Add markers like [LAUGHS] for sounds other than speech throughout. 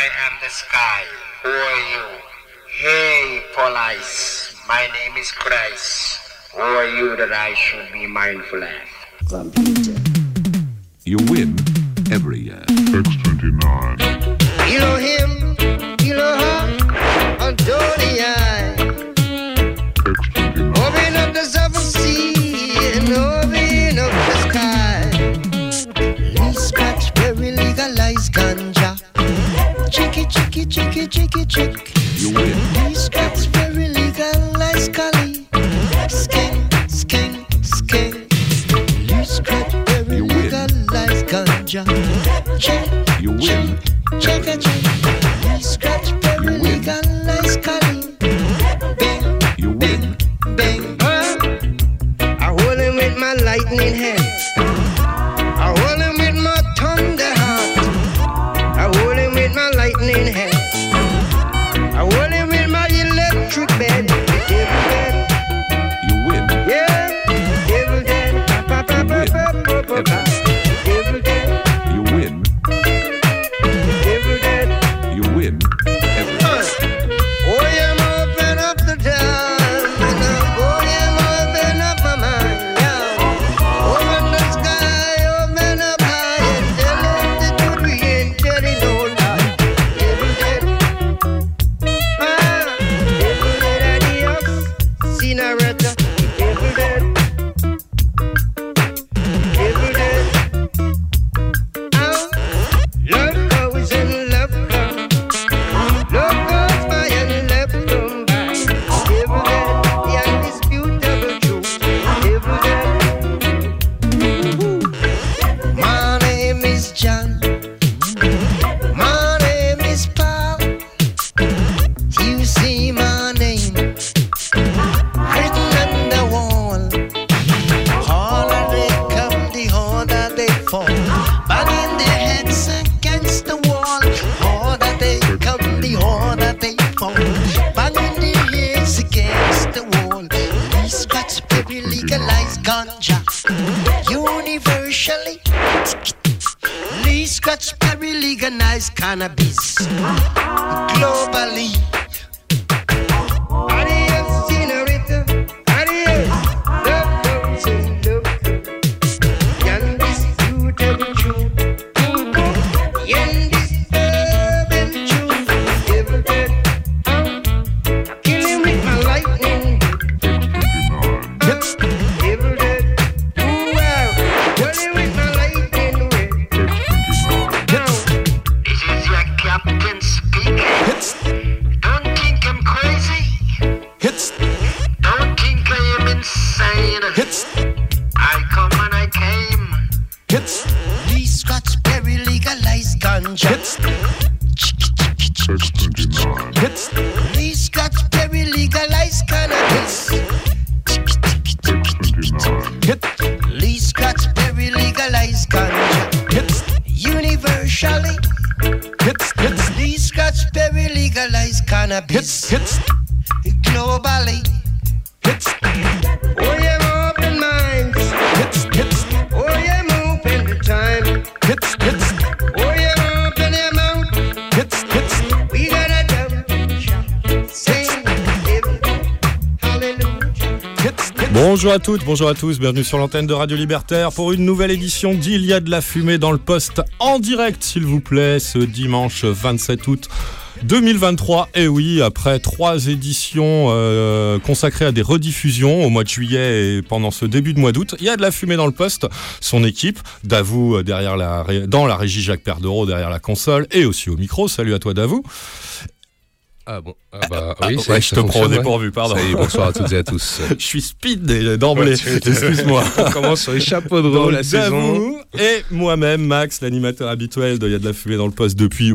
I am the sky. Who are you? Hey, police. My name is Christ. Who are you that I should be mindful of? You win chicky, chicky, chick. You win. These cats very legal, like Scully. Skin, skin, skin. These cats very legal, like ganja. Check, you win. Check, check, check. Bonjour à toutes, bonjour à tous, bienvenue sur l'antenne de Radio Libertaire pour une nouvelle édition d'Il y a de la fumée dans le poste en direct s'il vous plaît ce dimanche 27 août 2023, et oui, après trois éditions euh, consacrées à des rediffusions au mois de juillet et pendant ce début de mois d'août, il y a de la fumée dans le poste. Son équipe, Davou euh, derrière la, dans la régie Jacques Perdereau derrière la console et aussi au micro. Salut à toi Davou. Ah bon, ah bah oui, Ah, ouais, je te prends au dépourvu, pardon. Est, bonsoir à toutes et à tous. [LAUGHS] Je suis speed d'emblée, Ouais, excuse-moi. [LAUGHS] On commence sur les chapeaux de roue, Donc, la saison. Et moi-même, Max, l'animateur habituel de Y a de la fumée dans le poste depuis.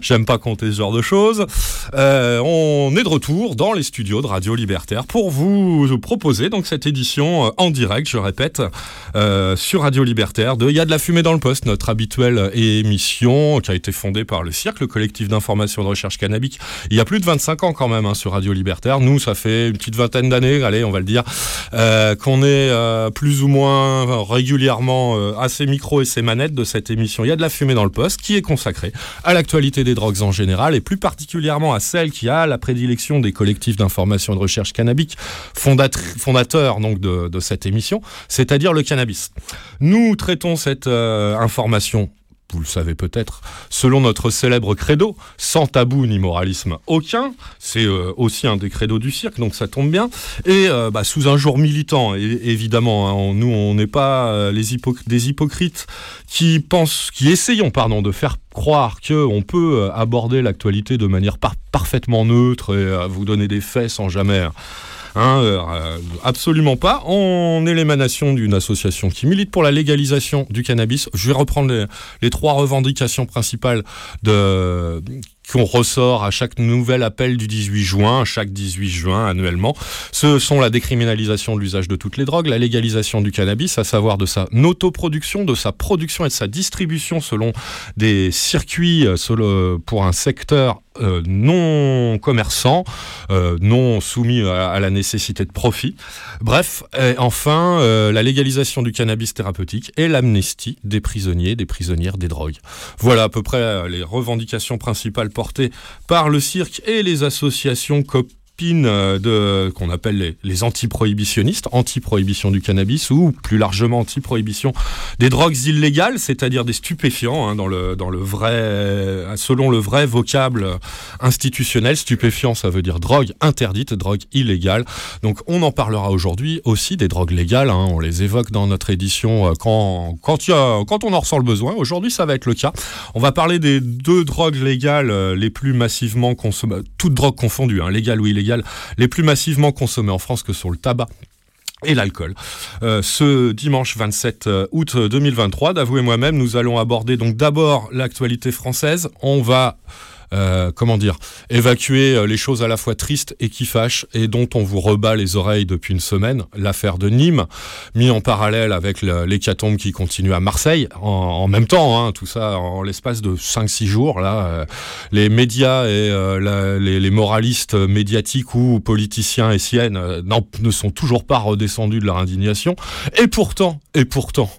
J'aime pas compter ce genre de choses. Euh, on est de retour dans les studios de Radio Libertaire pour vous proposer donc cette édition euh, en direct, je répète, euh, sur Radio Libertaire de Il y a de la fumée dans le poste, notre habituelle émission qui a été fondée par le CIRC, le collectif d'information de recherche cannabique, il y a plus de 25 ans quand même hein, sur Radio Libertaire. Nous, ça fait une petite vingtaine d'années, allez, on va le dire, qu'on est plus ou moins régulièrement à ces micros et ces manettes de cette émission Il y a de la fumée dans le poste qui est consacrée à l'actualité l'actualité des drogues en général et plus particulièrement à celle qui a la prédilection des collectifs d'information et de recherche cannabique, fondateurs donc de, de cette émission, c'est-à-dire le cannabis. Nous traitons cette euh, information vous le savez peut-être, selon notre célèbre credo, sans tabou ni moralisme aucun. C'est euh, aussi un des credos du cirque, donc ça tombe bien. Et euh, bah, sous un jour militant, évidemment, hein, nous on n'est pas euh, des hypocrites qui pensent, qui essayons pardon de faire croire que on peut aborder l'actualité de manière par- parfaitement neutre et vous donner des faits sans jamais. Hein, euh, euh, absolument pas. On est l'émanation d'une association qui milite pour la légalisation du cannabis. Je vais reprendre les, trois revendications principales de qu'on ressort à chaque nouvel appel du 18 juin, chaque 18 juin annuellement. Ce sont la décriminalisation de l'usage de toutes les drogues, la légalisation du cannabis, à savoir de sa autoproduction, de sa production et de sa distribution selon des circuits euh, solo- pour un secteur euh, non commerçant, euh, non soumis à, la nécessité de profit. Bref, enfin, euh, la légalisation du cannabis thérapeutique et l'amnistie des prisonniers, des prisonnières des drogues. Voilà à peu près les revendications principales portées par le cirque et les associations euh, de qu'on appelle les, les anti-prohibitionnistes, anti-prohibition du cannabis ou plus largement anti-prohibition des drogues illégales, c'est-à-dire des stupéfiants hein, dans le dans le vrai euh, selon le vrai vocable institutionnel, stupéfiant ça veut dire drogue interdite, drogue illégale. Donc on en parlera aujourd'hui aussi des drogues légales, hein, on les évoque dans notre édition euh, quand quand y quand on en ressent le besoin. Aujourd'hui ça va être le cas. On va parler des deux drogues légales euh, les plus massivement consommées, toutes drogues confondues, hein, légales ou illégales, les plus massivement consommées en France que sont le tabac et l'alcool. Euh, ce dimanche 27 août 2023, d'avouer moi-même, nous allons aborder donc d'abord l'actualité française. On va euh, comment dire, évacuer euh, les choses à la fois tristes et qui fâchent et dont on vous rebat les oreilles depuis une semaine, l'affaire de Nîmes, mis en parallèle avec l'hécatombe qui continue à Marseille, en, même temps, hein, tout ça en l'espace de 5-6 jours, là, euh, les médias et les, moralistes médiatiques ou politiciens et siennes ne sont toujours pas redescendus de leur indignation, et pourtant, et pourtant,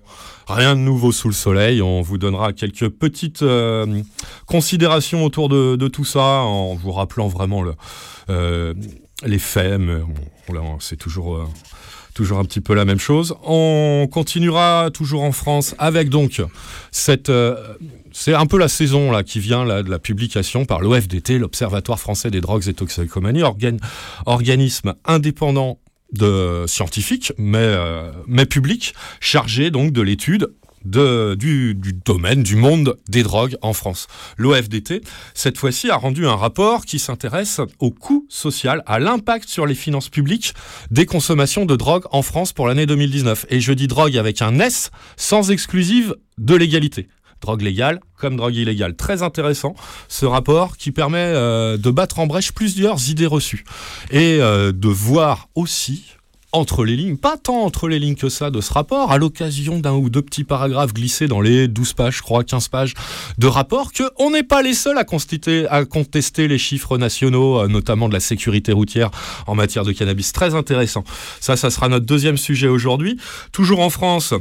Rien de nouveau sous le soleil. On vous donnera quelques petites euh, considérations autour de, tout ça en vous rappelant vraiment euh, les faits. C'est toujours. euh, Toujours un petit peu la même chose. On continuera toujours en France avec donc cette. c'est un peu la saison là qui vient de la publication par l'OFDT, l'Observatoire français des drogues et toxicomanie, organe- organisme indépendant de scientifique, mais, euh, mais public, chargé donc de l'étude de, du, du domaine, du monde des drogues en France. L'OFDT, cette fois-ci, a rendu un rapport qui s'intéresse au coût social, à l'impact sur les finances publiques des consommations de drogue en France pour l'année 2019. Et je dis drogue avec un S, sans exclusive de l'égalité. Drogue légale comme drogue illégale. Très intéressant ce rapport qui permet euh, de battre en brèche plusieurs idées reçues et euh, de voir aussi entre les lignes, pas tant entre les lignes que ça de ce rapport, à l'occasion d'un ou deux petits paragraphes glissés dans les 12 pages, je crois, 15 pages de rapport, que on n'est pas les seuls à, constituer- à contester les chiffres nationaux, euh, notamment de la sécurité routière en matière de cannabis. Très intéressant. Ça, ça sera notre deuxième sujet aujourd'hui. Toujours en France,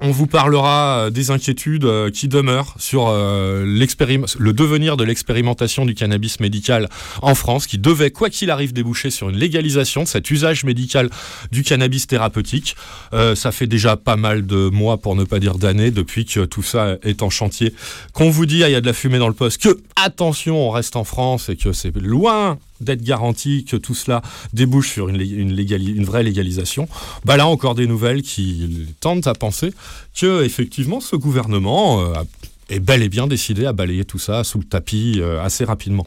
on vous parlera euh, des inquiétudes euh, qui demeurent sur euh, le devenir de l'expérimentation du cannabis médical en France, qui devait, quoi qu'il arrive, déboucher sur une légalisation de cet usage médical du cannabis thérapeutique. Euh, ça fait déjà pas mal de mois, pour ne pas dire d'années, depuis que tout ça est en chantier, qu'on vous dit, ah, il y a de la fumée dans le poste, que attention, on reste en France et que c'est loin d'être garanti que tout cela débouche sur une, vraie légalisation. Bah là encore des nouvelles qui tentent à penser que effectivement ce gouvernement euh, est bel et bien décidé à balayer tout ça sous le tapis euh, assez rapidement.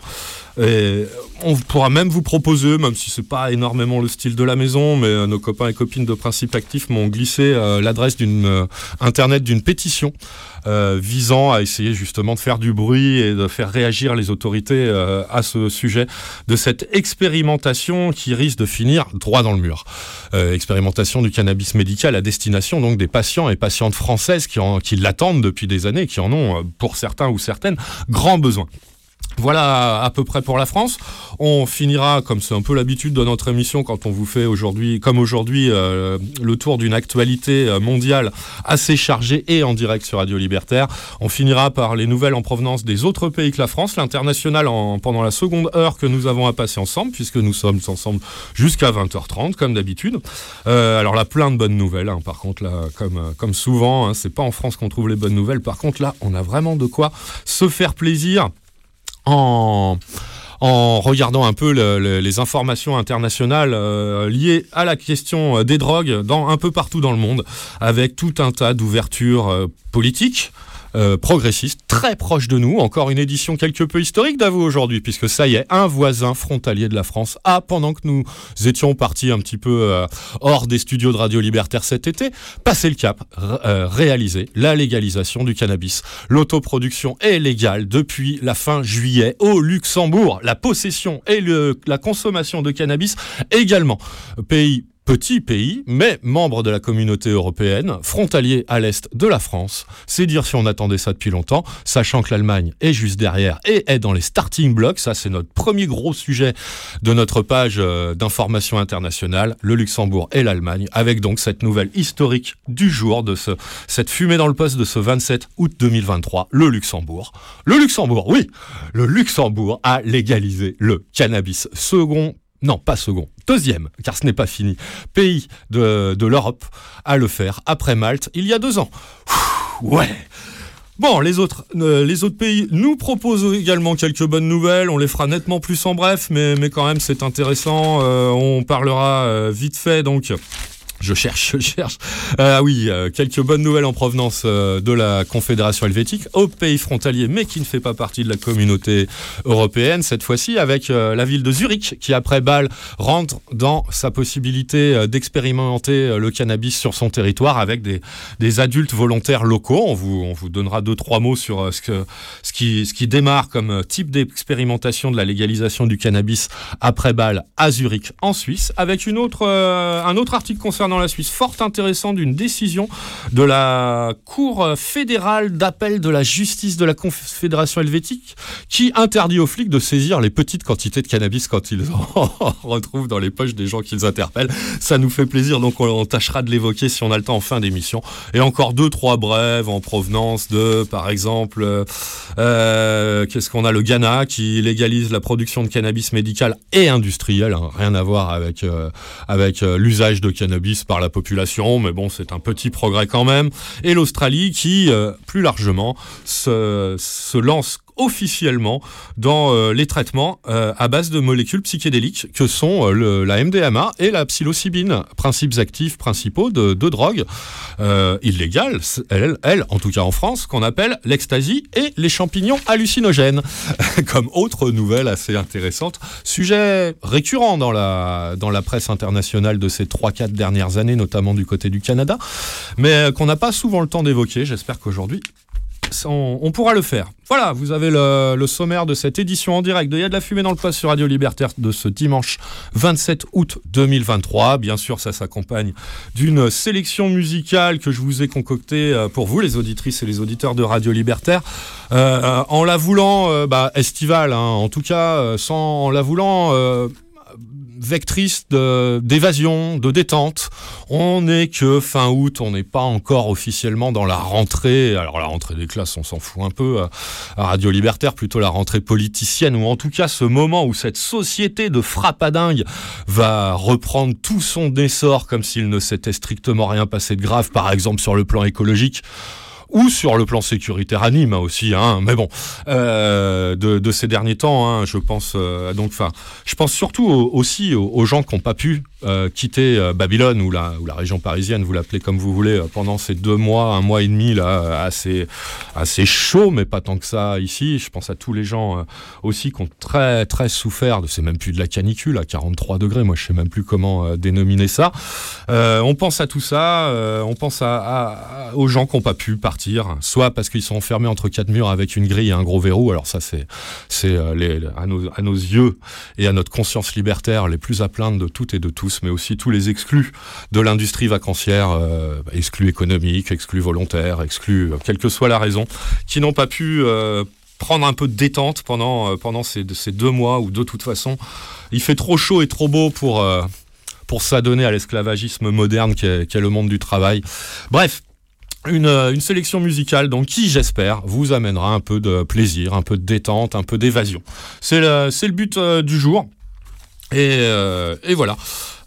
On pourra même vous proposer, même si c'est pas énormément le style de la maison, mais euh, nos copains et copines de Principe Actif m'ont glissé euh, l'adresse d'une euh, internet d'une pétition visant à essayer justement de faire du bruit et de faire réagir les autorités à ce sujet de cette expérimentation qui risque de finir droit dans le mur. Expérimentation du cannabis médical à destination donc des patients et patientes françaises qui, en- qui l'attendent depuis des années, qui en ont, pour certains ou certaines, grand besoin. Voilà à peu près pour la France. On finira, comme c'est un peu l'habitude de notre émission, quand on vous fait aujourd'hui, comme aujourd'hui, euh, le tour d'une actualité euh, mondiale assez chargée et en direct sur Radio Libertaire. On finira par les nouvelles en provenance des autres pays que la France, l'international en- pendant la seconde heure que nous avons à passer ensemble, puisque nous sommes ensemble jusqu'à 20h30, comme d'habitude. Euh, alors là, plein de bonnes nouvelles. hein. Par contre, comme souvent, hein, c'est pas en France qu'on trouve les bonnes nouvelles. Par contre, là, on a vraiment de quoi se faire plaisir en, regardant un peu le- le- les informations internationales euh, liées à la question euh, des drogues dans, un peu partout dans le monde, avec tout un tas d'ouvertures euh, politiques. Euh, progressistes, très proches de nous. Encore une édition quelque peu historique d'avou aujourd'hui, puisque ça y est, un voisin frontalier de la France a, pendant que nous étions partis un petit peu euh, hors des studios de Radio Libertaire cet été, passé le cap, euh, réalisé la légalisation du cannabis. L'autoproduction est légale depuis la fin juillet au Luxembourg. La possession et le- la consommation de cannabis également. Pays Petit pays, mais membre de la communauté européenne, frontalier à l'est de la France. C'est dire si on attendait ça depuis longtemps, sachant que l'Allemagne est juste derrière et est dans les starting blocks. Ça, c'est notre premier gros sujet de notre page euh, d'information internationale, le Luxembourg et l'Allemagne, avec donc cette nouvelle historique du jour, de ce, cette fumée dans le poste de ce 27 août 2023, le Luxembourg. Le Luxembourg, oui, le Luxembourg a légalisé le cannabis. Second non, pas second, deuxième, car ce n'est pas fini, pays de, l'Europe à le faire après Malte il y a deux ans. Ouais. Bon, les autres, euh, les autres pays nous proposent également quelques bonnes nouvelles. On les fera nettement plus en bref, mais, mais quand même c'est intéressant. Euh, on parlera euh, vite fait donc. Je cherche, je cherche. Euh, Ah oui, euh, quelques bonnes nouvelles en provenance euh, de la Confédération helvétique, au pays frontalier, mais qui ne fait pas partie de la communauté européenne cette fois-ci, avec euh, la ville de Zurich, qui après Bâle rentre dans sa possibilité euh, d'expérimenter euh, le cannabis sur son territoire avec des, des adultes volontaires locaux. On vous, on vous donnera deux trois mots sur ce, que, ce, qui, ce qui démarre comme type d'expérimentation de la légalisation du cannabis après Bâle à Zurich en Suisse, avec une autre, un autre article concernant la Suisse fort intéressant d'une décision de la Cour fédérale d'appel de la justice de la Confédération helvétique qui interdit aux flics de saisir les petites quantités de cannabis quand ils [LAUGHS] en retrouvent dans les poches des gens qu'ils interpellent. Ça nous fait plaisir, donc on, tâchera de l'évoquer si on a le temps en fin d'émission. Et encore deux, trois brèves en provenance de, par exemple, euh, euh, qu'est-ce qu'on a? Le Ghana qui légalise la production de cannabis médical et industriel, hein, rien à voir avec, euh, avec l'usage de cannabis par la population, mais bon, c'est un petit progrès quand même. Et l'Australie qui, euh, plus largement, se, se lance officiellement dans euh, les traitements euh, à base de molécules psychédéliques que sont euh, le- la MDMA et la psilocybine, principes actifs principaux de, de drogues illégales, elles, en tout cas en France, qu'on appelle l'ecstasy et les champignons hallucinogènes, [LAUGHS] comme autre nouvelle assez intéressante, sujet récurrent dans la, dans la presse internationale de ces 3-4 dernières années, notamment du côté du Canada, mais qu'on n'a pas souvent le temps d'évoquer. J'espère qu'aujourd'hui, on, pourra le faire. Voilà, vous avez le, sommaire de cette édition en direct de de la fumée dans le poste sur Radio Libertaire de ce dimanche 27 août 2023. Bien sûr, ça s'accompagne d'une sélection musicale que je vous ai concoctée euh, pour vous, les auditrices et les auditeurs de Radio Libertaire, euh, euh, en la voulant bah, estivale, hein, en tout cas, sans en la voulant. Vectrice d'évasion, de, détente. On n'est que fin août, on n'est pas encore officiellement dans la rentrée. Alors la rentrée des classes, on s'en fout un peu. euh, À Radio Libertaire, plutôt la rentrée politicienne, ou en tout cas ce moment où cette société de frappadingue va reprendre tout son essor comme s'il ne s'était strictement rien passé de grave, par exemple sur le plan écologique ou sur le plan sécuritaire à Nîmes aussi, hein, mais bon, euh, de, ces derniers temps, hein, je pense euh, donc, enfin, je pense surtout au- aussi aux gens qui n'ont pas pu euh, quitter euh, Babylone ou la, région parisienne, vous l'appelez comme vous voulez, euh, pendant ces deux mois, un mois et demi là, assez, chaud, mais pas tant que ça ici. Je pense à tous les gens aussi qui ont très très souffert de, c'est même plus de la canicule à 43 degrés, moi je sais même plus comment dénominer ça. On pense à tout ça, on pense à, aux gens qui n'ont pas pu partir, soit parce qu'ils sont enfermés entre quatre murs avec une grille et un gros verrou. Alors ça, c'est à, nos, à nos yeux et à notre conscience libertaire les plus à plaindre de toutes et de tous, mais aussi tous les exclus de l'industrie vacancière, euh, exclus économiques, exclus volontaires, exclus, euh, quelle que soit la raison, qui n'ont pas pu euh, prendre un peu de détente pendant, pendant ces, deux mois où de toute façon il fait trop chaud et trop beau pour, pour s'adonner à l'esclavagisme moderne qu'est qu'est le monde du travail. Bref. Une, une sélection musicale donc qui j'espère vous amènera un peu de plaisir, un peu de détente, un peu d'évasion. C'est le, le but du jour. Et, et voilà.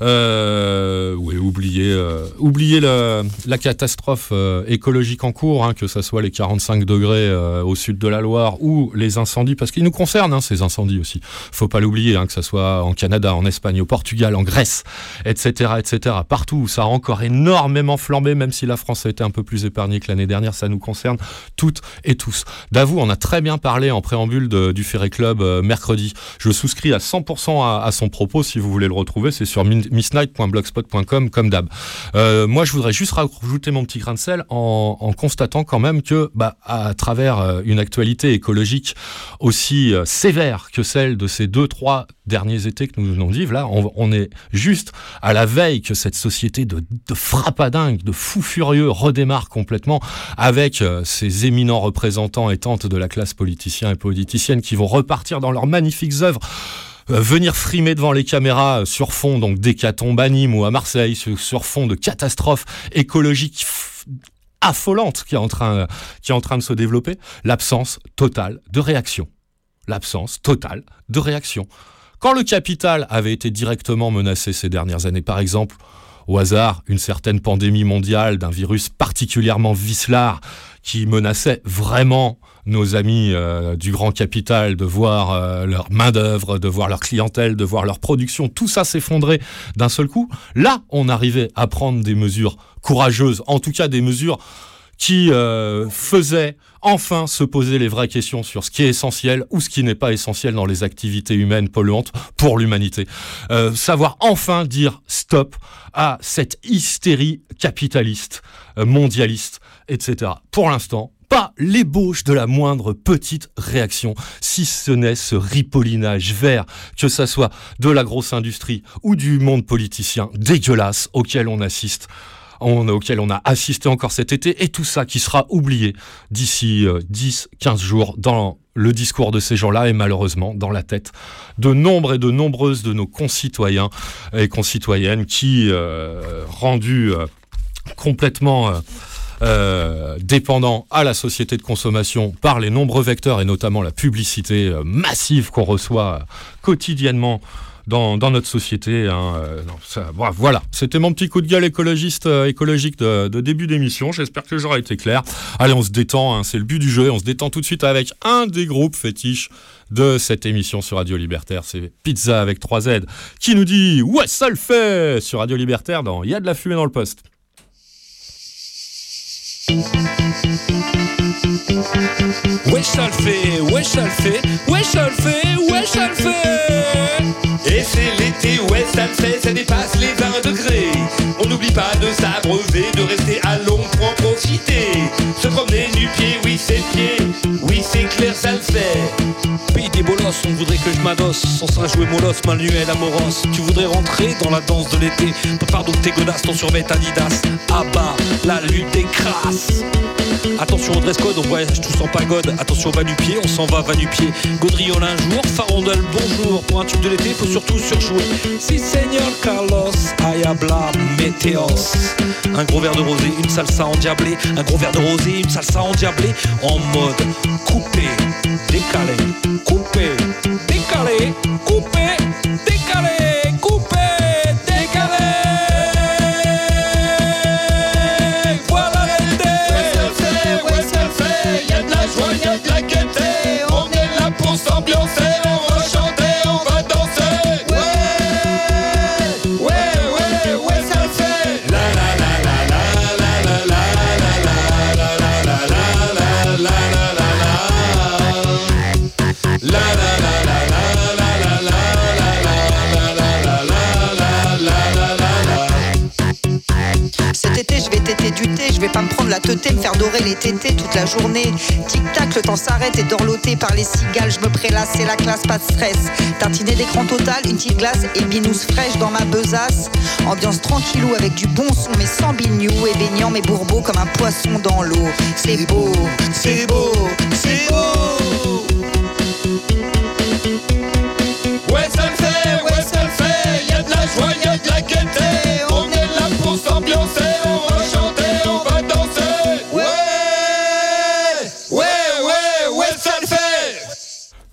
Euh, oui, oubliez, euh, oubliez le- la catastrophe euh, écologique en cours, hein, que ce soit les 45 degrés euh, au sud de la Loire ou les incendies, parce qu'ils nous concernent, hein, ces incendies aussi. Faut pas l'oublier, hein, que ce soit en Canada, en Espagne, au Portugal, en Grèce, etc., etc. Partout où ça a encore énormément flambé, même si la France a été un peu plus épargnée que l'année dernière, ça nous concerne toutes et tous. D'avoue, on a très bien parlé en préambule du Ferré Club mercredi. Je souscris à 100% à, à son propos. Si vous voulez le retrouver, c'est sur missnight.blogspot.com comme d'hab. Euh, moi, je voudrais juste rajouter mon petit grain de sel en, constatant quand même que, bah, à travers euh, une actualité écologique aussi euh, sévère que celle de ces deux, trois derniers étés que nous venons de vivre, là, on, on est juste à la veille que cette société de, de frappadingue, de fous furieux redémarre complètement avec ces éminents représentants et tantes de la classe politicien et politicienne qui vont repartir dans leurs magnifiques œuvres venir frimer devant les caméras euh, sur fond donc d'hécatombe à Nîmes ou à Marseille, sur, fond de catastrophes écologiques affolantes qui est en train, qui est en train de se développer, l'absence totale de réaction. L'absence totale de réaction. Quand le capital avait été directement menacé ces dernières années, par exemple, au hasard, une certaine pandémie mondiale d'un virus particulièrement vicelard qui menaçait vraiment nos amis euh, du grand capital de voir euh, leur main-d'œuvre, de voir leur clientèle, de voir leur production, tout ça s'effondrer d'un seul coup. Là, on arrivait à prendre des mesures courageuses, en tout cas des mesures qui euh, faisaient enfin se poser les vraies questions sur ce qui est essentiel ou ce qui n'est pas essentiel dans les activités humaines polluantes pour l'humanité. Euh, savoir enfin dire stop à cette hystérie capitaliste, mondialiste, etc. Pour l'instant, pas l'ébauche de la moindre petite réaction, si ce n'est ce ripollinage vert, que ça soit de la grosse industrie ou du monde politicien dégueulasse auquel on assiste auquel on a assisté encore cet été, et tout ça qui sera oublié d'ici euh, 10-15 jours dans le discours de ces gens-là et malheureusement dans la tête de nombre et de nombreuses de nos concitoyens et concitoyennes qui, euh, rendus euh, complètement... euh, dépendants à la société de consommation par les nombreux vecteurs et notamment la publicité euh, massive qu'on reçoit euh, quotidiennement dans, notre société. hein, voilà, c'était mon petit coup de gueule écologiste, écologique de, début d'émission. J'espère que j'aurai été clair. Allez, on se détend, hein, c'est le but du jeu. On se détend tout de suite avec un des groupes fétiches de cette émission sur Radio Libertaire. C'est Pizza avec 3 Z qui nous dit Ouais, ça le fait sur Radio Libertaire dans Il y a de la fumée dans le poste. Ouais, ça le fait, ouais, ça le fait, ouais, ça le fait, ouais, ça le fait. Et c'est l'été, ouais, ça le fait, ça dépasse les 20 degrés. On n'oublie pas de s'abreuver, de rester à l'ombre pour en profiter. Se promener nu pied, oui, c'est pied, oui, c'est clair, ça le fait. Pays des bolosses, on voudrait que je m'adosse, sans ça jouer molosse, manuel amoros. Tu voudrais rentrer dans la danse de l'été, prépare donc tes godasses, ton survêt Adidas. Ah bah, la lutte est crasse. Attention au dress code, on voyage tous en pagode. Attention au pied, on s'en va va du pied. Gaudriole un jour, farandole bonjour. Pour un tube de l'été, faut surtout surjouer. Si Seigneur Carlos, Ayabla, Un gros verre de rosé, une salsa endiablée. Un gros verre de rosé, une salsa endiablée. En mode coupé, décalé, coupé, décalé, coupé, je vais téter du thé, je vais pas me prendre la teuté, me faire dorer les tétés toute la journée. Tic-tac, le temps s'arrête et dorloté par les cigales, je me prélasse, c'est la classe, pas de stress. Tartiner l'écran total, une petite glace et binous fraîche dans ma besace. Ambiance tranquillou avec du bon son, mais sans bignou et baignant mes bourbeaux comme un poisson dans l'eau. C'est beau, c'est beau, c'est beau. Ouais, ça le fait, ouais, ça le fait, y'a de la joie, y'a de la gaieté.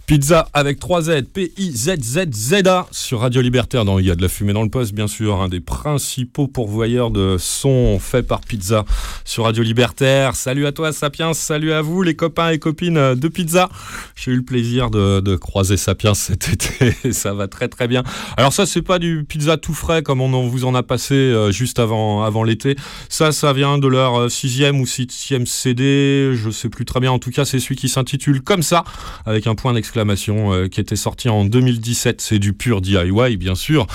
Pizza avec 3 Z, P-I-Z-Z-Z-A sur Radio Libertaire. Dans, il y a de la fumée dans le poste, bien sûr. Un des principaux pourvoyeurs de sons faits par Pizza sur Radio Libertaire. Salut à toi, Sapiens. Salut à vous, les copains et copines de Pizza. J'ai eu le plaisir de, croiser Sapiens cet [LAUGHS] été. Ça va très très bien. Alors ça, c'est pas du pizza tout frais comme on vous en a passé euh, juste avant, l'été. Ça, ça vient de leur euh, sixième ou septième CD. Je sais plus très bien. En tout cas, c'est celui qui s'intitule comme ça, avec un point d'exclamation, euh, qui était sorti en 2017. C'est du pur DIY, bien sûr.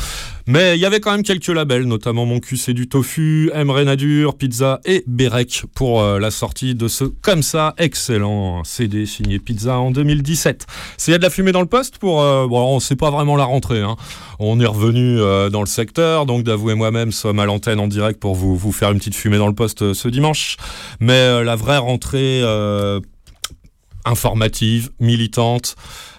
Mais il y avait quand même quelques labels, notamment Mon cul du tofu, Emre Nadur, Pizza et Berek pour euh, la sortie de ce comme ça excellent CD signé Pizza en 2017. C'est y a de la fumée dans le poste pour euh, bon, c'est pas vraiment la rentrée hein. On est revenu dans le secteur, donc Davou et moi-même sommes à l'antenne en direct pour vous vous faire une petite fumée dans le poste ce dimanche. Mais la vraie rentrée informative, militante.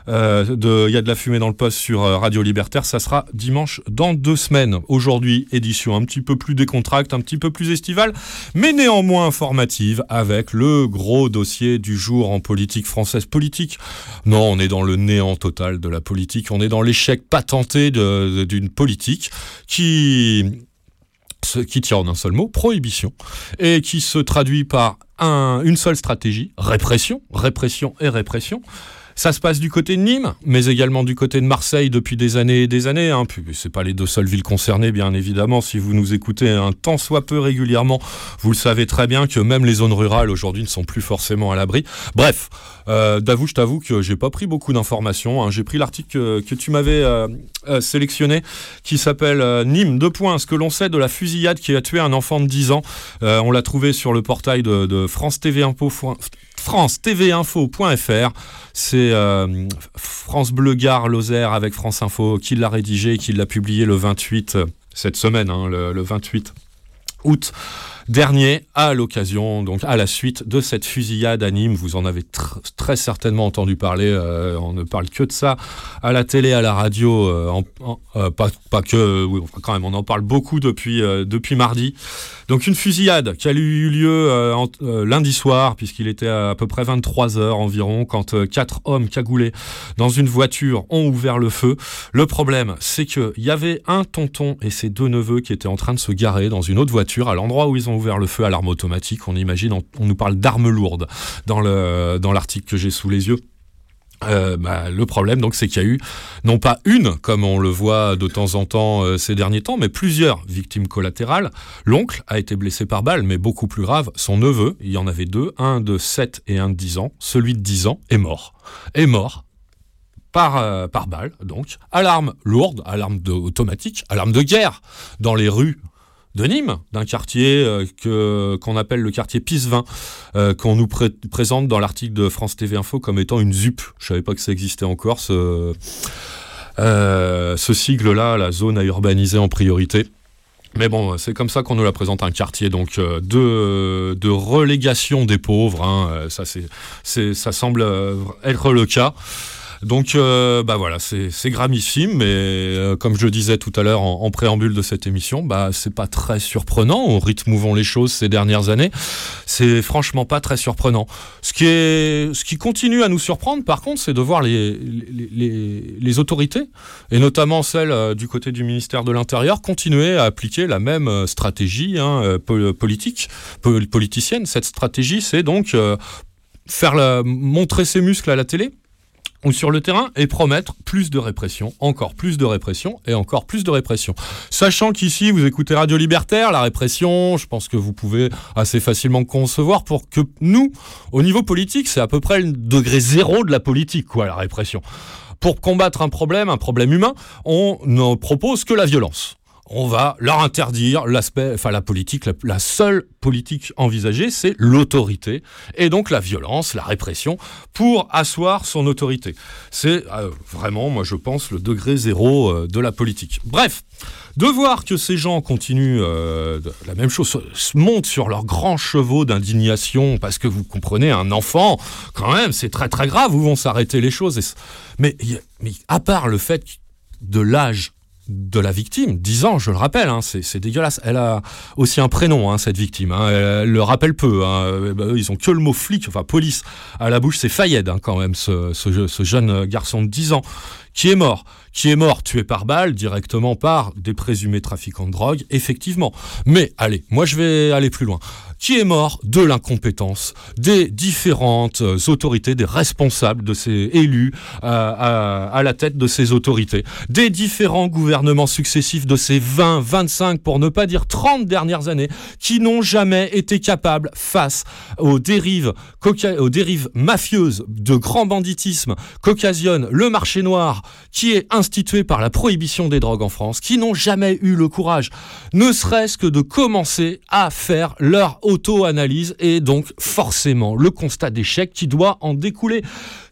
Euh, Il y a de la fumée dans le poste sur euh, Radio Libertaire, ça sera dimanche dans deux semaines. Aujourd'hui, édition un petit peu plus décontracte, un petit peu plus estivale, mais néanmoins informative avec le gros dossier du jour en politique française. Politique? Non, on est dans le néant total de la politique, on est dans l'échec patenté d'une politique qui qui tient en un seul mot, prohibition, et qui se traduit par un- une seule stratégie, répression, répression et répression. Ça se passe du côté de Nîmes, mais également du côté de Marseille depuis des années et des années. Hein. C'est pas les deux seules villes concernées, bien évidemment. Si vous nous écoutez un tant soit peu régulièrement, vous le savez très bien que même les zones rurales aujourd'hui ne sont plus forcément à l'abri. Bref, euh, d'avoue, je t'avoue que j'ai pas pris beaucoup d'informations. hein. J'ai pris l'article que, tu m'avais euh, euh, sélectionné, qui s'appelle Nîmes. Deux points. Ce que l'on sait de la fusillade qui a tué un enfant de 10 ans. On l'a trouvé sur le portail de, de France TV Info. France TV Info.fr. C'est euh, France Bleu Gare Lozère avec France Info qui l'a rédigé qui l'a publié le 28 euh, cette semaine, hein, le, le 28 août dernier, à l'occasion, donc à la suite de cette fusillade à Nîmes. Vous en avez tr- très certainement entendu parler. euh, on ne parle que de ça à la télé, à la radio, pas, que, quand même, on en parle beaucoup depuis mardi. Donc une fusillade qui a eu lieu euh, euh, lundi soir, puisqu'il était à, peu près 23 heures environ, quand euh, quatre hommes cagoulés dans une voiture ont ouvert le feu. Le problème, c'est qu'il y avait un tonton et ses deux neveux qui étaient en train de se garer dans une autre voiture à l'endroit où ils ont ouvert le feu à l'arme automatique. On imagine, on, nous parle d'armes lourdes dans l'article que j'ai sous les yeux. Euh, bah, le problème, donc, c'est qu'il y a eu non pas une, comme on le voit de temps en temps euh, ces derniers temps, mais plusieurs victimes collatérales. L'oncle a été blessé par balle, mais beaucoup plus grave, son neveu, il y en avait deux, un de 7 et un de 10 ans. Celui de 10 ans est mort. Est mort par, euh, par balle, donc, à l'arme lourde, à l'arme de- automatique, à l'arme de guerre, dans les rues de Nîmes, d'un quartier euh, que qu'on appelle le quartier Pisevin, euh, qu'on nous pré- présente dans l'article de France TV Info comme étant une ZUP. Je savais pas que ça existait encore, ce, euh, ce sigle-là, la zone à urbaniser en priorité. Mais bon, c'est comme ça qu'on nous la présente un quartier donc euh, de, de relégation des pauvres. hein, ça, c'est, ça semble être le cas. Donc, euh, bah voilà, c'est, gramissime, mais euh, comme je le disais tout à l'heure en, préambule de cette émission, bah c'est pas très surprenant au rythme où vont les choses ces dernières années. C'est franchement pas très surprenant. Ce qui est, ce qui continue à nous surprendre, par contre, c'est de voir les, les, les, autorités et notamment celle euh, du côté du ministère de l'Intérieur, continuer à appliquer la même euh, stratégie hein, po- politique, po- politicienne. Cette stratégie, c'est donc faire la, montrer ses muscles à la télé ou sur le terrain et promettre plus de répression, encore plus de répression et encore plus de répression. Sachant qu'ici, vous écoutez Radio Libertaire, la répression, je pense que vous pouvez assez facilement concevoir pour que nous, au niveau politique, c'est à peu près le degré zéro de la politique, quoi, la répression. Pour combattre un problème, un problème humain, on ne propose que la violence. On va leur interdire l'aspect, enfin la politique, la, seule politique envisagée, c'est l'autorité et donc la violence, la répression pour asseoir son autorité. C'est euh, vraiment, moi je pense, le degré zéro euh, de la politique. Bref, de voir que ces gens continuent euh, la même chose, se, montent sur leurs grands chevaux d'indignation, parce que vous comprenez, un enfant, quand même, c'est très très grave, où vont s'arrêter les choses. mais à part le fait de l'âge de la victime, 10 ans, je le rappelle, hein, c'est dégueulasse. Elle a aussi un prénom, hein, cette victime. hein, elle, le rappelle peu. Euh, bah, eux, ils ont que le mot flic, enfin police, à la bouche. C'est Fayed, quand même, ce, ce je- ce jeune garçon de 10 ans qui est mort. Qui est mort tué par balle directement par des présumés trafiquants de drogue, effectivement. Mais allez, moi je vais aller plus loin. Qui est mort de l'incompétence des différentes euh, autorités, des responsables de ces élus euh, à, à la tête de ces autorités, des différents gouvernements successifs de ces 20, 25, pour ne pas dire 30 dernières années, qui n'ont jamais été capables, face aux dérives, aux dérives mafieuses de grand banditisme qu'occasionne le marché noir, qui est institué par la prohibition des drogues en France, qui n'ont jamais eu le courage, ne serait-ce que de commencer à faire leur auto-analyse et donc forcément le constat d'échec qui doit en découler.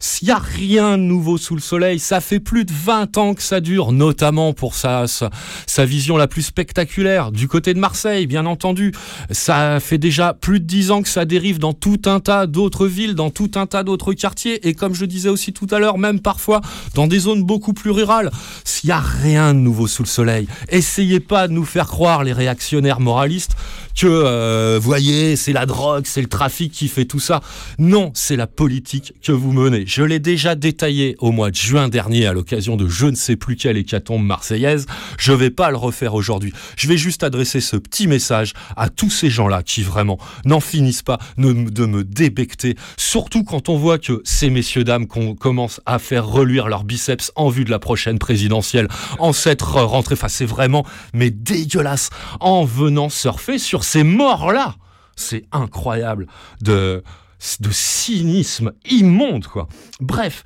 S'il n'y a rien de nouveau sous le soleil, ça fait plus de 20 ans que ça dure, notamment pour sa, sa, vision la plus spectaculaire du côté de Marseille, bien entendu. Ça fait déjà plus de 10 ans que ça dérive dans tout un tas d'autres villes, dans tout un tas d'autres quartiers, et comme je disais aussi tout à l'heure, même parfois dans des zones beaucoup plus rurales. S'il n'y a rien de nouveau sous le soleil, essayez pas de nous faire croire, les réactionnaires moralistes, que, euh, voyez, c'est la drogue, c'est le trafic qui fait tout ça. Non, c'est la politique que vous menez. Je l'ai déjà détaillé au mois de juin dernier à l'occasion de je ne sais plus quelle hécatombe marseillaise. Je vais pas le refaire aujourd'hui. Je vais juste adresser ce petit message à tous ces gens-là qui vraiment n'en finissent pas ne- de me débecter. Surtout quand on voit que ces messieurs dames qu'on commence à faire reluire leurs biceps en vue de la prochaine présidentielle en cette rentrée. Enfin, c'est vraiment mais dégueulasse en venant surfer sur ces morts-là. C'est incroyable de de cynisme immonde quoi. Bref,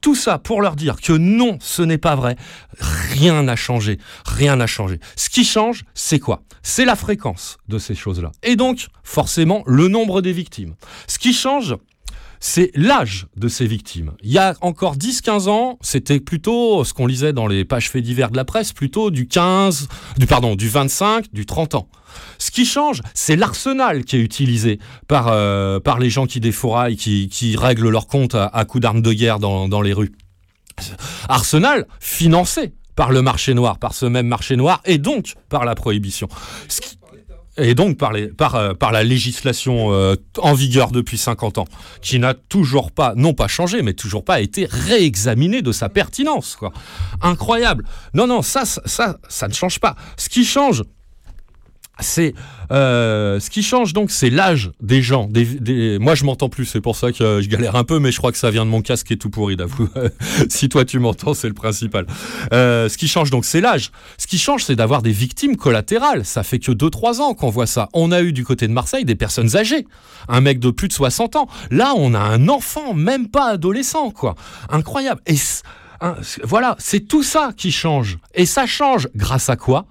tout ça pour leur dire que non, ce n'est pas vrai. Rien n'a changé, rien n'a changé. Ce qui change, c'est quoi? C'est la fréquence de ces choses-là. Et donc, forcément, le nombre des victimes. Ce qui change, c'est l'âge de ces victimes. Il y a encore 10-15 ans, c'était plutôt ce qu'on lisait dans les pages faits divers de la presse, plutôt du 15, du pardon, du 25, du 30 ans. Ce qui change, c'est l'arsenal qui est utilisé par, euh, par les gens qui défouraillent, qui, qui règlent leur compte à, à coups d'armes de guerre dans, dans les rues. Arsenal financé par le marché noir, par ce même marché noir, et donc par la prohibition. Et donc par, euh, la législation euh, en vigueur depuis 50 ans, qui n'a toujours pas, non pas changé, mais toujours pas été réexaminée de sa pertinence. Incroyable. Non, non, ça, ça, ça ne change pas. Ce qui change, c'est euh, ce qui change donc, c'est l'âge des gens. Moi, je m'entends plus, c'est pour ça que je galère un peu, mais je crois que ça vient de mon casque qui est tout pourri, d'avoue. [LAUGHS] si toi tu m'entends, c'est le principal. Euh, ce qui change donc, c'est l'âge. Ce qui change, c'est d'avoir des victimes collatérales. Ça fait que 2-3 ans qu'on voit ça. On a eu du côté de Marseille des personnes âgées, un mec de plus de 60 ans. Là, on a un enfant, même pas adolescent, quoi. Incroyable. Et hein, voilà, c'est tout ça qui change. Et ça change grâce à quoi?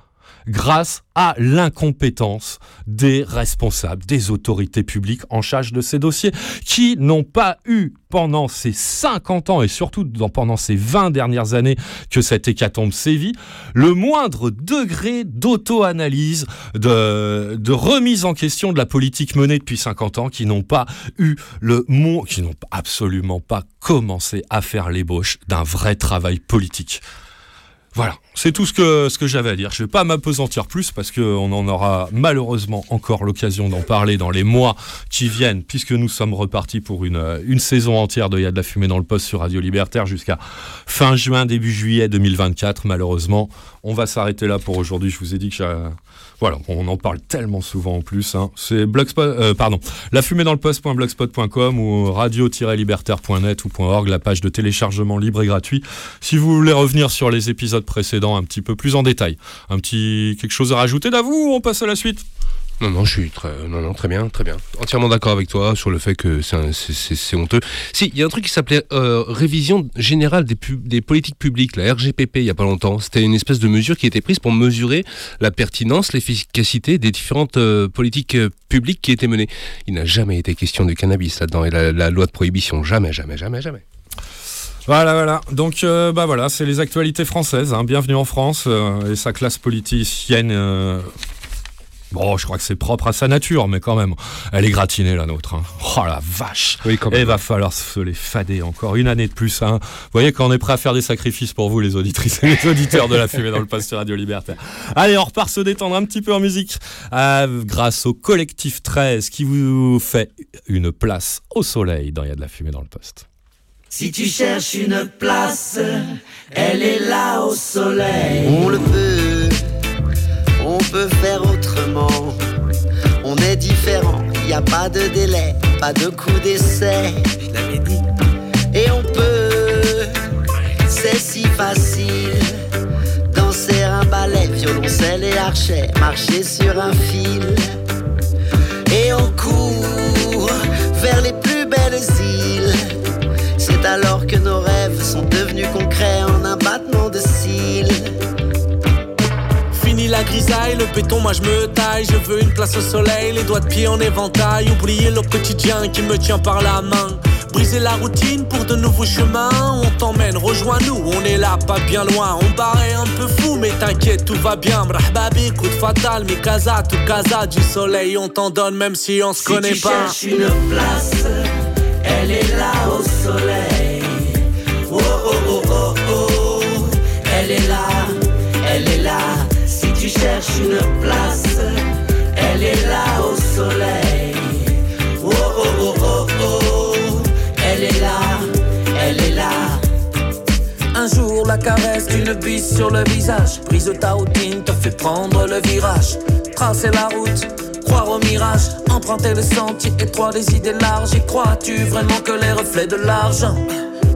Grâce à l'incompétence des responsables, des autorités publiques en charge de ces dossiers, qui n'ont pas eu pendant ces 50 ans et surtout pendant ces 20 dernières années que cette hécatombe sévit, le moindre degré d'auto-analyse, de, de remise en question de la politique menée depuis 50 ans, qui n'ont pas eu le mot, qui n'ont absolument pas commencé à faire l'ébauche d'un vrai travail politique. Voilà, c'est tout ce que, ce que j'avais à dire. Je ne vais pas m'apesantir plus parce qu'on en aura malheureusement encore l'occasion d'en parler dans les mois qui viennent, puisque nous sommes repartis pour une, une saison entière de Il y a de la fumée dans le poste sur Radio Libertaire jusqu'à fin juin, début juillet 2024. Malheureusement, on va s'arrêter là pour aujourd'hui. Je vous ai dit que voilà, on en parle tellement souvent en plus. hein. C'est blogspot, euh, pardon, la fumée dans le poste.blogspot.com ou radio-libertaire.net ou .org, la page de téléchargement libre et gratuit. Si vous voulez revenir sur les épisodes précédents un petit peu plus en détail, un petit quelque chose à rajouter d'avou, on passe à la suite? Non, non, je suis très, non, non, très bien, très bien. Entièrement d'accord avec toi sur le fait que c'est honteux. Si, il y a un truc qui s'appelait euh, révision générale des, politiques publiques, la RGPP, il y a pas longtemps. C'était une espèce de mesure qui était prise pour mesurer la pertinence, l'efficacité des différentes euh, politiques euh, publiques qui étaient menées. Il n'a jamais été question du cannabis là-dedans et la, la loi de prohibition, jamais, jamais, jamais, jamais. Voilà, voilà. Donc, euh, bah voilà, c'est les actualités françaises. hein. Bienvenue en France euh, et sa classe politicienne. euh, Bon, je crois que c'est propre à sa nature, mais quand même, elle est gratinée la nôtre. hein. Oh la vache Oui, quand Il même. va falloir se les fader encore une année de plus. Hein. Vous voyez qu'on est prêt à faire des sacrifices pour vous, les auditrices et les auditeurs de la fumée dans le poste Radio Libertaire. Allez, on repart se détendre un petit peu en musique euh, grâce au collectif 13 qui vous fait une place au soleil dans Il y a de la fumée dans le poste. Si tu cherches une place, elle est là au soleil. On le peut, on peut faire autrement. On est différent, y a pas de délai, pas de coup d'essai. Je l'avais dit. Et on peut, c'est si facile. Danser un ballet, violoncelle et archet, marcher sur un fil. Et on court vers les plus belles îles. C'est alors que nos rêves sont devenus concrets en un battement de cils. Fini la grisaille, le béton, moi je me taille. Je veux une place au soleil, les doigts de pied en éventail. Oublier le quotidien qui me tient par la main. Briser la routine pour de nouveaux chemins. On t'emmène, rejoins-nous, on est là, pas bien loin. On paraît un peu fou, mais t'inquiète, tout va bien. Brahbabi, coup de fatal, mi casa, tout casa. Du soleil, on t'en donne même si on se Si connaît tu pas. cherches une place, elle est là au soleil. Oh oh oh oh oh, elle est là, elle est là. Si tu cherches une place, elle est là au soleil. Oh oh oh oh oh, elle est là, elle est là. Un jour, la caresse d'une bise sur le visage. Prise ta routine te fait prendre le virage. Tracer la route, croire au mirage. Emprunter le sentier étroit des idées larges. Y crois-tu vraiment que les reflets de l'argent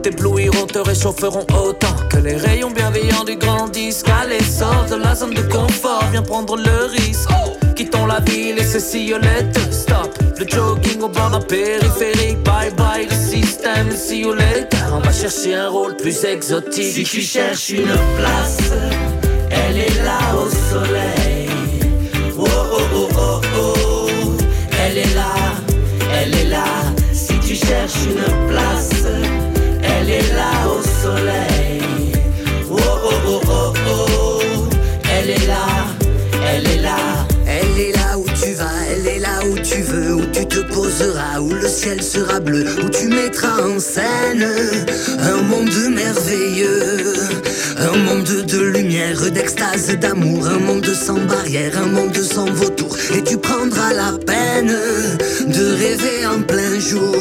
t'éblouiront, te réchaufferont autant que les rayons bienveillants du grand disque. Allez, sors de la zone de confort, viens prendre le risque. Quittons la ville et ses sillonnettes. Stop, le jogging au bord d'un périphérique. Bye bye le système, later. On va chercher un rôle plus exotique. Si tu cherches une place, elle est là au soleil. Est là, elle est là. Si tu cherches une place, elle est là au soleil. Oh oh oh oh oh, elle est là, elle est là. Elle est là où tu vas, elle est là où tu veux, où tu te poseras, où le ciel sera bleu, où tu mettras en scène un monde merveilleux, un monde de lumière, d'extase, d'amour, un monde sans barrière, un monde sans vautour, et tu prendras la peine de rêver en plein jour.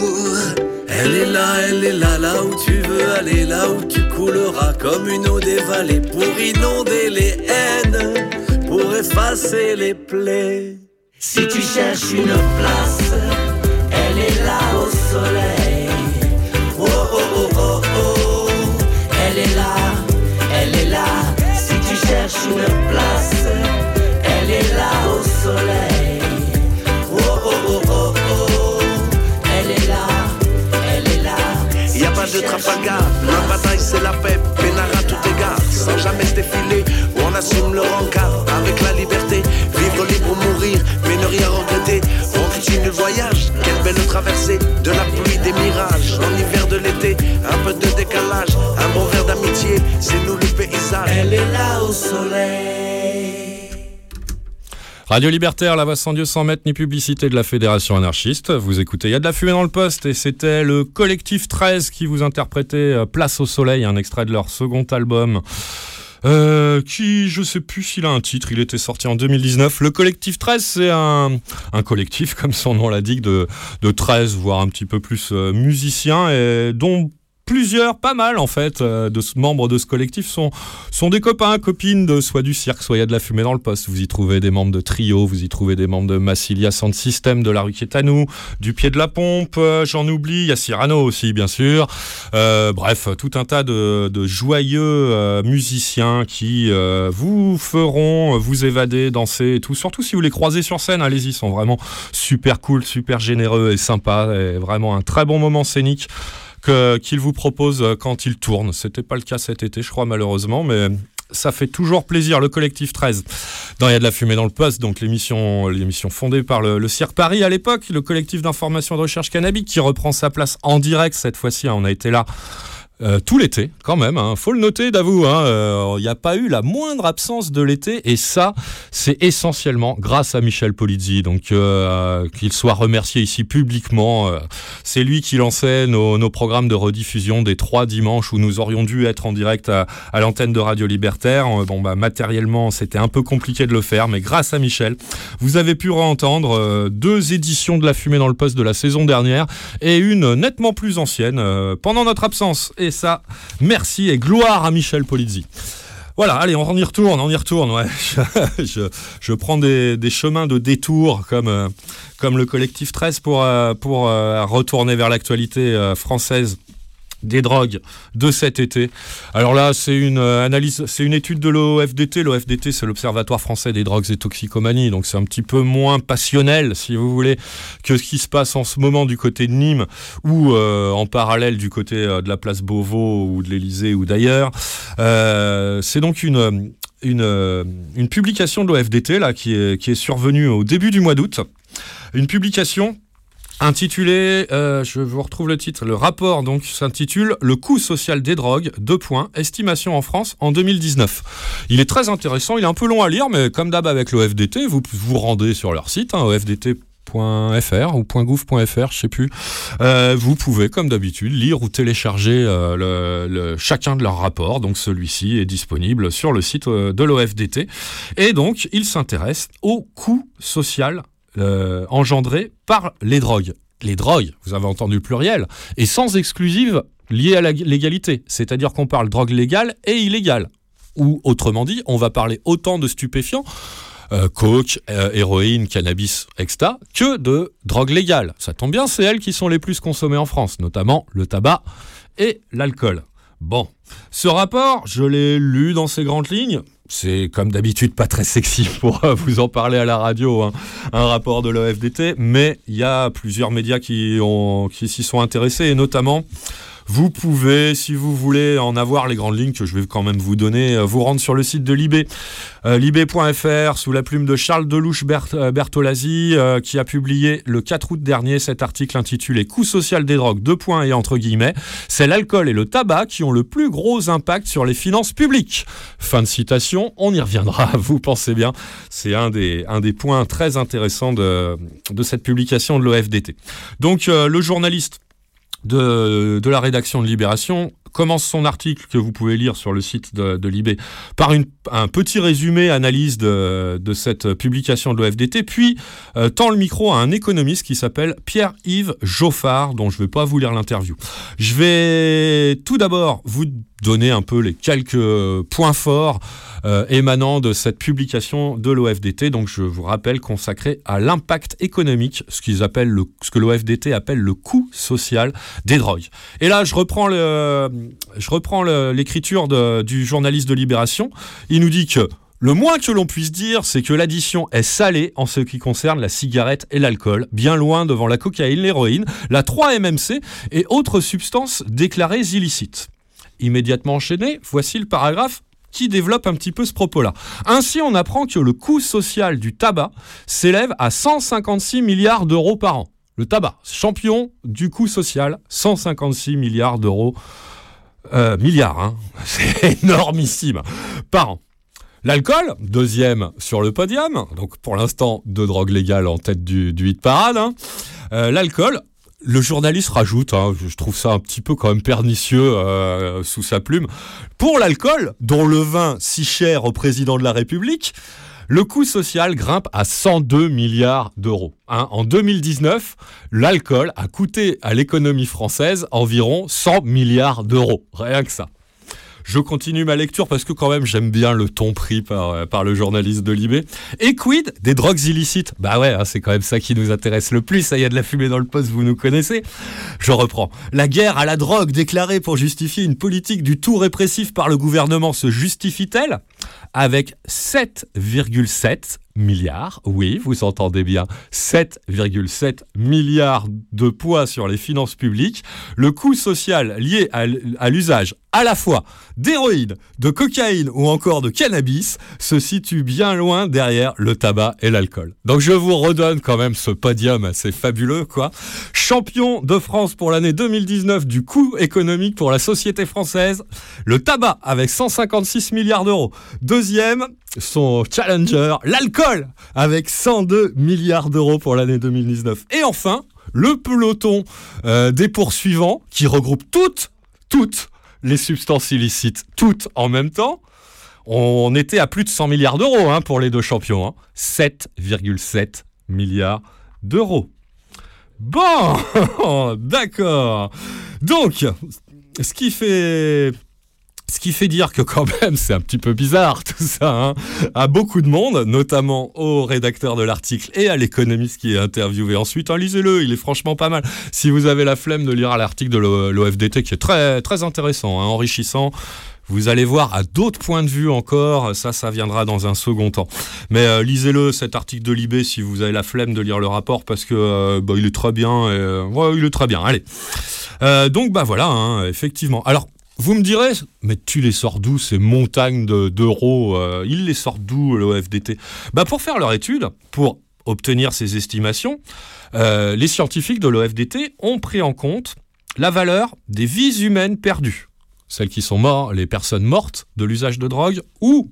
Elle est là, elle est là, là où tu veux aller, là où tu couleras comme une eau des vallées pour inonder les haines, pour effacer les plaies. Si tu cherches une place, elle est là au soleil. Si tu cherches une place, elle est là au soleil. Oh oh oh oh oh, elle est là, elle est là. Y a pas de Trafalgar, la bataille c'est la paix, Pénara tout égard, sans jamais se défiler, où on assume le rencard, avec la liberté, vivre libre ou mourir, mais ne rien regretter, on continue le voyage, quelle belle traversée, de la pluie des mirages, en hiver de l'été, un peu de décalage, un bon verre d'amitié, c'est nous le paysage. Elle est là au soleil. Radio Libertaire, la voix sans Dieu sans mètres ni publicité de la Fédération anarchiste. Vous écoutez, il y a de la fumée dans le poste et c'était le collectif 13 qui vous interprétait euh, Place au soleil, un extrait de leur second album. Euh, qui, je sais plus s'il a un titre, il était sorti en 2019. Le collectif 13, c'est un, un collectif, [LAUGHS] comme son nom l'indique, de, de 13, voire un petit peu plus euh, musiciens, et dont plusieurs, pas mal en fait, euh, de membres de ce collectif sont, sont des copains, copines de soit du cirque, soit il y a de la fumée dans le poste. Vous y trouvez des membres de Trio, vous y trouvez des membres de Massilia Sound System, de La Rue qui du Pied de la Pompe, euh, j'en oublie, il y a Cyrano aussi bien sûr. Euh, bref, tout un tas de, joyeux musiciens qui vous feront vous évader, danser et tout. Surtout si vous les croisez sur scène, allez-y, ils sont vraiment super cool, super généreux et sympas. Vraiment un très bon moment scénique qu'ils vous proposent euh, quand ils tournent. C'était pas le cas cet été, je crois, malheureusement, mais ça fait toujours plaisir. Le collectif 13, dans Il y a de la fumée dans le poste, donc l'émission, fondée par le, le Cirque Paris à l'époque, le collectif d'information et de recherche cannabis qui reprend sa place en direct cette fois-ci. hein, on a été là euh, tout l'été, quand même. Hein. Faut le noter, hein, euh, Il n'y a pas eu la moindre absence de l'été, et ça, c'est essentiellement grâce à Michel Polizzi. Donc, euh, qu'il soit remercié ici publiquement. euh, c'est lui qui lançait nos, nos programmes de rediffusion des trois dimanches où nous aurions dû être en direct à, l'antenne de Radio Libertaire. Euh, Bon, bah, matériellement, c'était un peu compliqué de le faire, mais grâce à Michel, vous avez pu entendre euh, deux éditions de La Fumée dans le Poste de la saison dernière et une nettement plus ancienne euh, pendant notre absence. Ça, merci et gloire à Michel Polizzi. Voilà, allez, on y retourne, on y retourne. Ouais. [LAUGHS] Je, je, prends des, chemins de détour comme, euh, le collectif 13 pour, euh, euh, retourner vers l'actualité française des drogues de cet été. Alors là, c'est une euh, analyse, c'est une étude de l'OFDT. L'OFDT, c'est l'Observatoire français des drogues et toxicomanie, donc c'est un petit peu moins passionnel, si vous voulez, que ce qui se passe en ce moment du côté de Nîmes ou euh, en parallèle du côté euh, de la place Beauvau ou de l'Élysée ou d'ailleurs. C'est donc une une, une publication de l'OFDT là qui est, qui est survenue au début du mois d'août. Une publication intitulé, euh, je vous retrouve le titre, le rapport donc s'intitule Le coût social des drogues, deux points, estimation en France en 2019. Il est très intéressant, il est un peu long à lire, mais comme d'hab avec l'OFDT, vous vous rendez sur leur site, hein, OFDT .fr ou je sais plus. Euh, vous pouvez, comme d'habitude, lire ou télécharger euh, chacun de leurs rapports. Donc celui-ci est disponible sur le site de l'OFDT. Et donc, il s'intéresse au coût social euh, engendré par les drogues. Les drogues, vous avez entendu le pluriel, et sans exclusive liée à la légalité. C'est-à-dire qu'on parle drogue légale et illégale. Ou autrement dit, on va parler autant de stupéfiants, euh, coke, euh, héroïne, cannabis, extra, que de drogue légale. Ça tombe bien, c'est elles qui sont les plus consommées en France, notamment le tabac et l'alcool. Bon, ce rapport, je l'ai lu dans ses grandes lignes. C'est comme d'habitude pas très sexy [LAUGHS] pour euh, vous en parler à la radio, hein, un rapport de l'OFDT, mais il y a plusieurs médias qui, s'y sont intéressés, et notamment, vous pouvez, si vous voulez en avoir les grandes lignes que je vais quand même vous donner, euh, vous rendre sur le site de Libé, euh, libé.fr, sous la plume de Charles Delouche Bert- euh, Bertolazzi, euh, qui a publié le 4 août dernier cet article intitulé Coût social des drogues, deux points et entre guillemets, c'est l'alcool et le tabac qui ont le plus gros impact sur les finances publiques. Fin de citation, on y reviendra, [LAUGHS] vous pensez bien. C'est un des, un des points très intéressants de, de cette publication de l'OFDT. Donc le journaliste de, la rédaction de Libération commence son article que vous pouvez lire sur le site de, de Libé par une- un petit résumé, analyse de, de cette publication de l'OFDT, puis euh, tend le micro à un économiste qui s'appelle Pierre-Yves Joffard, dont je ne vais pas vous lire l'interview. Je vais tout d'abord vous donner un peu les quelques points forts euh, émanant de cette publication de l'OFDT. Donc je vous rappelle consacrée à l'impact économique, ce que l'OFDT appelle le coût social des drogues. Et là, je reprends l'écriture du journaliste de Libération. Il nous dit que le moins que l'on puisse dire, c'est que l'addition est salée en ce qui concerne la cigarette et l'alcool, bien loin devant la cocaïne, l'héroïne, la 3-MMC et autres substances déclarées illicites. Immédiatement enchaîné, voici le paragraphe qui développe un petit peu ce propos-là. Ainsi, on apprend que le coût social du tabac s'élève à 156 milliards d'euros par an. Le tabac, champion du coût social, 156 milliards d'euros. Euh, milliards, hein. [LAUGHS] c'est énormissime, par an. L'alcool, deuxième sur le podium, donc pour l'instant deux drogues légales en tête du, du hit parade. hein. Euh, L'alcool, le journaliste rajoute, hein, je trouve ça un petit peu quand même pernicieux euh, sous sa plume, pour l'alcool, dont le vin si cher au président de la République, le coût social grimpe à 102 milliards d'euros. hein. en 2019, l'alcool a coûté à l'économie française environ 100 milliards d'euros. Rien que ça. Je continue ma lecture parce que quand même j'aime bien le ton pris par, euh, le journaliste de Libé. Et quid des drogues illicites? Bah ouais, hein, c'est quand même ça qui nous intéresse le plus. Ça y a de la fumée dans le poste, vous nous connaissez. Je reprends. La guerre à la drogue déclarée pour justifier une politique du tout répressif par le gouvernement se justifie-t-elle? Avec 7,7 milliards, oui, vous entendez bien, 7,7 milliards de poids sur les finances publiques, le coût social lié à, l'usage à la fois d'héroïne, de cocaïne ou encore de cannabis se situe bien loin derrière le tabac et l'alcool. Donc je vous redonne quand même ce podium assez fabuleux, quoi. Champion de France pour l'année 2019 du coût économique pour la société française, le tabac avec 156 milliards d'euros. Deuxième, son challenger, l'alcool, avec 102 milliards d'euros pour l'année 2019. Et enfin, le peloton euh, des poursuivants, qui regroupe toutes, toutes les substances illicites, toutes en même temps. On était à plus de 100 milliards d'euros hein, pour les deux champions. hein. 7,7 milliards d'euros. Bon, [LAUGHS] d'accord. Donc, ce qui fait ce qui fait dire que quand même c'est un petit peu bizarre tout ça hein, à beaucoup de monde, notamment au rédacteur de l'article et à l'économiste qui est interviewé ensuite. Hein, Lisez-le, il est franchement pas mal. Si vous avez la flemme de lire l'article de l'O- l'OFDT qui est très très intéressant, hein, enrichissant. Vous allez voir à d'autres points de vue encore, ça, ça viendra dans un second temps. Mais euh, lisez-le, cet article de Libé, si vous avez la flemme de lire le rapport, parce que euh, bah, il est très bien. Euh, ouais, il est très bien. Allez. Euh, donc bah voilà, hein, effectivement. Alors vous me direz, mais tu les sors d'où ces montagnes de- d'euros euh, Ils les sortent d'où le FDT Bah pour faire leur étude, pour obtenir ces estimations, euh, les scientifiques de l'OFDT ont pris en compte la valeur des vies humaines perdues, celles qui sont mortes, les personnes mortes de l'usage de drogue ou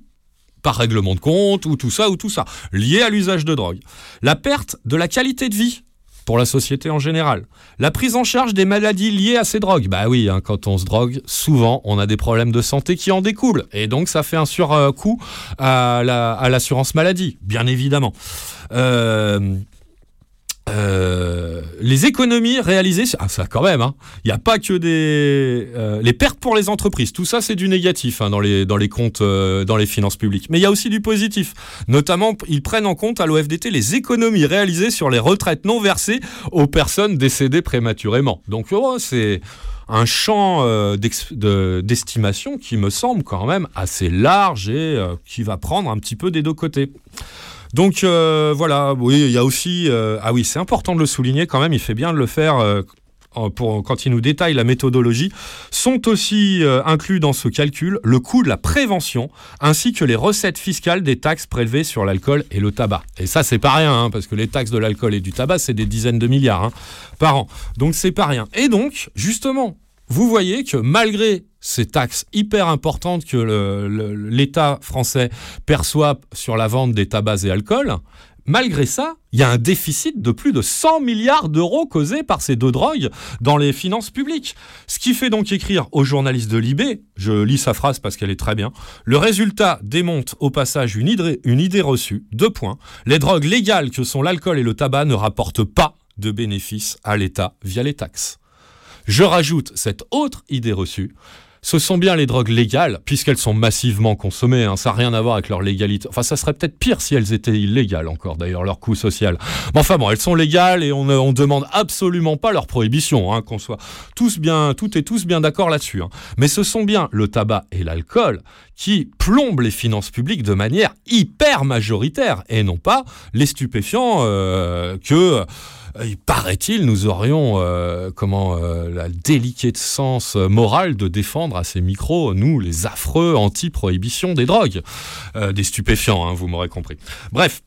par règlement de compte ou tout ça ou tout ça lié à l'usage de drogue, la perte de la qualité de vie pour la société en général. La prise en charge des maladies liées à ces drogues. Bah oui, hein, quand on se drogue, souvent on a des problèmes de santé qui en découlent. Et donc ça fait un surcoût à la- à l'assurance maladie, bien évidemment. Euh, euh, les économies réalisées, ah ça quand même, hein. il n'y a pas que des euh, les pertes pour les entreprises. Tout ça c'est du négatif hein, dans les dans les comptes, euh, dans les finances publiques. Mais il y a aussi du positif. Notamment, ils prennent en compte à l'OFDT les économies réalisées sur les retraites non versées aux personnes décédées prématurément. Donc oh, c'est un champ d'estimation qui me semble quand même assez large et qui va prendre un petit peu des deux côtés. Donc euh, voilà, oui, il y a aussi... euh, ah oui, c'est important de le souligner quand même, il fait bien de le faire euh, pour, quand il nous détaille la méthodologie, sont aussi euh, inclus dans ce calcul le coût de la prévention ainsi que les recettes fiscales des taxes prélevées sur l'alcool et le tabac. Et ça, c'est pas rien, hein, parce que les taxes de l'alcool et du tabac, c'est des dizaines de milliards hein, par an. Donc c'est pas rien. Et donc, justement, vous voyez que malgré ces taxes hyper importantes que l'État français perçoit sur la vente des tabacs et alcools, malgré ça, il y a un déficit de plus de 100 milliards d'euros causé par ces deux drogues dans les finances publiques. Ce qui fait donc écrire au journaliste de Libé, je lis sa phrase parce qu'elle est très bien, le résultat démonte au passage une idée, une idée reçue, deux points, les drogues légales que sont l'alcool et le tabac ne rapportent pas de bénéfices à l'État via les taxes. Je rajoute cette autre idée reçue. Ce sont bien les drogues légales, puisqu'elles sont massivement consommées. hein, ça n'a rien à voir avec leur légalité. Enfin, ça serait peut-être pire si elles étaient illégales encore, d'ailleurs, leur coût social. Mais enfin bon, elles sont légales et on ne demande absolument pas leur prohibition, hein, qu'on soit tous bien, toutes et tous bien d'accord là-dessus. hein. Mais ce sont bien le tabac et l'alcool qui plombent les finances publiques de manière hyper majoritaire et non pas les stupéfiants euh, que il paraît-il, nous aurions euh, comment euh, la déliquescence morale de défendre à ces micros, nous, les affreux anti-prohibition des drogues, Euh, des stupéfiants, hein, vous m'aurez compris. Bref,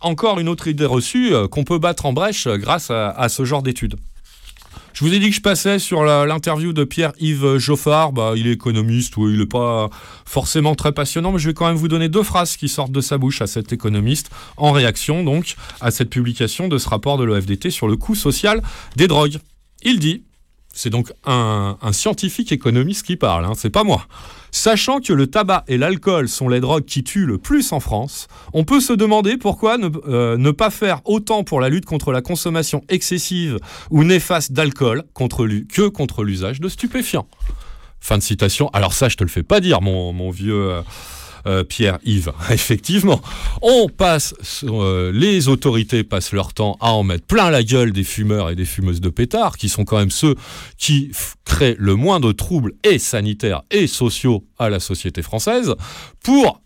encore une autre idée reçue euh, qu'on peut battre en brèche euh, grâce à ce genre d'études. Je vous ai dit que je passais sur l'interview de Pierre-Yves Geoffard. Bah, il est économiste, il n'est pas forcément très passionnant, mais je vais quand même vous donner deux phrases qui sortent de sa bouche à cet économiste en réaction donc à cette publication de ce rapport de l'OFDT sur le coût social des drogues. Il dit, c'est donc un, scientifique économiste qui parle, hein, c'est pas moi. Sachant que le tabac et l'alcool sont les drogues qui tuent le plus en France, on peut se demander pourquoi ne, euh, pas faire autant pour la lutte contre la consommation excessive ou néfaste d'alcool que contre l'usage de stupéfiants. Fin de citation. Alors ça, je te le fais pas dire, mon, mon vieux euh, euh, Pierre-Yves. [LAUGHS] Effectivement, on passe, euh, les autorités passent leur temps à en mettre plein la gueule des fumeurs et des fumeuses de pétards, qui sont quand même ceux qui créent le moins de troubles et sanitaires et sociaux à la société française, pour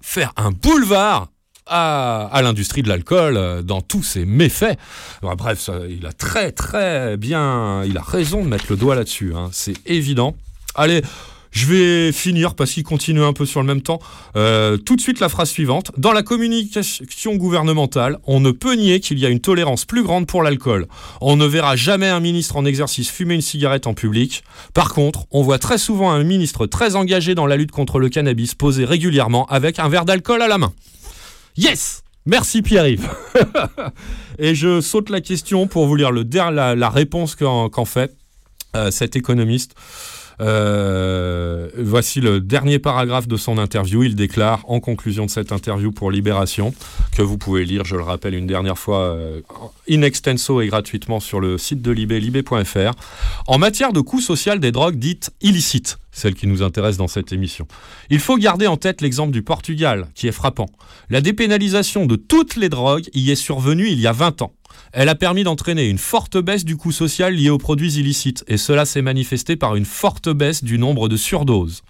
faire un boulevard à, l'industrie de l'alcool euh, dans tous ses méfaits. Bref, il a très très bien, il a raison de mettre le doigt là-dessus, hein, c'est évident. Allez, je vais finir parce qu'il continue un peu sur le même temps. Euh, tout de suite la phrase suivante. Dans la communication gouvernementale, on ne peut nier qu'il y a une tolérance plus grande pour l'alcool. On ne verra jamais un ministre en exercice fumer une cigarette en public. Par contre, on voit très souvent un ministre très engagé dans la lutte contre le cannabis poser régulièrement avec un verre d'alcool à la main. Yes Merci Pierre-Yves. [LAUGHS] Et je saute la question pour vous lire le la, la réponse qu'en qu'en fait euh, cet économiste. Euh, voici le dernier paragraphe de son interview. Il déclare en conclusion de cette interview pour Libération, que vous pouvez lire, je le rappelle une dernière fois, euh, in extenso et gratuitement sur le site de Libé, libé.fr. En matière de coût social des drogues dites illicites, celle qui nous intéresse dans cette émission, il faut garder en tête l'exemple du Portugal, qui est frappant. La dépénalisation de toutes les drogues y est survenue il y a 20 ans. Elle a permis d'entraîner une forte baisse du coût social lié aux produits illicites, et cela s'est manifesté par une forte baisse du nombre de surdoses.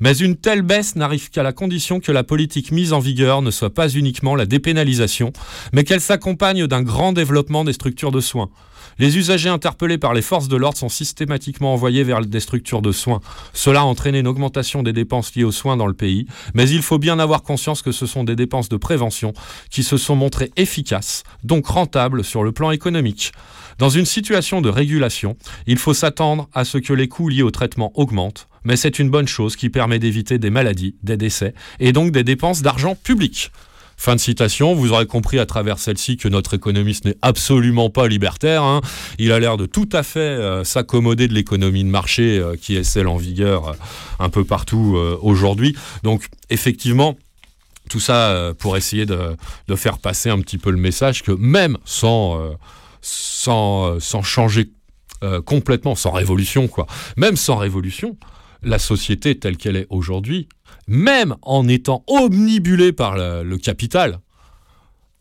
Mais une telle baisse n'arrive qu'à la condition que la politique mise en vigueur ne soit pas uniquement la dépénalisation, mais qu'elle s'accompagne d'un grand développement des structures de soins. Les usagers interpellés par les forces de l'ordre sont systématiquement envoyés vers des structures de soins. Cela a entraîné une augmentation des dépenses liées aux soins dans le pays, mais il faut bien avoir conscience que ce sont des dépenses de prévention qui se sont montrées efficaces, donc rentables sur le plan économique. Dans une situation de régulation, il faut s'attendre à ce que les coûts liés au traitement augmentent, mais c'est une bonne chose qui permet d'éviter des maladies, des décès et donc des dépenses d'argent public. Fin de citation, vous aurez compris à travers celle-ci que notre économiste n'est absolument pas libertaire. hein. Il a l'air de tout à fait euh, s'accommoder de l'économie de marché euh, qui est celle en vigueur euh, un peu partout aujourd'hui. Donc effectivement, tout ça pour essayer de, faire passer un petit peu le message que même sans, changer complètement, sans révolution, quoi, même sans révolution, la société telle qu'elle est aujourd'hui, même en étant omnibulée par le capital,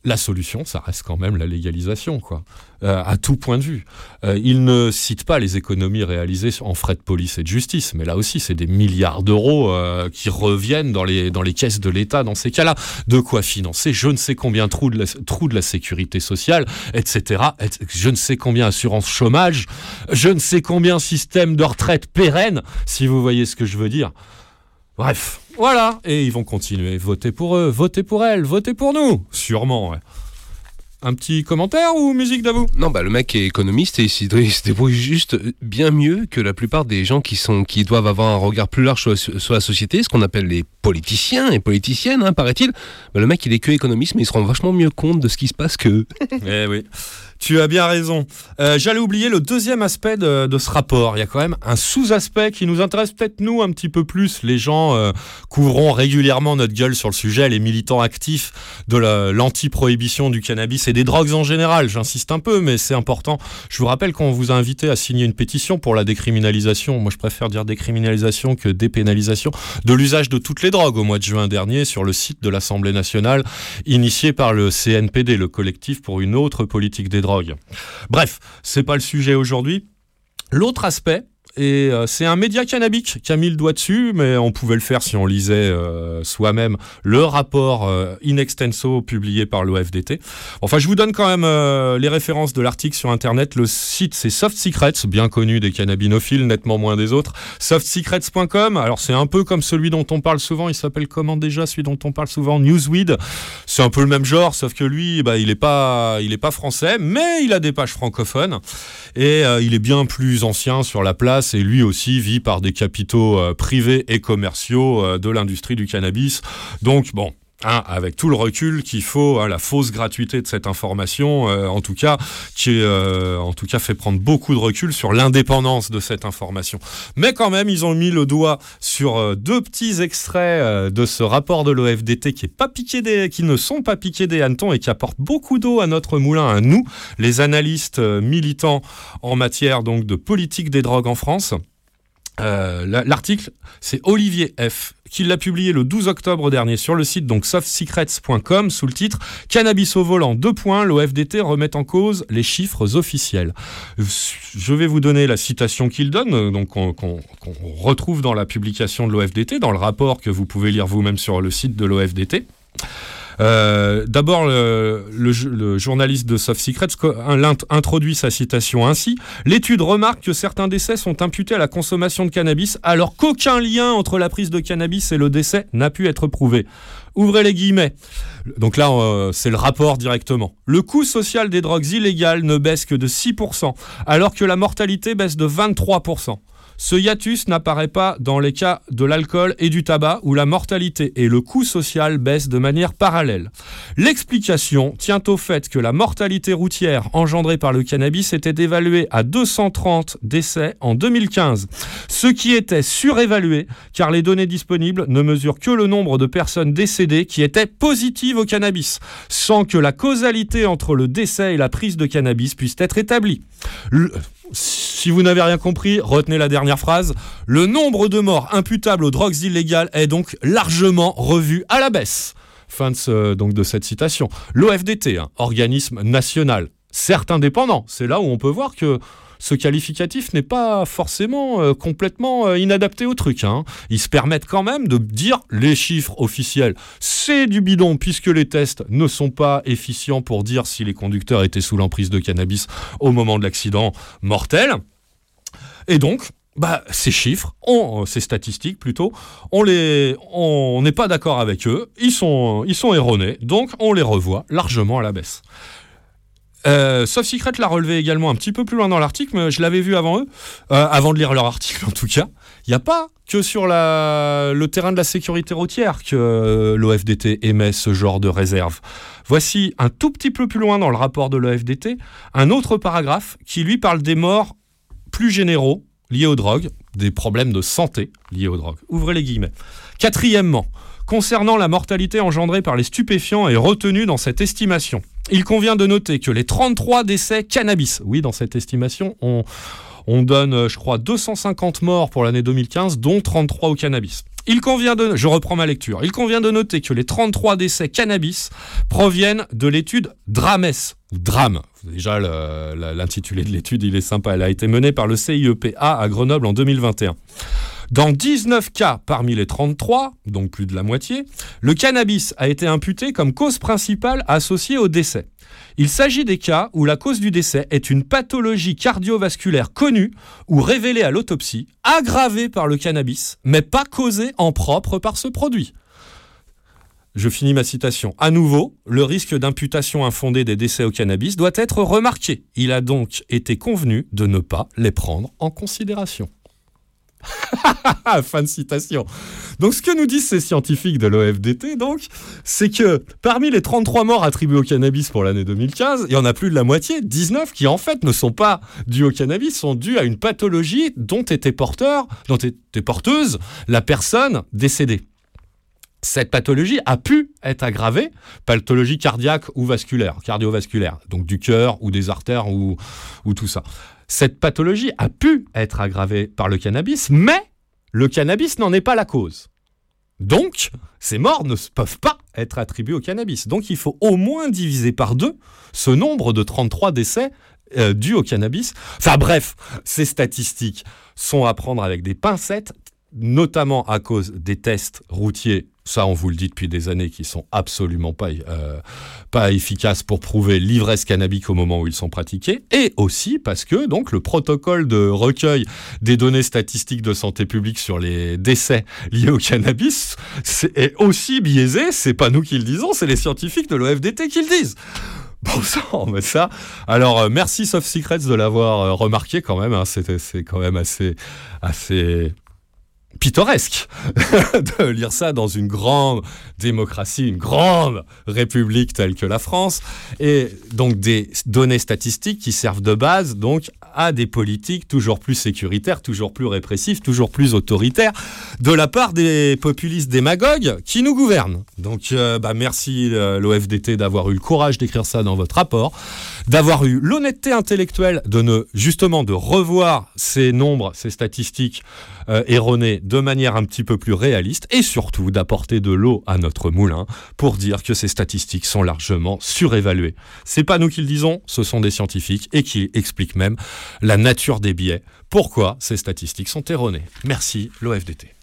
la solution, ça reste quand même la légalisation, quoi, Euh, à tout point de vue. Euh, il ne cite pas les économies réalisées en frais de police et de justice, mais là aussi, c'est des milliards d'euros euh, qui reviennent dans les, caisses de l'État dans ces cas-là. De quoi financer je ne sais combien trous de la, trous de la sécurité sociale, etc. et- Je ne sais combien assurance chômage, je ne sais combien système de retraite pérenne, si vous voyez ce que je veux dire. Bref, voilà, et ils vont continuer. Votez pour eux, votez pour elles, votez pour nous, sûrement. ouais. Un petit commentaire ou musique d'avoue Non, bah le mec est économiste et il se dé- il se débrouille juste bien mieux que la plupart des gens qui, sont, qui doivent avoir un regard plus large sur, la- sur la société, ce qu'on appelle les politiciens et politiciennes, hein, paraît-il. Bah, le mec, il est que économiste, mais il se rend vachement mieux compte de ce qui se passe que. Eh oui. Tu as bien raison. Euh, J'allais oublier le deuxième aspect de, ce rapport. Il y a quand même un sous-aspect qui nous intéresse peut-être nous un petit peu plus. Les gens euh, régulièrement notre gueule sur le sujet, les militants actifs de la- l'anti-prohibition du cannabis et des drogues en général. J'insiste un peu, mais c'est important. Je vous rappelle qu'on vous a invité à signer une pétition pour la décriminalisation. Moi, je préfère dire décriminalisation que dépénalisation de l'usage de toutes les drogues au mois de juin dernier sur le site de l'Assemblée nationale, initié par le CNPD, le collectif pour une autre politique des drogues. Bref, c'est pas le sujet aujourd'hui. L'autre aspect, et euh, c'est un média cannabique qui a mis le doigt dessus, mais on pouvait le faire si on lisait euh, soi-même le rapport euh, in extenso publié par l'OFDT. Enfin, je vous donne quand même les références de l'article sur Internet. Le site, c'est Soft Secrets, bien connu des cannabinophiles, nettement moins des autres. Softsecrets.com, alors c'est un peu comme celui dont on parle souvent, il s'appelle comment déjà, celui dont on parle souvent? Newsweed. C'est un peu le même genre, sauf que lui, bah, il est pas, pas français, mais il a des pages francophones et il est bien plus ancien sur la place et lui aussi vit par des capitaux euh, privés et commerciaux euh, de l'industrie du cannabis. Donc bon. Hein, avec tout le recul qu'il faut, hein, la fausse gratuité de cette information, euh, en tout cas, qui euh, en tout cas fait prendre beaucoup de recul sur l'indépendance de cette information. Mais quand même, ils ont mis le doigt sur euh, deux petits extraits de ce rapport de l'OFDT qui est pas piqué des, qui ne sont pas piqués des hannetons et qui apportent beaucoup d'eau à notre moulin, à nous, les analystes militants en matière donc de politique des drogues en France. La- L'article, c'est Olivier F. qui l'a publié le 12 octobre dernier sur le site donc softsecrets.com sous le titre Cannabis au volant, deux points, l'OFDT remet en cause les chiffres officiels. Je vais vous donner la citation qu'il donne, euh, donc qu'on retrouve dans la publication de l'OFDT, dans le rapport que vous pouvez lire vous-même sur le site de l'OFDT. Euh, D'abord, le, journaliste de Soft Secrets introduit sa citation ainsi. L'étude remarque que certains décès sont imputés à la consommation de cannabis alors qu'aucun lien entre la prise de cannabis et le décès n'a pu être prouvé. Ouvrez les guillemets. Donc là, euh, c'est le rapport directement. Le coût social des drogues illégales ne baisse que de 6%, alors que la mortalité baisse de 23%. Ce hiatus n'apparaît pas dans les cas de l'alcool et du tabac où la mortalité et le coût social baissent de manière parallèle. L'explication tient au fait que la mortalité routière engendrée par le cannabis était évaluée à 230 décès en 2015, ce qui était surévalué car les données disponibles ne mesurent que le nombre de personnes décédées qui étaient positives au cannabis, sans que la causalité entre le décès et la prise de cannabis puisse être établie. Si vous n'avez rien compris, retenez la dernière phrase. Le nombre de morts imputables aux drogues illégales est donc largement revu à la baisse. Fin de, cette citation. L'OFDT, hein, organisme national, certes indépendant, c'est là où on peut voir que ce qualificatif n'est pas forcément euh, complètement euh, inadapté au truc. hein. Ils se permettent quand même de dire les chiffres officiels. C'est du bidon puisque les tests ne sont pas efficients pour dire si les conducteurs étaient sous l'emprise de cannabis au moment de l'accident mortel. Et donc, bah, ces chiffres, on- ces statistiques plutôt, on n'est pas d'accord avec eux. Ils sont erronés. Donc, on les revoit largement à la baisse. Euh, Soft Secret l'a relevé également un petit peu plus loin dans l'article, mais je l'avais vu avant eux, euh, avant de lire leur article en tout cas. Il n'y a pas que sur le terrain de la sécurité routière que euh, l'OFDT émet ce genre de réserve. Voici un tout petit peu plus loin dans le rapport de l'OFDT, un autre paragraphe qui lui parle des morts plus généraux liés aux drogues, des problèmes de santé liés aux drogues. Ouvrez les guillemets. Quatrièmement, concernant la mortalité engendrée par les stupéfiants et retenue dans cette estimation, il convient de noter que les 33 décès cannabis, oui, dans cette estimation, on, on donne, euh, je crois, 250 morts pour l'année 2015, dont 33 au cannabis. Il convient de, je reprends ma lecture, il convient de noter que les 33 décès cannabis proviennent de l'étude DRAMES, ou DRAM. Déjà, l'intitulé de l'étude, il est sympa. Elle a été menée par le CIEPA à Grenoble en 2021. Dans 19 cas parmi les 33, donc plus de la moitié, le cannabis a été imputé comme cause principale associée au décès. Il s'agit des cas où la cause du décès est une pathologie cardiovasculaire connue ou révélée à l'autopsie, aggravée par le cannabis, mais pas causée en propre par ce produit. Je finis ma citation. À nouveau, le risque d'imputation infondée des décès au cannabis doit être remarqué. Il a donc été convenu de ne pas les prendre en considération. [LAUGHS] fin de citation. Donc ce que nous disent ces scientifiques de l'OFDT, donc, c'est que parmi les 33 morts attribués au cannabis pour l'année 2015, il y en a plus de la moitié, 19, qui en fait ne sont pas dus au cannabis, sont dus à une pathologie dont était porteur, dont était porteuse la personne décédée. Cette pathologie a pu être aggravée, pathologie cardiaque ou vasculaire, cardiovasculaire, donc du cœur ou des artères ou, ou tout ça. Cette pathologie a pu être aggravée par le cannabis, mais le cannabis n'en est pas la cause. Donc, ces morts ne peuvent pas être attribués au cannabis. Donc, il faut au moins diviser par deux ce nombre de 33 décès euh, dus au cannabis. Enfin bref, ces statistiques sont à prendre avec des pincettes, notamment à cause des tests routiers. Ça, on vous le dit depuis des années, qui sont absolument pas, euh, pas efficaces pour prouver l'ivresse cannabique au moment où ils sont pratiqués, et aussi parce que donc le protocole de recueil des données statistiques de santé publique sur les décès liés au cannabis est aussi biaisé. C'est pas nous qui le disons, c'est les scientifiques de l'OFDT qui le disent. Bon sang, mais ça. Alors euh, merci Soft Secrets de l'avoir euh, remarqué quand même. hein. C'est quand même assez assez pittoresque [LAUGHS] de lire ça dans une grande démocratie, une grande république telle que la France, et donc des données statistiques qui servent de base donc à des politiques toujours plus sécuritaires, toujours plus répressives, toujours plus autoritaires de la part des populistes démagogues qui nous gouvernent. Donc euh, bah, merci euh, l'OFDT d'avoir eu le courage d'écrire ça dans votre rapport, d'avoir eu l'honnêteté intellectuelle de ne justement de revoir ces nombres, ces statistiques euh, erronées de manière un petit peu plus réaliste et surtout d'apporter de l'eau à notre moulin pour dire que ces statistiques sont largement surévaluées. C'est pas nous qui le disons, ce sont des scientifiques et qui expliquent même la nature des biais, pourquoi ces statistiques sont erronées? Merci l'OFDT.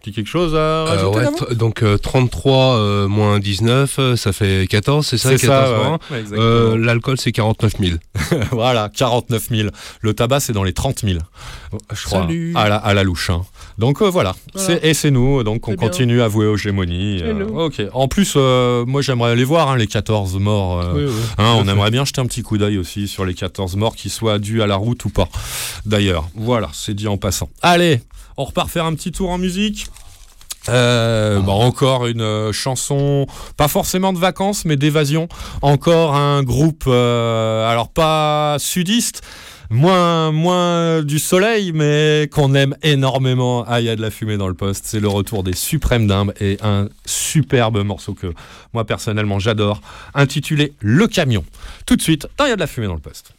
Petit quelque chose à Euh, ouais, donc euh, 33 euh, moins 19, euh, ça fait 14, c'est ça C'est 14 ça, ouais. Euh, L'alcool, c'est 49 000. [LAUGHS] voilà, 49 000. Le tabac, c'est dans les 30 000, je crois, Salut. à la, à la louche. hein. Donc euh, voilà, et c'est nous, donc on bien. continue à vouer aux gémonies. euh, ok. En plus, euh, moi j'aimerais aller voir hein, les 14 morts. euh, Oui, oui, hein, on aimerait bien jeter un petit coup d'œil aussi sur les 14 morts qui soient dus à la route ou pas. D'ailleurs, voilà, c'est dit en passant. Allez, on repart faire un petit tour en musique. Euh, bah, encore une euh, chanson, pas forcément de vacances, mais d'évasion. Encore un groupe, euh, alors pas sudiste, moins, moins du soleil, mais qu'on aime énormément. Ah, il y a de la fumée dans le poste. C'est le retour des Suprêmes d'Imbe et un superbe morceau que moi personnellement j'adore, intitulé Le Camion. Tout de suite, Il y a de la fumée dans le poste.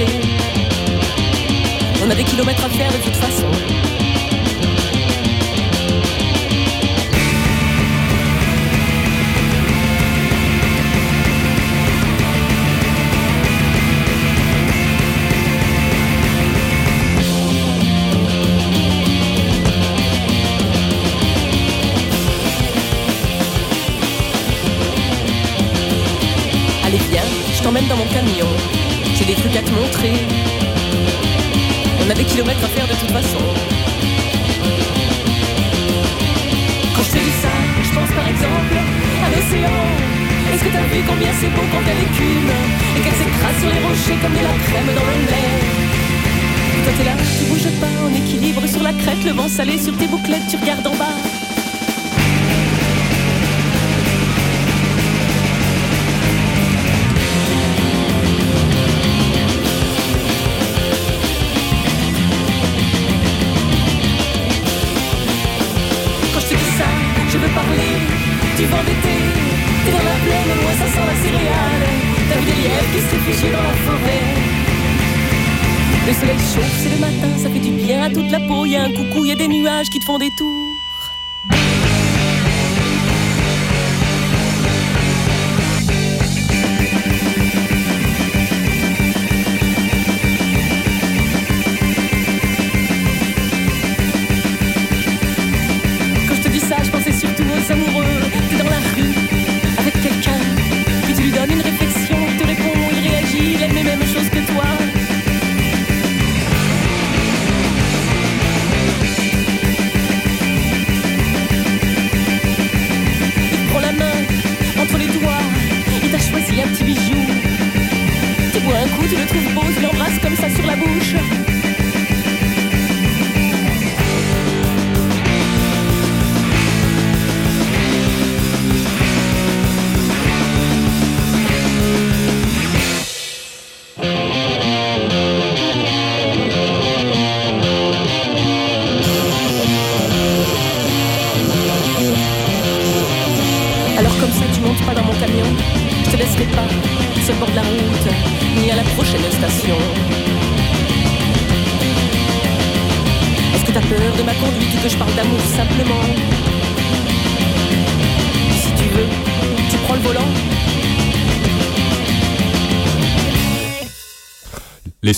On a des kilomètres à faire de toute façon. Allez viens, je t'emmène dans mon camion. À faire de toute façon. Quand je te dis ça, je pense par exemple à l'océan. Est-ce que t'as vu combien c'est beau quand elle écume Et qu'elle s'écrase sur les rochers comme de la crème dans le lait? Toi t'es là, tu bouges pas en équilibre sur la crête Le vent salé sur tes bouclettes, tu regardes en bas Le soleil chauffe, c'est le matin, ça fait du bien à toute la peau. Y a un coucou, y a des nuages qui te font des tours.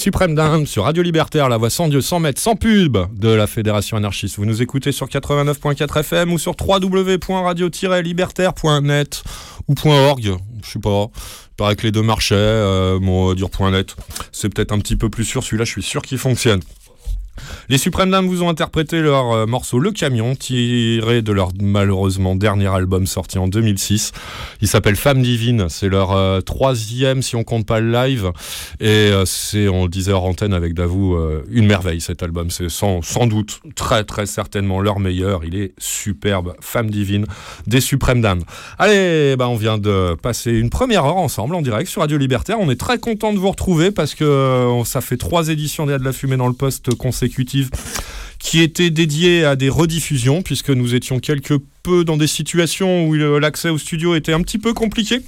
Les Suprêmes d'Inde sur Radio Libertaire, la voix sans Dieu, sans mètres, sans pub de la Fédération anarchiste. Vous nous écoutez sur 89.4 FM ou sur www.radio-libertaire.net ou .org, je sais pas. Il paraît que les deux marchaient, euh, bon, on va dire .net. C'est peut-être un petit peu plus sûr, celui-là je suis sûr qu'il fonctionne. Les Suprêmes Dames vous ont interprété leur euh, morceau Le Camion, tiré de leur malheureusement dernier album sorti en 2006. Il s'appelle Femme Divine, c'est leur euh, troisième si on compte pas le live. Et euh, c'est, on le disait hors antenne avec Davou, une merveille cet album. C'est sans, doute, très très certainement leur meilleur. Il est superbe, Femme Divine des Suprêmes Dames. Allez, bah, on vient de passer une première heure ensemble en direct sur Radio Libertaire. On est très content de vous retrouver parce que ça fait trois éditions des de la fumée dans le poste qui étaient dédiées à des rediffusions puisque nous étions quelque peu dans des situations où l'accès au studio était un petit peu compliqué.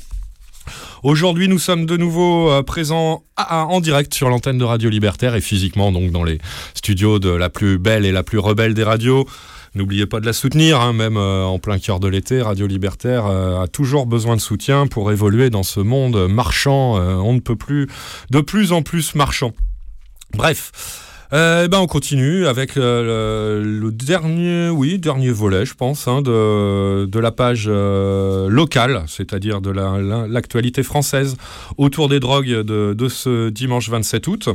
Aujourd'hui, nous sommes de nouveau euh, présents en direct sur l'antenne de Radio Libertaire et physiquement donc dans les studios de la plus belle et la plus rebelle des radios. N'oubliez pas de la soutenir, hein, même euh, en plein cœur de l'été. Radio Libertaire euh, a toujours besoin de soutien pour évoluer dans ce monde marchand. on ne peut plus, de plus en plus marchand. Bref. Euh, eh ben on continue avec euh, le, dernier, oui, dernier volet, je pense, hein, de, de la page euh, locale, c'est-à-dire de la- la- l'actualité française autour des drogues de, de ce dimanche 27 août.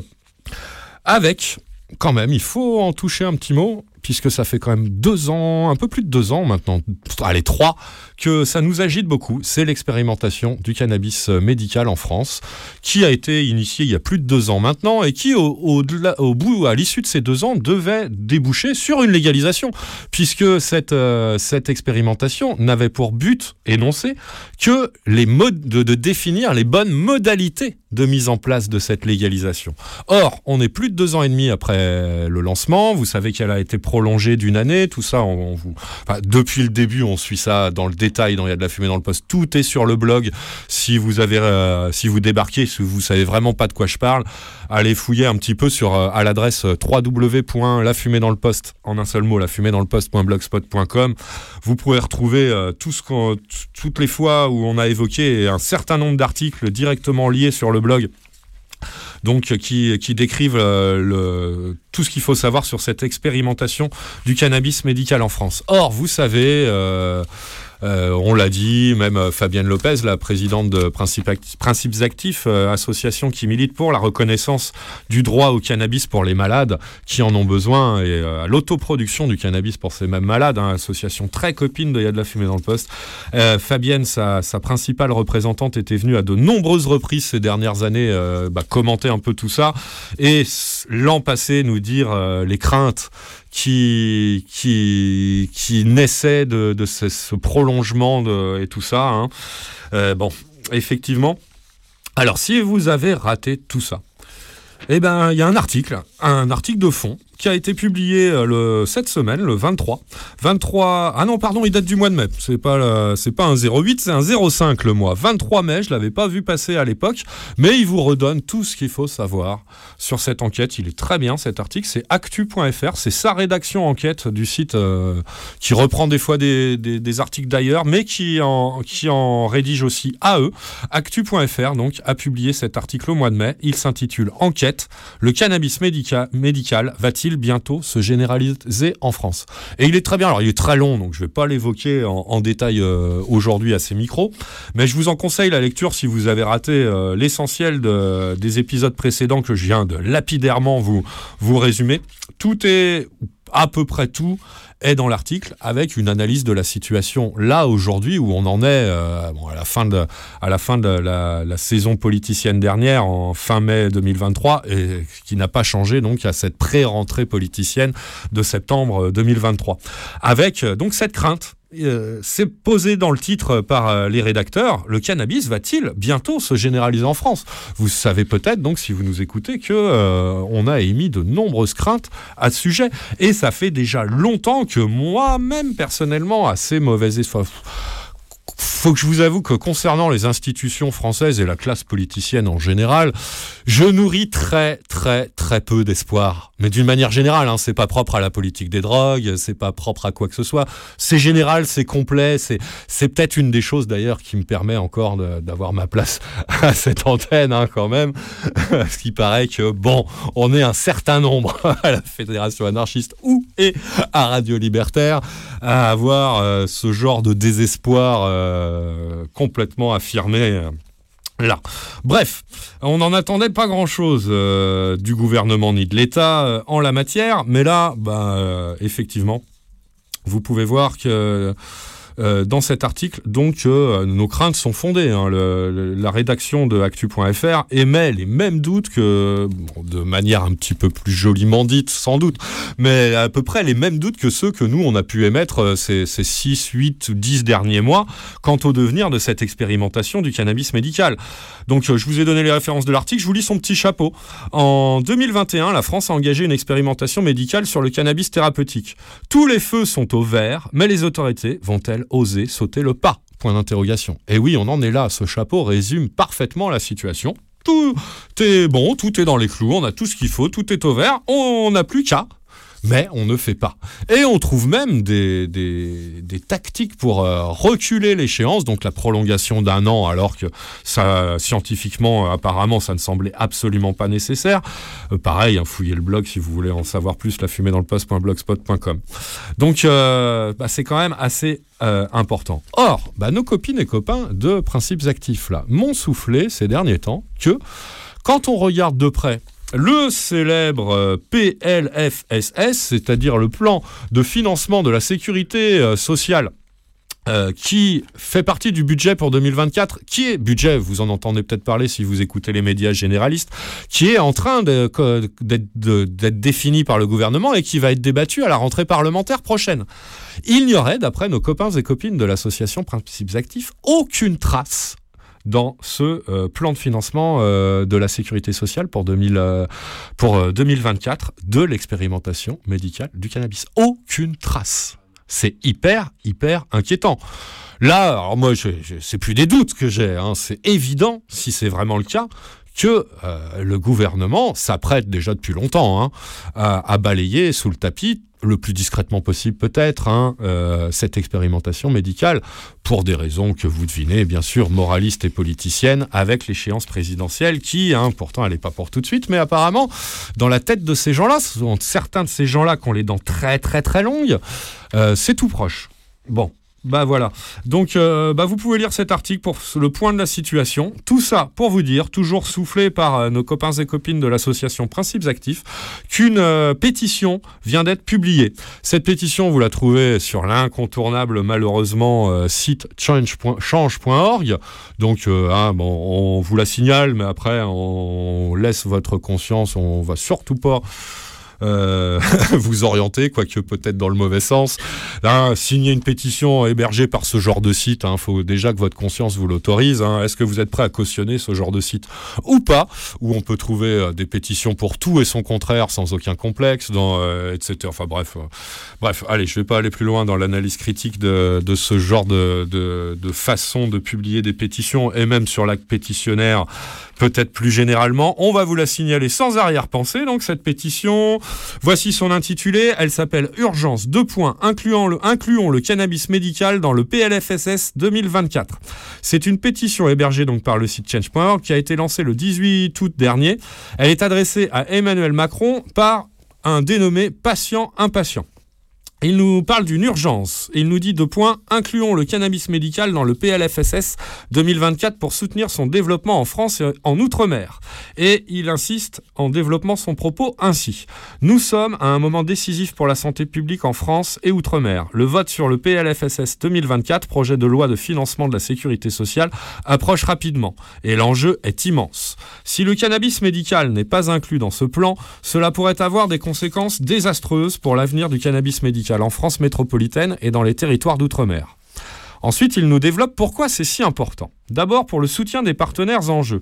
Avec, quand même, il faut en toucher un petit mot, puisque ça fait quand même deux ans, un peu plus de deux ans maintenant, allez trois, que ça nous agite beaucoup. C'est l'expérimentation du cannabis euh, médical en France, qui a été initiée il y a plus de deux ans maintenant, et qui, au, au, au à l'issue de ces deux ans, devait déboucher sur une légalisation, puisque cette, euh, expérimentation n'avait pour but énoncé que de, définir les bonnes modalités de mise en place de cette légalisation. Or, on est plus de deux ans et demi après le lancement. Vous savez qu'elle a été prolongée d'une année. Tout ça, depuis le début, on suit ça dans le détail. Dans il y a de la fumée dans le poste. Tout est sur le blog. Si vous avez, euh, si vous débarquez, si vous savez vraiment pas de quoi je parle, allez fouiller un petit peu sur euh, à l'adresse www.lafumée dans le poste en un seul mot, la fumée dans le poste.blogspot.com. Vous pourrez retrouver euh, tout ce qu'on, toutes les fois où on a évoqué un certain nombre d'articles directement liés sur le blog donc euh, qui, qui décrivent euh, tout ce qu'il faut savoir sur cette expérimentation du cannabis médical en France. Or, vous savez, euh, euh, on l'a dit, même euh, Fabienne Lopez, la présidente de Principes, Act- Principes Actifs, euh, association qui milite pour la reconnaissance du droit au cannabis pour les malades qui en ont besoin et euh, à l'autoproduction du cannabis pour ces mêmes malades, hein, association très copine de Il y a de la fumée dans le poste. Euh, Fabienne, sa, sa principale représentante, était venue à de nombreuses reprises ces dernières années euh, bah, commenter un peu tout ça et l'an passé nous dire euh, les craintes qui, qui, qui naissaient de, de ce, prolongement et tout ça. hein. Euh, bon, effectivement. Alors, si vous avez raté tout ça, eh ben, il y a un article, un article de fond qui a été publié euh, le, cette semaine, le 23. 23. Ah non, pardon, il date du mois de mai. C'est pas, le- c'est pas un 08, c'est un 05 le mois. 23 mai, je l'avais pas vu passer à l'époque, mais il vous redonne tout ce qu'il faut savoir sur cette enquête. Il est très bien cet article. C'est actu.fr. C'est sa rédaction enquête du site euh, qui reprend des fois des, des- des articles d'ailleurs, mais qui en, qui en rédige aussi à eux. Actu.fr donc a publié cet article au mois de mai. Il s'intitule Enquête. Le cannabis médica- médical va-t-il bientôt se généraliser en France? Et il est très bien. Alors il est très long, donc je vais pas l'évoquer en, détail euh, aujourd'hui à ces micros, mais je vous en conseille la lecture si vous avez raté euh, l'essentiel de- des épisodes précédents que je viens de lapidairement vous vous résumer. Tout est à peu près tout est dans l'article avec une analyse de la situation là aujourd'hui où on en est euh, à la fin de à la fin de la, saison politicienne dernière en fin mai 2023 et qui n'a pas changé donc à cette pré-rentrée politicienne de septembre 2023 avec euh, donc cette crainte euh, c'est posé dans le titre par euh, les rédacteurs. Le cannabis va-t-il bientôt se généraliser en France? Vous savez peut-être donc si vous nous écoutez que euh, on a émis de nombreuses craintes à ce sujet et ça fait déjà longtemps que moi-même personnellement assez mauvais espoir faut que je vous avoue que concernant les institutions françaises et la classe politicienne en général, je nourris très très très peu d'espoir. Mais d'une manière générale, hein, c'est pas propre à la politique des drogues, c'est pas propre à quoi que ce soit. C'est général, c'est complet, c'est c'est peut-être une des choses d'ailleurs qui me permet encore d'avoir ma place [LAUGHS] à cette antenne hein, quand même. [LAUGHS] Ce qui paraît que bon, on est un certain nombre [LAUGHS] à la fédération anarchiste ou et à Radio Libertaire à avoir euh, ce genre de désespoir euh, complètement affirmé. euh, Là. Bref, on n'en attendait pas grand-chose du gouvernement ni de l'État en la matière, mais là, bah, effectivement, vous pouvez voir que euh, dans cet article, donc, euh, nos craintes sont fondées. hein. La rédaction de Actu.fr émet les mêmes doutes que, de manière un petit peu plus joliment dite, sans doute, mais à peu près les mêmes doutes que ceux que nous, on a pu émettre euh, ces, ces 6, 8 ou 10 derniers mois quant au devenir de cette expérimentation du cannabis médical. Donc, je vous ai donné les références de l'article, je vous lis son petit chapeau. En 2021, la France a engagé une expérimentation médicale sur le cannabis thérapeutique. Tous les feux sont au vert, mais les autorités vont-elles oser sauter le pas? Point d'interrogation. Et oui, on en est là. Ce chapeau résume parfaitement la situation. Tout est bon, tout est dans les clous, on a tout ce qu'il faut, tout est au vert, on n'a plus qu'à. Mais on ne fait pas. Et on trouve même des, tactiques pour euh, reculer l'échéance, donc la prolongation d'un an, alors que scientifiquement, apparemment, ça ne semblait absolument pas nécessaire. Euh, pareil, hein, fouillez le blog si vous voulez en savoir plus, la fumée dans le poste.blogspot.com. Donc, euh, bah, c'est quand même assez important. Or, bah, nos copines et copains de Principes Actifs, là, m'ont soufflé ces derniers temps que quand on regarde de près le célèbre euh, PLFSS, c'est-à-dire le plan de financement de la sécurité euh, sociale euh, qui fait partie du budget pour 2024, qui est budget, vous en entendez peut-être parler si vous écoutez les médias généralistes, qui est en train d'être défini par le gouvernement et qui va être débattu à la rentrée parlementaire prochaine. Il n'y aurait, d'après nos copains et copines de l'association Principes Actifs, aucune trace dans ce euh, plan de financement euh, de la sécurité sociale pour, 2000, euh, pour euh, 2024 de l'expérimentation médicale du cannabis. Aucune trace. C'est hyper, hyper inquiétant. Là, alors moi, je, je- c'est plus des doutes que j'ai, hein, c'est évident, si c'est vraiment le cas, que euh, le gouvernement s'apprête déjà depuis longtemps hein, à, balayer sous le tapis le plus discrètement possible peut-être hein, euh, cette expérimentation médicale pour des raisons que vous devinez bien sûr moralistes et politiciennes avec l'échéance présidentielle qui hein, pourtant elle n'est pas pour tout de suite mais apparemment dans la tête de ces gens-là certains de ces gens-là qui ont les dents très très très longues euh, c'est tout proche. Bon bah voilà. Donc euh, bah vous pouvez lire cet article pour le point de la situation. Tout ça pour vous dire, toujours soufflé par euh, nos copains et copines de l'association Principes Actifs, qu'une euh, pétition vient d'être publiée. Cette pétition, vous la trouvez sur l'incontournable malheureusement site change.- change.org. Donc hein, bon, on vous la signale, mais après on laisse votre conscience. On va surtout pas euh, [LAUGHS] vous orienter, quoique peut-être dans le mauvais sens. Hein, signer une pétition hébergée par ce genre de site, il faut déjà que votre conscience vous l'autorise. hein. Est-ce que vous êtes prêt à cautionner ce genre de site ou pas? Où on peut trouver euh, des pétitions pour tout et son contraire sans aucun complexe, dans, euh, etc. Enfin bref, euh, bref, allez, je vais pas aller plus loin dans l'analyse critique de, de ce genre de, de, de façon de publier des pétitions et même sur l'acte pétitionnaire peut-être plus généralement. On va vous la signaler sans arrière-pensée. Donc cette pétition, voici son intitulé. Elle s'appelle Urgence 2 points, incluant le, incluons le cannabis médical dans le PLFSS 2024. C'est une pétition hébergée par le site change.org qui a été lancée le 18 août dernier. Elle est adressée à Emmanuel Macron par un dénommé patient impatient. Il nous parle d'une urgence. Il nous dit deux points. Incluons le cannabis médical dans le PLFSS 2024 pour soutenir son développement en France et en Outre-mer. Et il insiste en développant son propos ainsi. Nous sommes à un moment décisif pour la santé publique en France et Outre-mer. Le vote sur le PLFSS 2024, projet de loi de financement de la sécurité sociale, approche rapidement. Et l'enjeu est immense. Si le cannabis médical n'est pas inclus dans ce plan, cela pourrait avoir des conséquences désastreuses pour l'avenir du cannabis médical en France métropolitaine et dans les territoires d'outre-mer. Ensuite, il nous développe pourquoi c'est si important. D'abord pour le soutien des partenaires en jeu.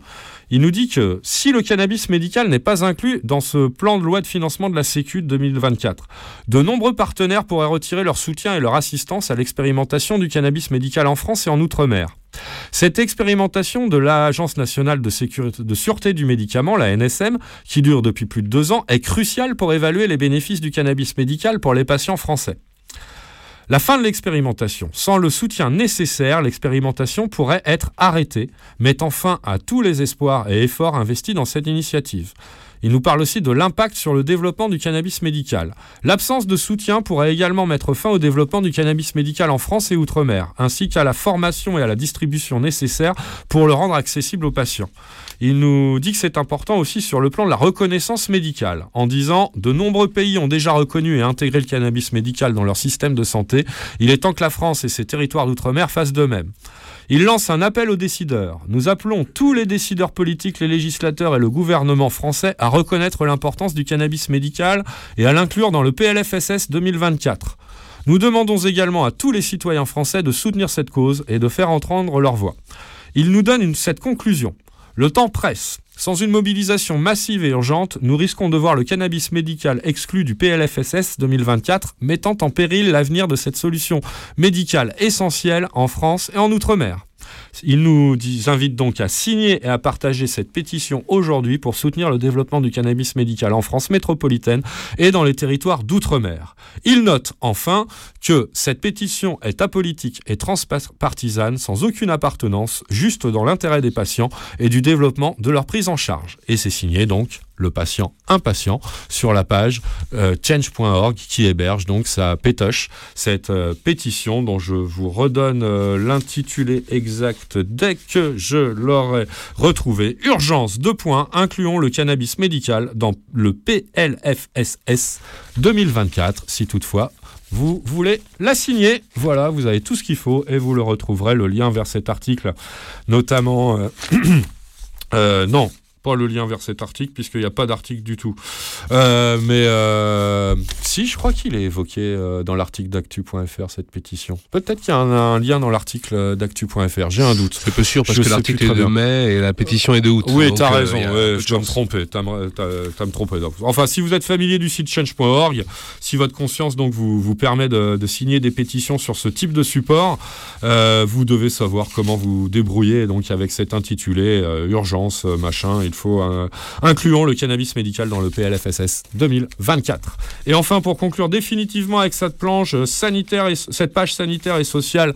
Il nous dit que si le cannabis médical n'est pas inclus dans ce plan de loi de financement de la Sécu de 2024, de nombreux partenaires pourraient retirer leur soutien et leur assistance à l'expérimentation du cannabis médical en France et en Outre-mer. Cette expérimentation de l'Agence nationale de, sécurité, de sûreté du médicament, la NSM, qui dure depuis plus de deux ans, est cruciale pour évaluer les bénéfices du cannabis médical pour les patients français. La fin de l'expérimentation. Sans le soutien nécessaire, l'expérimentation pourrait être arrêtée, mettant fin à tous les espoirs et efforts investis dans cette initiative. Il nous parle aussi de l'impact sur le développement du cannabis médical. L'absence de soutien pourrait également mettre fin au développement du cannabis médical en France et outre-mer, ainsi qu'à la formation et à la distribution nécessaires pour le rendre accessible aux patients. Il nous dit que c'est important aussi sur le plan de la reconnaissance médicale, en disant de nombreux pays ont déjà reconnu et intégré le cannabis médical dans leur système de santé. Il est temps que la France et ses territoires d'outre-mer fassent de même. Il lance un appel aux décideurs. Nous appelons tous les décideurs politiques, les législateurs et le gouvernement français à reconnaître l'importance du cannabis médical et à l'inclure dans le PLFSS 2024. Nous demandons également à tous les citoyens français de soutenir cette cause et de faire entendre leur voix. Il nous donne une- cette conclusion. Le temps presse. Sans une mobilisation massive et urgente, nous risquons de voir le cannabis médical exclu du PLFSS 2024, mettant en péril l'avenir de cette solution médicale essentielle en France et en Outre-mer. Il nous dit- invite donc à signer et à partager cette pétition aujourd'hui pour soutenir le développement du cannabis médical en France métropolitaine et dans les territoires d'outre-mer. Il note enfin que cette pétition est apolitique et transpartisane sans aucune appartenance, juste dans l'intérêt des patients et du développement de leur prise en charge. Et c'est signé donc le patient impatient sur la page euh, change.org qui héberge donc sa pétoche, cette euh, pétition dont je vous redonne euh, l'intitulé exact dès que je l'aurai retrouvé. Urgence, deux points, incluons le cannabis médical dans le PLFSS 2024, si toutefois vous voulez la signer. Voilà, vous avez tout ce qu'il faut et vous le retrouverez, le lien vers cet article, notamment... [CLEARS THROAT] non, pas le lien vers cet article, puisqu'il n'y a pas d'article du tout. Euh, mais euh, si, je crois qu'il est évoqué euh, dans l'article d'actu.fr, cette pétition. Peut-être qu'il y a un, un lien dans l'article d'actu.fr, j'ai un doute. C'est peu sûr parce Je que l'article est de bien. mai et la pétition est de août. Oui, t'as raison, ouais, je dois me tromper. t'as me- donc. Enfin, si vous êtes familier du site change.org, si votre conscience donc vous, vous permet de, de signer des pétitions sur ce type de support, vous devez savoir comment vous débrouiller donc avec cet intitulé urgence machin. Il faut euh, incluons le cannabis médical dans le PLFSS 2024. Et enfin, pour conclure définitivement avec cette planche sanitaire et cette page sanitaire et sociale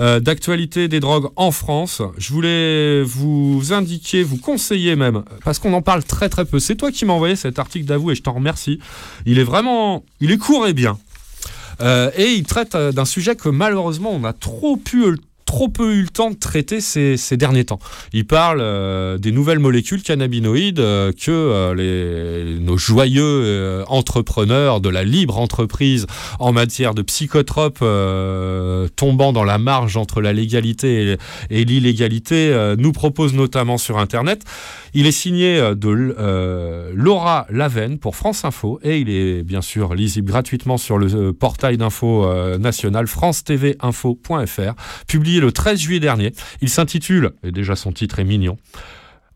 euh, d'actualité des drogues en France, je voulais vous indiquer, vous conseiller même, parce qu'on en parle très très peu. C'est toi qui m'as envoyé cet article d'avou et je t'en remercie. Il est vraiment, il est court et bien. Euh, et il traite d'un sujet que malheureusement on a trop pu trop peu eu le temps de traiter ces, derniers temps. Il parle euh, des nouvelles molécules cannabinoïdes euh, que euh, nos joyeux entrepreneurs de la libre entreprise en matière de psychotropes tombant dans la marge entre la légalité et, l'illégalité nous proposent notamment sur Internet. Il est signé de Laura Lavenne pour France Info et il est bien sûr lisible gratuitement sur le portail d'info national france-tv-info.fr, publié le 13 juillet dernier. Il s'intitule, et déjà son titre est mignon,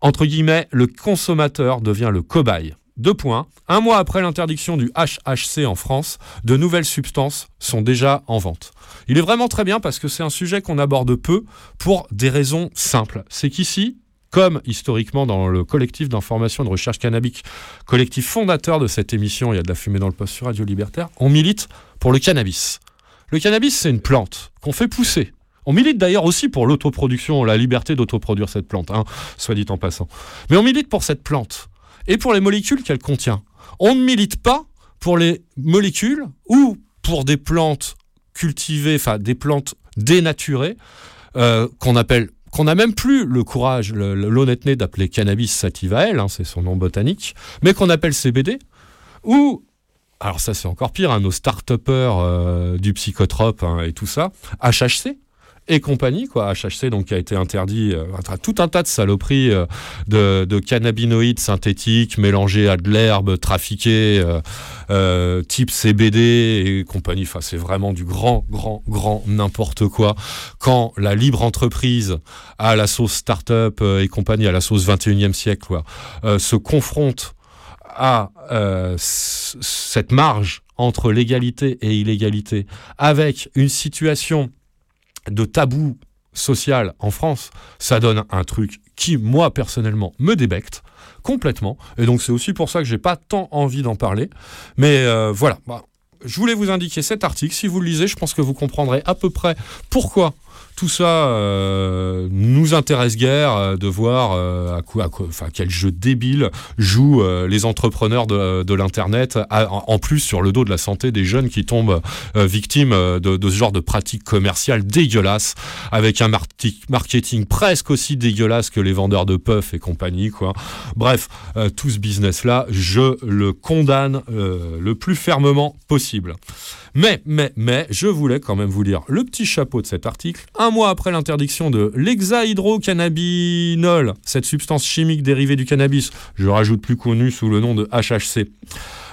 entre guillemets, le consommateur devient le cobaye. Deux points. Un mois après l'interdiction du HHC en France, de nouvelles substances sont déjà en vente. Il est vraiment très bien parce que c'est un sujet qu'on aborde peu pour des raisons simples. C'est qu'ici, comme historiquement dans le collectif d'information de recherche cannabique, collectif fondateur de cette émission, il y a de la fumée dans le poste sur Radio Libertaire, on milite pour le cannabis. Le cannabis, c'est une plante qu'on fait pousser. On milite d'ailleurs aussi pour l'autoproduction, la liberté d'autoproduire cette plante, hein, soit dit en passant. Mais on milite pour cette plante et pour les molécules qu'elle contient. On ne milite pas pour les molécules ou pour des plantes cultivées, enfin des plantes dénaturées, euh, qu'on appelle qu'on n'a même plus le courage, l'honnêteté d'appeler cannabis sativael, hein, c'est son nom botanique, mais qu'on appelle CBD, ou, alors ça c'est encore pire, hein, nos start-upers euh, du psychotrope et tout ça, HHC et compagnie, quoi, HHC donc qui a été interdit, euh, tout un tas de saloperies euh, de, de cannabinoïdes synthétiques mélangés à de l'herbe, trafiqués, euh, euh, type CBD et compagnie. Enfin, c'est vraiment du grand, grand, grand n'importe quoi. Quand la libre entreprise à la sauce start-up euh, et compagnie, à la sauce 21e siècle, quoi, euh, se confronte à cette marge entre légalité et illégalité, avec une situation de tabou social en France, ça donne un truc qui, moi, personnellement, me débecte complètement. Et donc, c'est aussi pour ça que j'ai pas tant envie d'en parler. Mais euh, voilà. Bah, je voulais vous indiquer cet article. Si vous le lisez, je pense que vous comprendrez à peu près pourquoi Tout ça euh, nous intéresse guère euh, de voir euh, à quoi, enfin, quel jeu débile jouent les entrepreneurs de, l'internet, en plus sur le dos de la santé des jeunes qui tombent victimes de, ce genre de pratiques commerciales dégueulasses, avec un marketing presque aussi dégueulasse que les vendeurs de puff et compagnie, quoi. Bref, tout ce business-là, je le condamne le plus fermement possible. Mais, mais, mais, je voulais quand même vous lire le petit chapeau de cet article. Mois après l'interdiction de l'hexahydrocannabinol, cette substance chimique dérivée du cannabis, je rajoute plus connu sous le nom de HHC.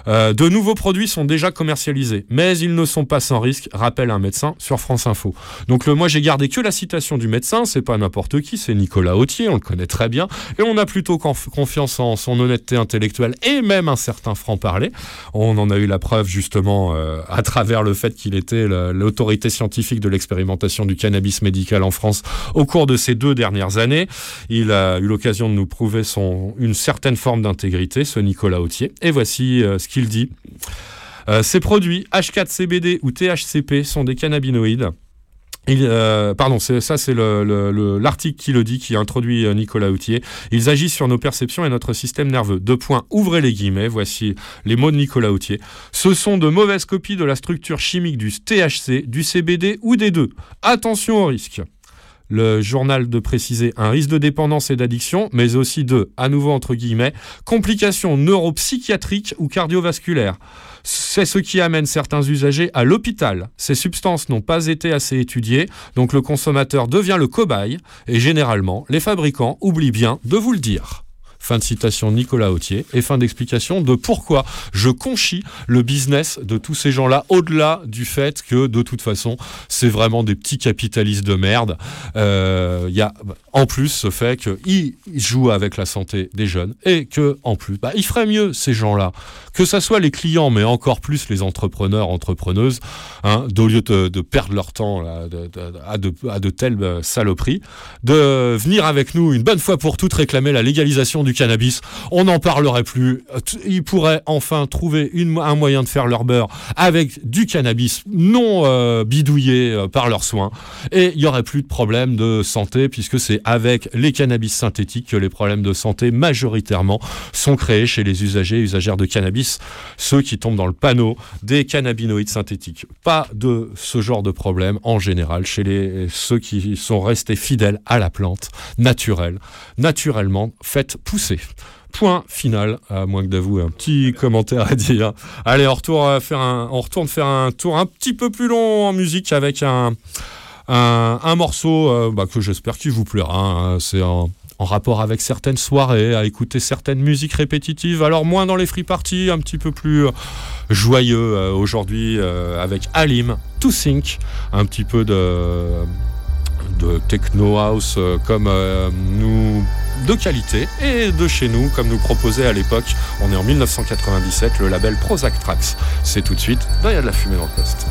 Euh, de nouveaux produits sont déjà commercialisés, mais ils ne sont pas sans risque, rappelle un médecin sur France Info. Donc moi j'ai gardé que la citation du médecin, c'est pas n'importe qui, c'est Nicolas Autier, on le connaît très bien, et on a plutôt conf- confiance en son honnêteté intellectuelle et même un certain franc-parler. On en a eu la preuve justement euh, à travers le fait qu'il était l'autorité scientifique de l'expérimentation du cannabis médical en France au cours de ces deux dernières années. Il a eu l'occasion de nous prouver son, une certaine forme d'intégrité, ce Nicolas Autier. Et voici euh, ce qu'il dit. Euh, ces produits H4CBD ou THCP sont des cannabinoïdes. Il, euh, pardon, ça c'est le- le- le- l'article qui le dit, qui introduit euh, Nicolas Autier. Ils agissent sur nos perceptions et notre système nerveux. Deux points, ouvrez les guillemets, voici les mots de Nicolas Autier. Ce sont de mauvaises copies de la structure chimique du THC, du CBD ou des deux. Attention au risque. Le journal de préciser un risque de dépendance et d'addiction, mais aussi de, à nouveau entre guillemets, complications neuropsychiatriques ou cardiovasculaires. C'est ce qui amène certains usagers à l'hôpital. Ces substances n'ont pas été assez étudiées, donc le consommateur devient le cobaye, et généralement, les fabricants oublient bien de vous le dire. Fin de citation Nicolas Autier et fin d'explication de pourquoi je conchis le business de tous ces gens-là, au-delà du fait que de toute façon, c'est vraiment des petits capitalistes de merde. Euh, Il y a en plus ce fait qu'ils jouent avec la santé des jeunes et que en plus, bah, ils feraient mieux ces gens-là, que ça soit les clients, mais encore plus les entrepreneurs, entrepreneuses, hein, d'au lieu de, perdre leur temps à, de, à de telles euh, saloperies, de venir avec nous une bonne fois pour toutes réclamer la légalisation du cannabis. On n'en parlerait plus. Ils pourraient enfin trouver un moyen de faire leur beurre avec du cannabis non euh, bidouillé euh, par leurs soins. Et il n'y aurait plus de problème de santé puisque c'est avec les cannabis synthétiques que les problèmes de santé majoritairement sont créés chez les usagers et usagères de cannabis, ceux qui tombent dans le panneau des cannabinoïdes synthétiques. Pas de ce genre de problème en général chez les, ceux qui sont restés fidèles à la plante naturelle, naturellement faite pousser. Point final, à moins que d'avouer un petit commentaire à dire. Allez, on retourne faire un, on retourne faire un tour un petit peu plus long en musique avec un, un, morceau euh, bah, que j'espère qu'il vous plaira. hein. C'est en, rapport avec certaines soirées, à écouter certaines musiques répétitives. Alors moins dans les free parties, un petit peu plus euh, joyeux euh, aujourd'hui avec Alim, To Think, un petit peu de de techno house euh, comme euh, nous de qualité et de chez nous comme nous proposait à l'époque on est en 1997 le label Prozac Tracks. C'est tout de suite il y a de la fumée dans le poste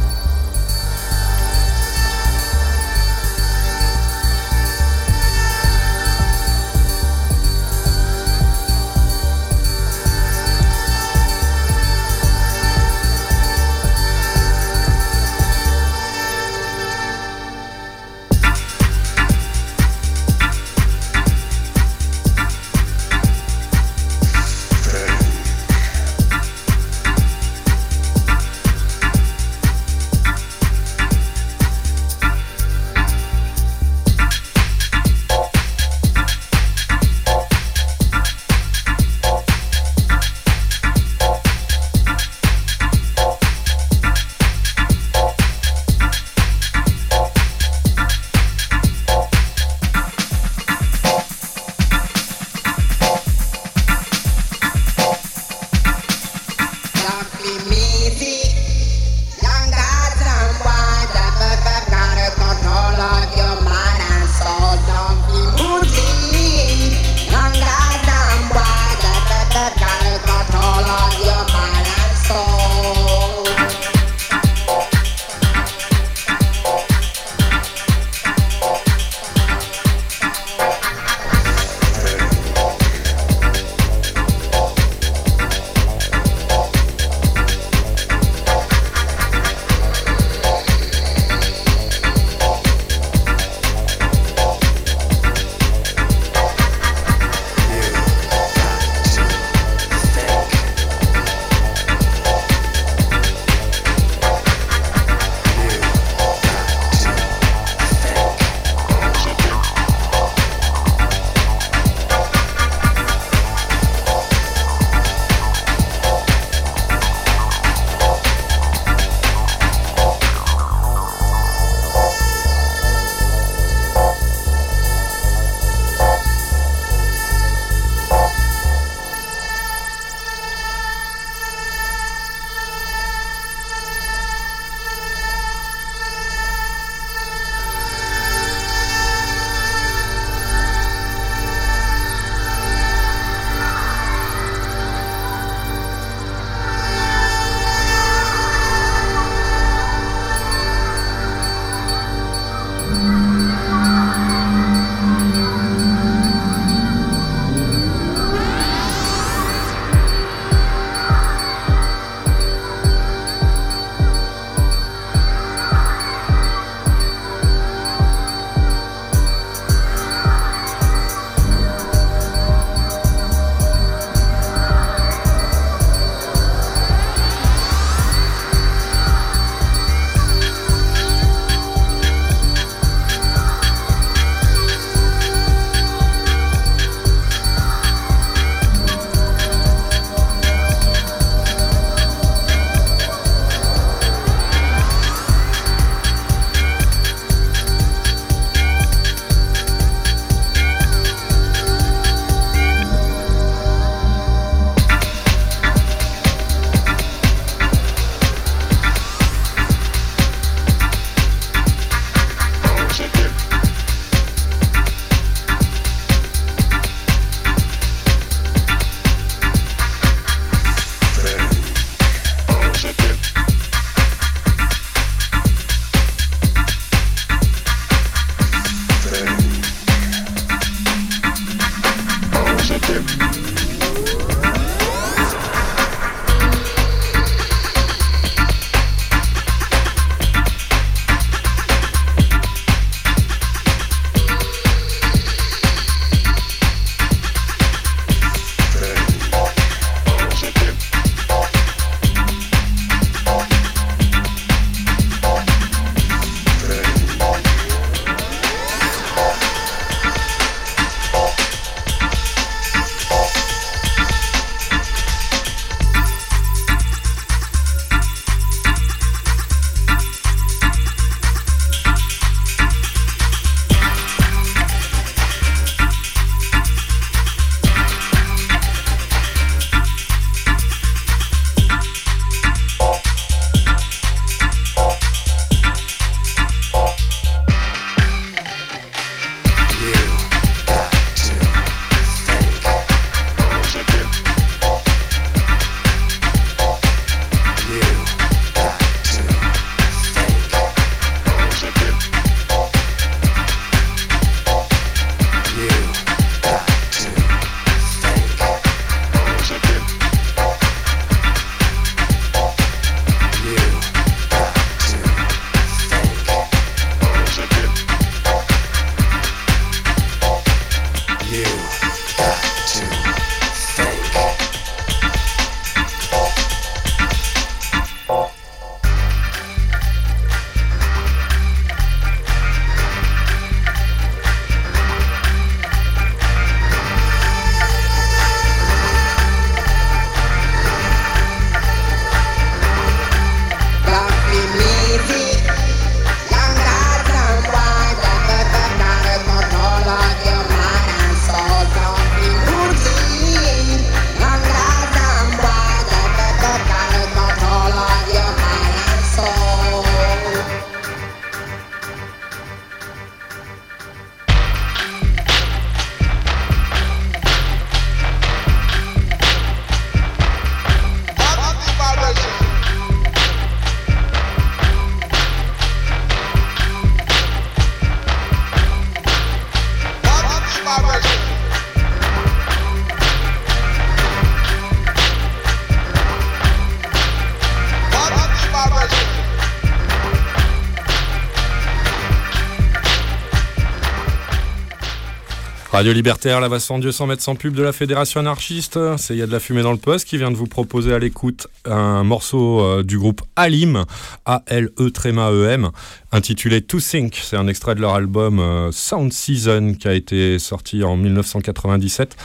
Radio Libertaire, la Dieu sans mettre sans pub de la Fédération anarchiste. C'est Il y a de la fumée dans le poste qui vient de vous proposer à l'écoute un morceau euh, du groupe Alim, A-L-E tréma E-M, intitulé To Think. C'est un extrait de leur album euh, Sound Season qui a été sorti en 1997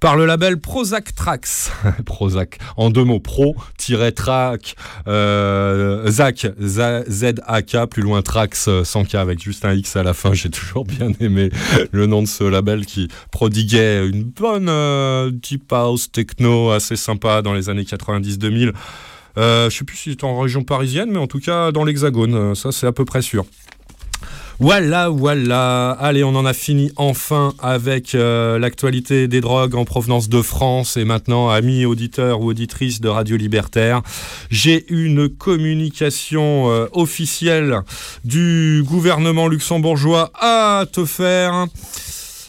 par le label Prozac Trax. [LAUGHS] Prozac, en deux mots, pro-track, euh, Zach, Z-A-K, plus loin Trax, euh, sans K, avec juste un X à la fin. [LAUGHS] J'ai toujours bien aimé le nom de ce label qui prodiguait une bonne euh, deep house techno assez sympa dans les années 90-2000. Euh, je sais plus si c'est en région parisienne, mais en tout cas dans l'Hexagone, euh, ça c'est à peu près sûr. Voilà, voilà. Allez, on en a fini enfin avec euh, l'actualité des drogues en provenance de France. Et maintenant, amis auditeurs ou auditrices de Radio Libertaire, j'ai une communication euh, officielle du gouvernement luxembourgeois à te faire.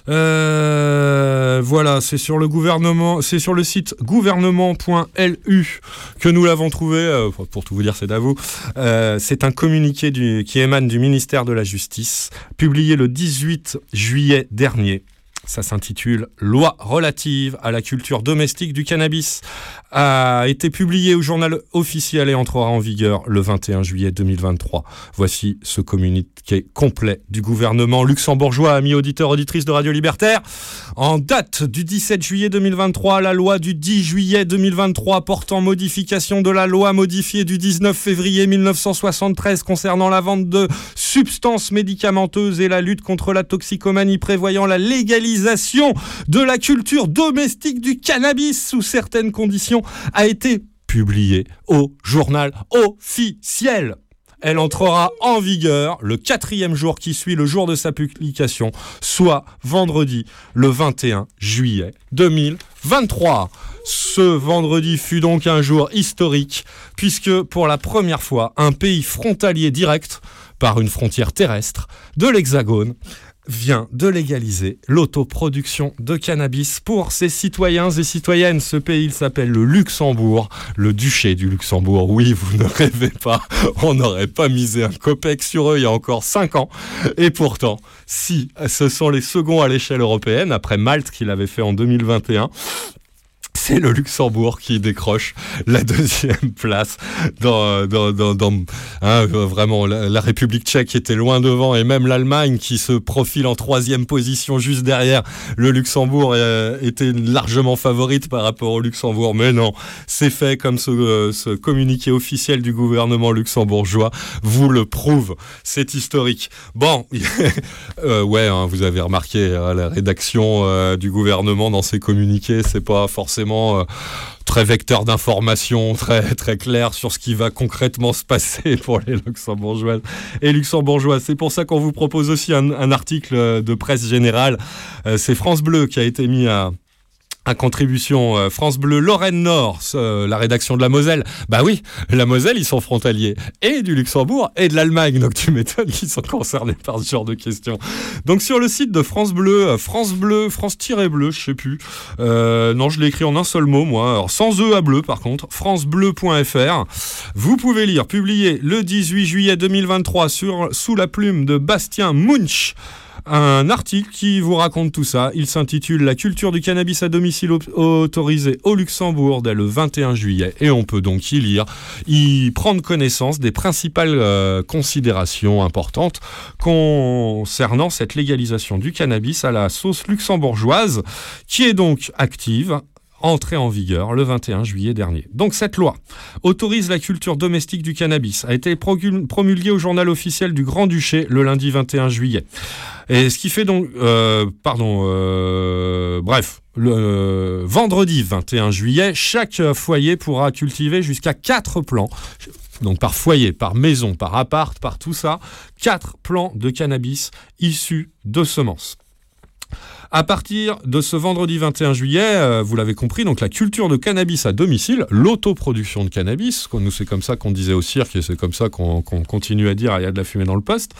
Euh, voilà, c'est sur le gouvernement, c'est sur le site gouvernement.lu que nous l'avons trouvé. euh, pour tout vous dire, c'est à vous. Euh, c'est un communiqué qui émane du ministère de la Justice, publié le 18 juillet dernier. Ça s'intitule Loi relative à la culture domestique du cannabis. A été publié au journal officiel et entrera en vigueur le 21 juillet 2023. Voici ce communiqué complet du gouvernement luxembourgeois, amis auditeurs, auditrices de Radio Libertaire. En date du 17 juillet 2023, la loi du 10 juillet 2023 portant modification de la loi modifiée du 19 février 1973 concernant la vente de substances médicamenteuses et la lutte contre la toxicomanie prévoyant la légalisation de la culture domestique du cannabis sous certaines conditions a été publiée au journal officiel. Elle entrera en vigueur le quatrième jour qui suit le jour de sa publication, soit vendredi le 21 juillet 2023. Ce vendredi fut donc un jour historique, puisque pour la première fois, un pays frontalier direct, par une frontière terrestre, de l'Hexagone, vient de légaliser l'autoproduction de cannabis pour ses citoyens et citoyennes. Ce pays, s'appelle le Luxembourg, le duché du Luxembourg. Oui, vous ne rêvez pas, on n'aurait pas misé un copec sur eux il y a encore 5 ans. Et pourtant, si ce sont les seconds à l'échelle européenne, après Malte qui l'avait fait en 2021, c'est le Luxembourg qui décroche la deuxième place dans, hein, vraiment la, République tchèque était loin devant et même l'Allemagne qui se profile en troisième position juste derrière le Luxembourg euh, était largement favorite par rapport au Luxembourg. Mais non c'est fait comme ce, euh, communiqué officiel du gouvernement luxembourgeois vous le prouve. C'est historique. Bon [LAUGHS] euh, ouais hein, vous avez remarqué hein, la rédaction du gouvernement dans ses communiqués c'est pas forcément euh, très vecteur d'information, [LAUGHS] très, très clair sur ce qui va concrètement se passer [LAUGHS] pour les luxembourgeoises et luxembourgeois. C'est pour ça qu'on vous propose aussi un, un article de presse générale. Euh, C'est France Bleu qui a été mis à, à contribution euh, France Bleu Lorraine Nord, euh, la rédaction de la Moselle. Bah oui, la Moselle, ils sont frontaliers et du Luxembourg et de l'Allemagne, donc tu m'étonnes qu'ils sont concernés par ce genre de questions. Donc sur le site de France Bleu, euh, France Bleu, France-Bleu, je sais plus. Euh, non, je l'ai écrit en un seul mot, moi. Alors sans E à bleu, par contre, francebleu.fr. Vous pouvez lire, publié le 18 juillet 2023 sur, sous la plume de Bastien Munch. Un article qui vous raconte tout ça. Il s'intitule La culture du cannabis à domicile au- autorisée au Luxembourg dès le 21 juillet. Et on peut donc y lire, y prendre connaissance des principales euh, considérations importantes concernant cette légalisation du cannabis à la sauce luxembourgeoise, qui est donc active entrée en vigueur le 21 juillet dernier. Donc cette loi autorise la culture domestique du cannabis, a été promulguée au journal officiel du Grand-Duché le lundi 21 juillet. Et ce qui fait donc, euh, pardon, euh, bref, le euh, vendredi 21 juillet, chaque foyer pourra cultiver jusqu'à 4 plants. Donc par foyer, par maison, par appart, par tout ça, 4 plants de cannabis issus de semences. À partir de ce vendredi 21 juillet, euh, vous l'avez compris, donc la culture de cannabis à domicile, l'autoproduction de cannabis, nous c'est comme ça qu'on disait au cirque et c'est comme ça qu'on continue à dire, il y a de la fumée dans le poste,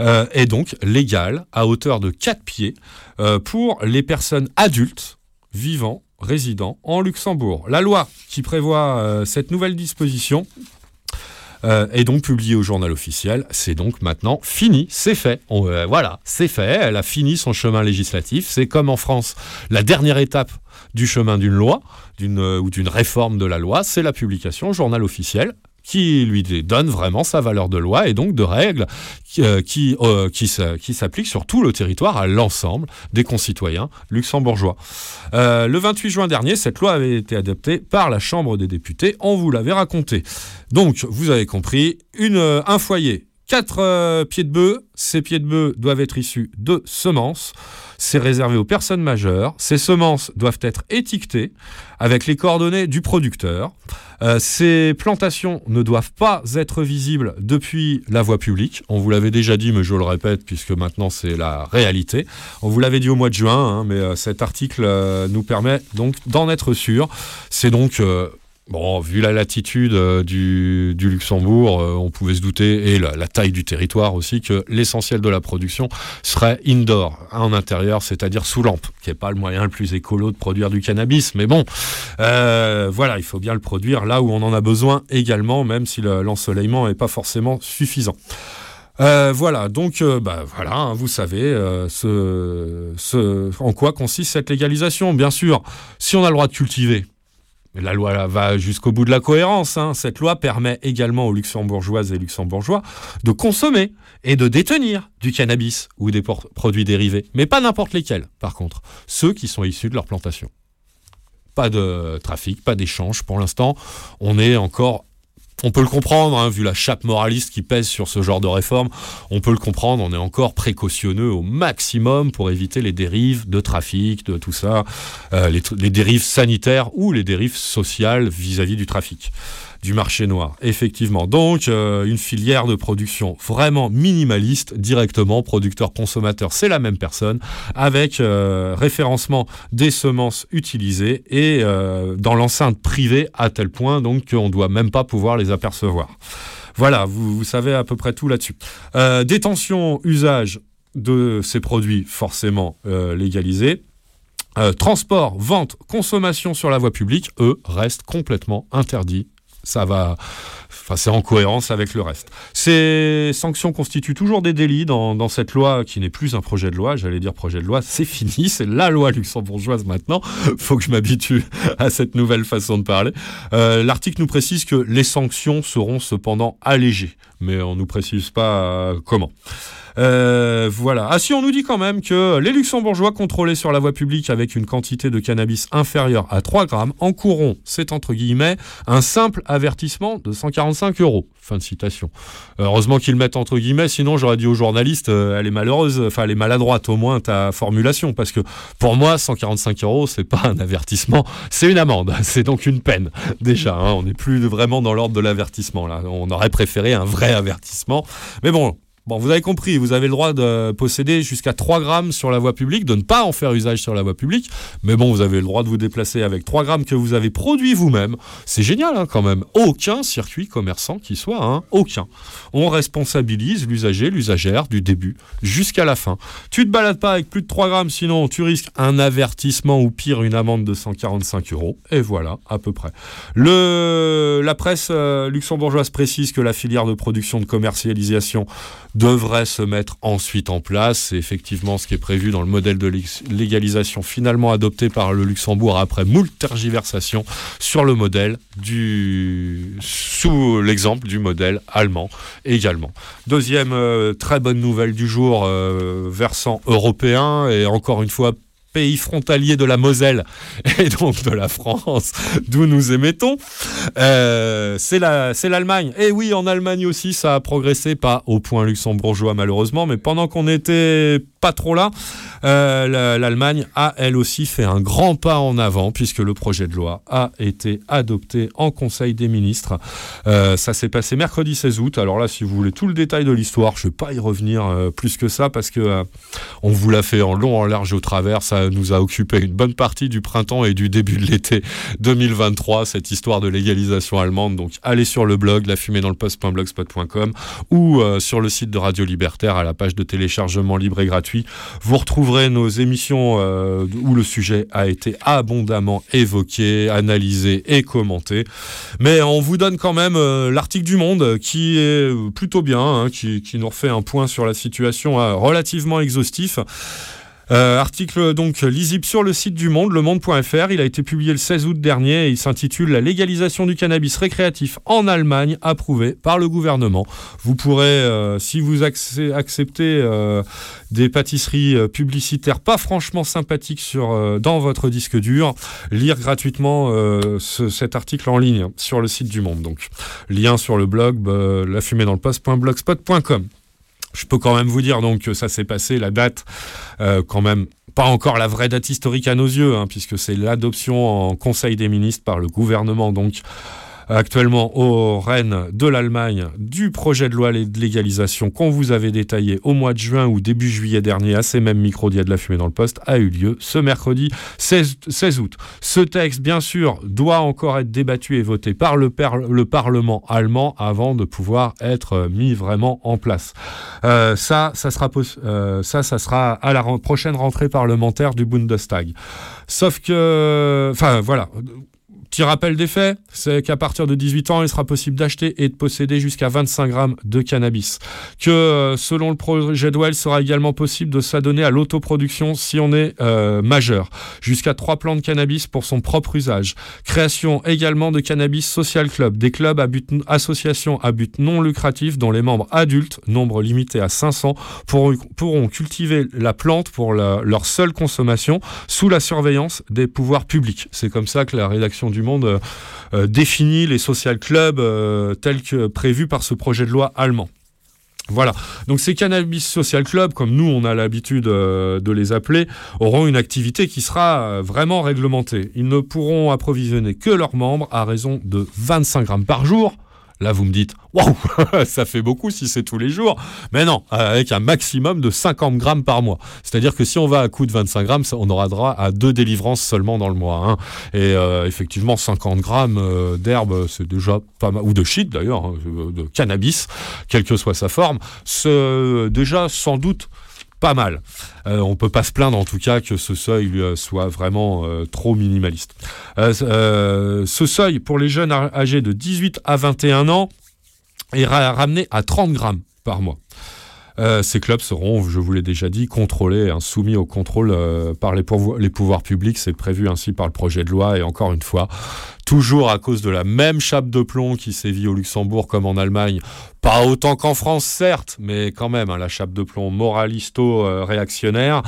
euh, est donc légale à hauteur de 4 pieds euh, pour les personnes adultes vivant, résidant en Luxembourg. La loi qui prévoit cette nouvelle disposition euh, est donc publiée au journal officiel. C'est donc maintenant fini, c'est fait. Euh, voilà, c'est fait. Elle a fini son chemin législatif. C'est comme en France, la dernière étape du chemin d'une loi euh, ou d'une réforme de la loi, c'est la publication au journal officiel qui lui donne vraiment sa valeur de loi et donc de règles qui, euh, euh, s'appliquent sur tout le territoire à l'ensemble des concitoyens luxembourgeois. Euh, le 28 juin dernier, cette loi avait été adoptée par la Chambre des députés, on vous l'avait raconté. Donc, vous avez compris, une, un foyer, quatre pieds de bœuf, ces pieds de bœuf doivent être issus de semences. C'est réservé aux personnes majeures. Ces semences doivent être étiquetées avec les coordonnées du producteur. Euh, ces plantations ne doivent pas être visibles depuis la voie publique. On vous l'avait déjà dit, mais je le répète puisque maintenant c'est la réalité. On vous l'avait dit au mois de juin, hein, mais euh, cet article euh, nous permet donc d'en être sûr. C'est donc Bon, vu la latitude euh, du, Luxembourg, euh, on pouvait se douter, et la, taille du territoire aussi, que l'essentiel de la production serait indoor, en intérieur, c'est-à-dire sous lampe, qui n'est pas le moyen le plus écolo de produire du cannabis. Mais bon, euh, voilà, il faut bien le produire là où on en a besoin également, même si le- l'ensoleillement n'est pas forcément suffisant. Voilà, donc bah, voilà, hein, vous savez ce, en quoi consiste cette légalisation? Bien sûr, si on a le droit de cultiver, la loi va jusqu'au bout de la cohérence. hein. Cette loi permet également aux luxembourgeoises et luxembourgeois de consommer et de détenir du cannabis ou des produits dérivés. Mais pas n'importe lesquels, par contre. Ceux qui sont issus de leur plantation. Pas de trafic, pas d'échange. Pour l'instant, on est encore on peut le comprendre, hein, vu la chape moraliste qui pèse sur ce genre de réforme, on peut le comprendre, on est encore précautionneux au maximum pour éviter les dérives de trafic, de tout ça, euh, les, dérives sanitaires ou les dérives sociales vis-à-vis du trafic, du marché noir. Effectivement, donc euh, une filière de production vraiment minimaliste, directement producteur-consommateur, c'est la même personne, avec euh, référencement des semences utilisées et euh, dans l'enceinte privée à tel point donc qu'on ne doit même pas pouvoir les apercevoir. Voilà, vous, savez à peu près tout là-dessus. Détention, usage de ces produits forcément légalisés. Transport, vente, consommation sur la voie publique, eux, restent complètement interdits. Ça va, enfin, c'est en cohérence avec le reste. Ces sanctions constituent toujours des délits dans, cette loi qui n'est plus un projet de loi. J'allais dire projet de loi, [LAUGHS] c'est fini, c'est la loi luxembourgeoise maintenant. Faut que je m'habitue à cette nouvelle façon de parler. Euh, L'article nous précise que les sanctions seront cependant allégées, mais on nous précise pas euh, comment. Euh, voilà. Ah si, on nous dit quand même que les luxembourgeois contrôlés sur la voie publique avec une quantité de cannabis inférieure à 3 grammes encourront, c'est entre guillemets, un simple avertissement de 145 euros. Fin de citation. Heureusement qu'ils mettent entre guillemets, sinon j'aurais dit aux journalistes, euh, elle est malheureuse, enfin elle est maladroite au moins ta formulation, parce que pour moi, 145 euros, c'est pas un avertissement, c'est une amende. [LAUGHS] C'est donc une peine. Déjà, hein, on n'est plus vraiment dans l'ordre de l'avertissement là. On aurait préféré un vrai avertissement. Mais bon, Bon, vous avez compris, vous avez le droit de posséder jusqu'à 3 grammes sur la voie publique, de ne pas en faire usage sur la voie publique. Mais bon, vous avez le droit de vous déplacer avec 3 grammes que vous avez produit vous-même. C'est génial hein, quand même. Aucun circuit commerçant qui soit, hein, aucun. On responsabilise l'usager, l'usagère du début jusqu'à la fin. Tu te balades pas avec plus de 3 grammes, sinon tu risques un avertissement ou pire une amende de 145 euros. Et voilà, à peu près. Le, la presse euh, luxembourgeoise précise que la filière de production de commercialisation devrait se mettre ensuite en place. C'est effectivement ce qui est prévu dans le modèle de légalisation finalement adopté par le Luxembourg après moult tergiversations sur le modèle du sous l'exemple du modèle allemand également. Deuxième euh, très bonne nouvelle du jour euh, versant européen et encore une fois pays frontalier de la Moselle [LAUGHS] et donc de la France, d'où nous émettons, euh, c'est l'Allemagne. et oui, en Allemagne aussi, ça a progressé, pas au point luxembourgeois malheureusement, mais pendant qu'on n'était pas trop là, euh, l'Allemagne a elle aussi fait un grand pas en avant puisque le projet de loi a été adopté en Conseil des ministres. Euh, ça s'est passé mercredi 16 août. Alors là, si vous voulez tout le détail de l'histoire, je ne vais pas y revenir euh, plus que ça parce que on vous l'a fait en long, en large au travers. Ça nous a occupé une bonne partie du printemps et du début de l'été 2023, cette histoire de légalisation allemande. Donc allez sur le blog la fumée dans le post.blogspot.com ou sur le site de Radio Libertaire à la page de téléchargement libre et gratuit. Vous nos émissions euh, où le sujet a été abondamment évoqué, analysé et commenté. Mais on vous donne quand même euh, l'article du Monde qui est plutôt bien, hein, qui, qui, nous refait un point sur la situation euh, relativement exhaustif. Euh, article donc lisible sur le site du Monde, lemonde.fr. Il a été publié le 16 août dernier et il s'intitule La légalisation du cannabis récréatif en Allemagne, approuvé par le gouvernement. Vous pourrez, euh, si vous acceptez euh, des pâtisseries publicitaires pas franchement sympathiques dans votre disque dur, lire gratuitement cet article en ligne sur le site du Monde. Donc, lien sur le blog, la fumée dans le poste.blogspot.com. Je peux quand même vous dire donc que ça s'est passé, la date, euh, quand même pas encore la vraie date historique à nos yeux, hein, puisque c'est l'adoption en Conseil des ministres par le gouvernement donc actuellement au Rennes de l'Allemagne du projet de loi de légalisation qu'on vous avait détaillé au mois de juin ou début juillet dernier à ces mêmes micros d'Il de la fumée dans le poste a eu lieu ce mercredi 16, 16 août. Ce texte, bien sûr, doit encore être débattu et voté par le, le Parlement allemand avant de pouvoir être mis vraiment en place. Euh, ça, ça sera, euh, ça, ça sera à la prochaine rentrée parlementaire du Bundestag. Sauf que, enfin voilà, Petit rappel des faits, c'est qu'à partir de 18 ans, il sera possible d'acheter et de posséder jusqu'à 25 grammes de cannabis. Que euh, selon le projet de il sera également possible de s'adonner à l'autoproduction si on est euh, majeur. Jusqu'à 3 plants de cannabis pour son propre usage. Création également de cannabis social club, des clubs à but, associations à but non lucratif dont les membres adultes, nombre limité à 500, pourront, pourront cultiver la plante pour leur seule consommation sous la surveillance des pouvoirs publics. C'est comme ça que la rédaction du du Monde euh, euh, définit les social clubs euh, tels que prévus par ce projet de loi allemand. Voilà. Donc ces cannabis social clubs, comme nous on a l'habitude de les appeler, auront une activité qui sera vraiment réglementée. Ils ne pourront approvisionner que leurs membres à raison de 25 grammes par jour Là, vous me dites, waouh, [LAUGHS] ça fait beaucoup si c'est tous les jours. Mais non, avec un maximum de 50 grammes par mois. C'est-à-dire que si on va à coup de 25 grammes, on aura droit à deux délivrances seulement dans le mois. Hein. Et euh, effectivement, 50 grammes euh, d'herbe, c'est déjà pas mal, ou de shit d'ailleurs, hein, de cannabis, quelle que soit sa forme, c'est déjà sans doute pas mal. Euh, on peut pas se plaindre en tout cas que ce seuil euh, soit vraiment euh, trop minimaliste. ce seuil pour les jeunes âgés de 18 à 21 ans est ramené à 30 grammes par mois. Ces clubs seront, je vous l'ai déjà dit, contrôlés, hein, soumis au contrôle par les, les, pouvoirs publics. C'est prévu ainsi par le projet de loi. Et encore une fois, toujours à cause de la même chape de plomb qui sévit au Luxembourg comme en Allemagne. Pas autant qu'en France, certes, mais quand même, hein, la chape de plomb moralisto-réactionnaire.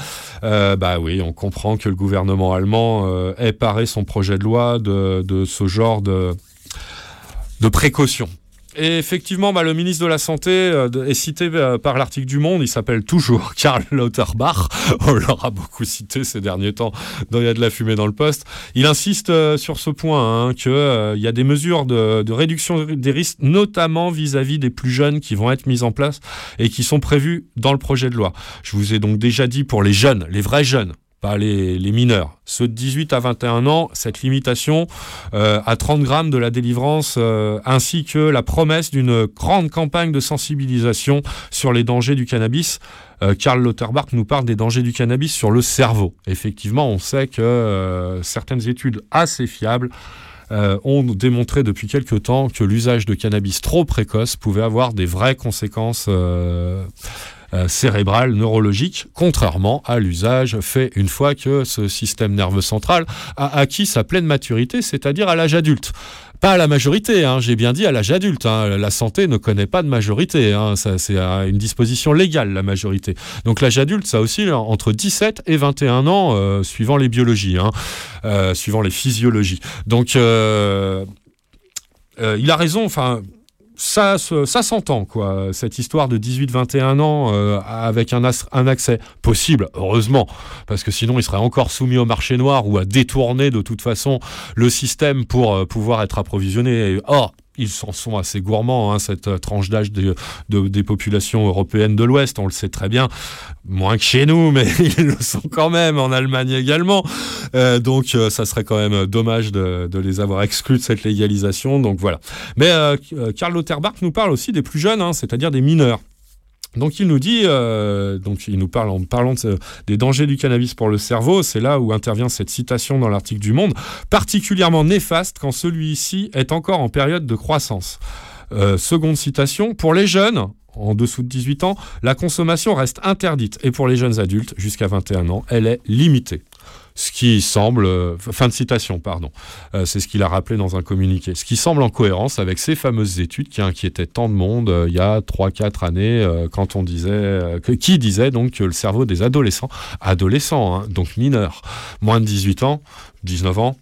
Euh, bah oui, on comprend que le gouvernement allemand euh, ait paré son projet de loi de, de ce genre de, de précaution. Et effectivement, bah, le ministre de la Santé euh, est cité euh, par l'article du Monde. Il s'appelle toujours [LAUGHS] Karl Lauterbach. On l'aura beaucoup cité ces derniers temps dans Il y a de la fumée dans le poste. Il insiste euh, sur ce point, hein, qu'il y a des mesures de, de, réduction des risques, notamment vis-à-vis des plus jeunes, qui vont être mises en place et qui sont prévues dans le projet de loi. Je vous ai donc déjà dit pour les jeunes, les vrais jeunes, pas les, mineurs. Ceux de 18 à 21 ans, cette limitation euh, à 30 grammes de la délivrance, euh, ainsi que la promesse d'une grande campagne de sensibilisation sur les dangers du cannabis. Euh, Karl Lauterbach nous parle des dangers du cannabis sur le cerveau. Effectivement, on sait que certaines études assez fiables euh, ont démontré depuis quelque temps que l'usage de cannabis trop précoce pouvait avoir des vraies conséquences euh, cérébrales, neurologiques, contrairement à l'usage fait une fois que ce système nerveux central a acquis sa pleine maturité, c'est-à-dire à l'âge adulte. Pas à la majorité, hein, j'ai bien dit à l'âge adulte. hein. La santé ne connaît pas de majorité. hein. C'est une disposition légale, la majorité. Donc l'âge adulte, ça oscille entre 17 et 21 ans, euh, suivant les biologies, euh, suivant les physiologies. Donc euh, il a raison, enfin. Ça, ça s'entend, quoi, cette histoire de 18-21 ans euh, avec un, un accès possible, heureusement, parce que sinon il serait encore soumis au marché noir ou à détourner de toute façon le système pour euh, pouvoir être approvisionné. Or, ils s'en sont assez gourmands, hein, cette euh, tranche d'âge de- de- des populations européennes de l'Ouest, on le sait très bien, moins que chez nous, [LAUGHS] mais ils le sont quand même, en Allemagne également. Euh, donc euh, ça serait quand même dommage de, les avoir exclus de cette légalisation. Donc voilà. Mais Karl Lauterbach nous parle aussi des plus jeunes, hein, c'est-à-dire des mineurs. Donc il nous dit, euh, donc il nous parle en parlant des dangers du cannabis pour le cerveau, c'est là où intervient cette citation dans l'article du Monde, particulièrement néfaste quand celui-ci est encore en période de croissance. Euh, seconde citation, pour les jeunes, en dessous de 18 ans, la consommation reste interdite et pour les jeunes adultes, jusqu'à 21 ans, elle est limitée. Ce qui semble, euh, fin de citation, pardon, Euh, c'est ce qu'il a rappelé dans un communiqué, ce qui semble en cohérence avec ces fameuses études qui inquiétaient tant de monde euh, il y a 3-4 années, quand on disait, qui disait donc que le cerveau des adolescents, adolescents, hein, donc mineurs, moins de 18 ans, 19 ans,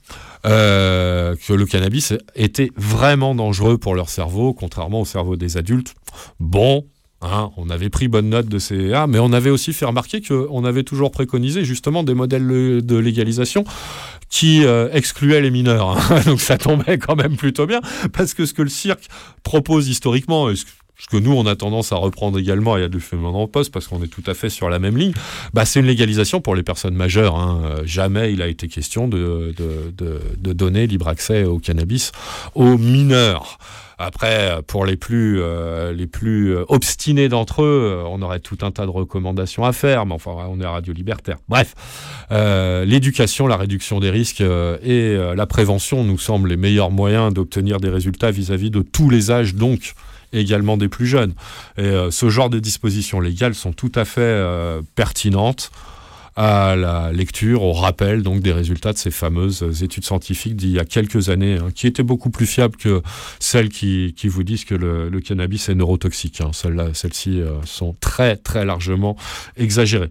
que le cannabis était vraiment dangereux pour leur cerveau, contrairement au cerveau des adultes. Bon, hein, on avait pris bonne note de ces ah, mais on avait aussi fait remarquer qu'on avait toujours préconisé justement des modèles le- de légalisation qui euh, excluaient les mineurs. hein. [LAUGHS] Donc ça tombait quand même plutôt bien, parce que ce que le cirque propose historiquement, ce que- nous on a tendance à reprendre également, et il y a du phénomène en poste, parce qu'on est tout à fait sur la même ligne, bah, c'est une légalisation pour les personnes majeures. hein. Euh, Jamais il a été question de donner libre accès au cannabis aux mineurs. Après, pour les plus, euh, les plus euh, obstinés d'entre eux, euh, on aurait tout un tas de recommandations à faire, mais enfin, on est à Radio Libertaire. Bref, euh, l'éducation, la réduction des risques euh, et euh, la prévention nous semblent les meilleurs moyens d'obtenir des résultats vis-à-vis de tous les âges, donc également des plus jeunes. Et euh, ce genre de dispositions légales sont tout à fait euh, pertinentes à la lecture, au rappel donc des résultats de ces fameuses études scientifiques d'il y a quelques années, hein, qui étaient beaucoup plus fiables que celles qui, qui vous disent que le, cannabis est neurotoxique. hein. Celles-ci euh, sont très très largement exagérées.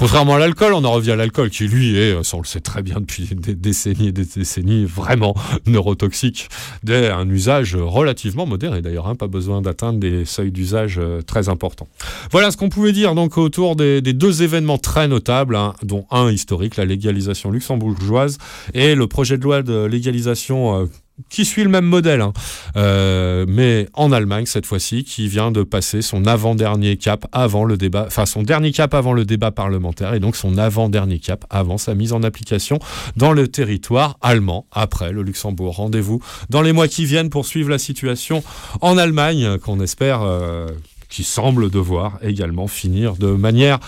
Contrairement à l'alcool, on en revient à l'alcool qui, lui, est, ça on le sait très bien depuis des décennies et des décennies, vraiment [LAUGHS] neurotoxique, un usage relativement modéré d'ailleurs, hein, pas besoin d'atteindre des seuils d'usage euh, très importants. Voilà ce qu'on pouvait dire donc autour des, des deux événements très notables, hein, dont un historique, la légalisation luxembourgeoise, et le projet de loi de légalisation euh, qui suit le même modèle, hein, euh, mais en Allemagne cette fois-ci, qui vient de passer son avant-dernier cap avant le débat, enfin son dernier cap avant le débat parlementaire, et donc son avant-dernier cap avant sa mise en application dans le territoire allemand, après le Luxembourg. Rendez-vous dans les mois qui viennent pour suivre la situation en Allemagne, qu'on espère, euh, qui semble devoir également finir de manière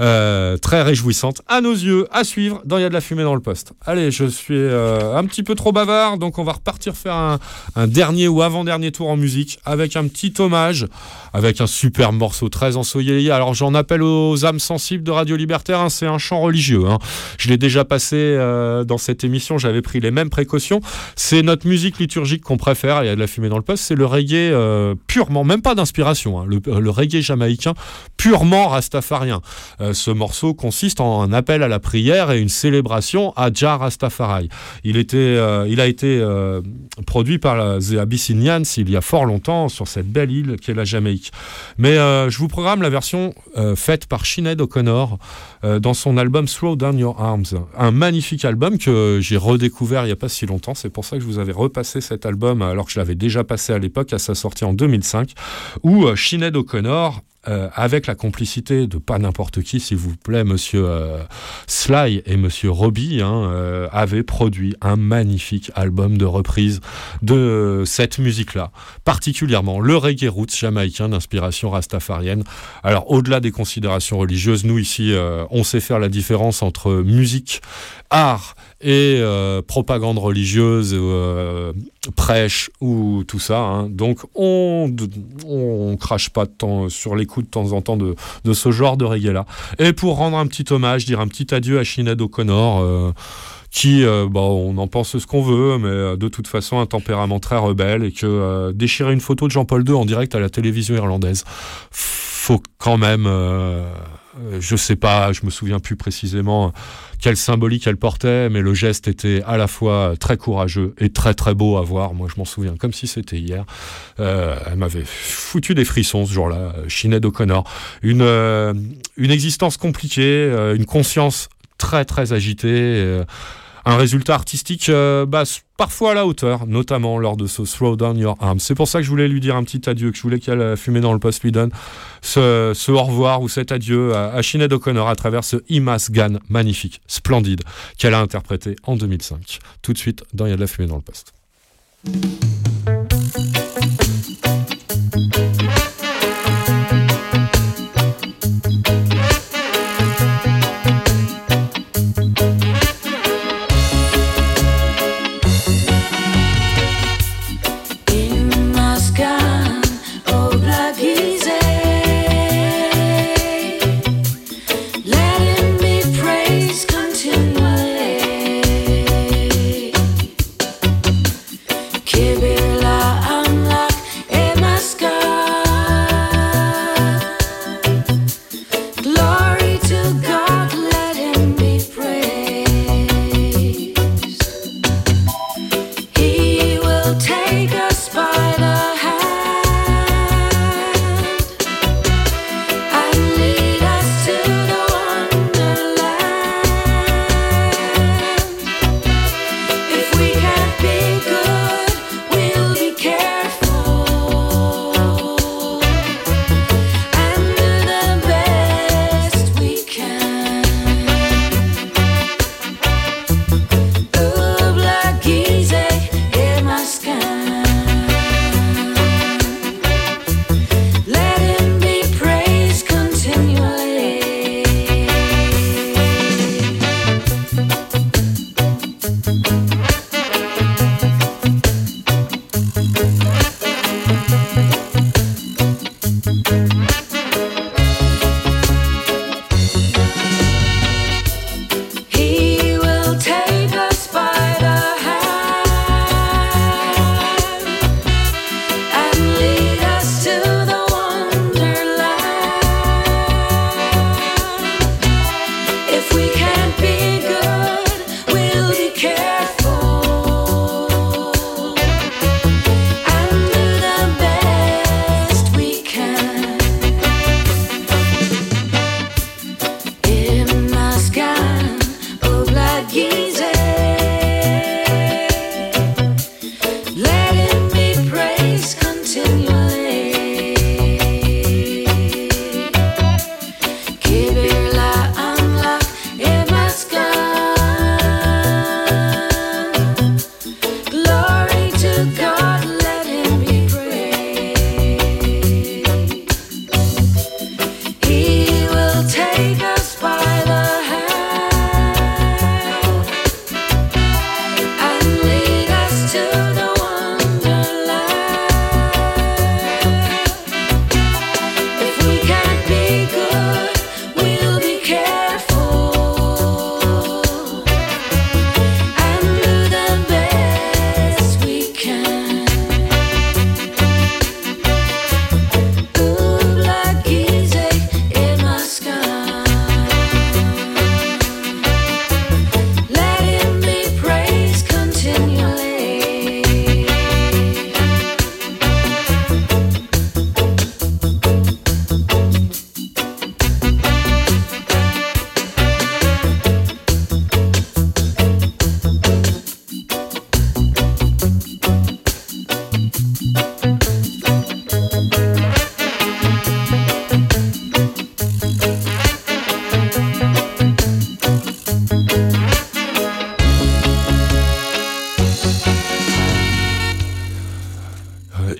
euh, très réjouissante à nos yeux, à suivre dans Il y a de la fumée dans le poste. Allez, je suis euh, un petit peu trop bavard, donc on va repartir faire un, dernier ou avant-dernier tour en musique avec un petit hommage, avec un super morceau très ensoleillé. Alors j'en appelle aux âmes sensibles de Radio Libertaire, hein, c'est un chant religieux. hein. Je l'ai déjà passé euh, dans cette émission, j'avais pris les mêmes précautions. C'est notre musique liturgique qu'on préfère, il y a de la fumée dans le poste, c'est le reggae purement, même pas d'inspiration, hein, le, reggae jamaïcain purement rastafarien. Ce morceau consiste en un appel à la prière et une célébration à Jah Rastafari. Il, euh, a été euh, produit par The Abyssinians il y a fort longtemps sur cette belle île qu'est la Jamaïque. Mais euh, je vous programme la version euh, faite par Sinead O'Connor euh, dans son album Throw Down Your Arms. Un magnifique album que j'ai redécouvert il n'y a pas si longtemps. C'est pour ça que je vous avais repassé cet album alors que je l'avais déjà passé à l'époque à sa sortie en 2005 où euh, Sinead O'Connor euh, avec la complicité de pas n'importe qui, s'il vous plaît, monsieur euh, Sly et monsieur Robbie, hein, euh, avaient produit un magnifique album de reprise de cette musique-là, particulièrement le reggae roots jamaïcain d'inspiration rastafarienne. Alors, au-delà des considérations religieuses, nous ici, on sait faire la différence entre musique, art et euh, propagande religieuse, euh, prêche ou tout ça. hein. Donc on on crache pas de temps sur les coups de temps en temps de, de ce genre de reggae-là. Et pour rendre un petit hommage, dire un petit adieu à Sinead O'Connor, euh, qui, euh, bah, on en pense ce qu'on veut, mais de toute façon un tempérament très rebelle et que déchirer une photo de Jean-Paul II en direct à la télévision irlandaise, faut quand même, je sais pas, je me souviens plus précisément quelle symbolique elle portait, mais le geste était à la fois très courageux et très très beau à voir. Moi, je m'en souviens comme si c'était hier. Euh, elle m'avait foutu des frissons ce jour-là. Sinead O'Connor, une euh, une existence compliquée, euh, une conscience très très agitée. euh, un résultat artistique euh, bah, parfois à la hauteur, notamment lors de ce Throw Down Your Arms. C'est pour ça que je voulais lui dire un petit adieu, que je voulais qu'elle fumait dans le poste lui donne ce, ce au revoir ou cet adieu à, à Sinead O'Connor à travers ce Imas Gan magnifique, splendide, qu'elle a interprété en 2005. Tout de suite dans Il y a de la fumée dans le poste.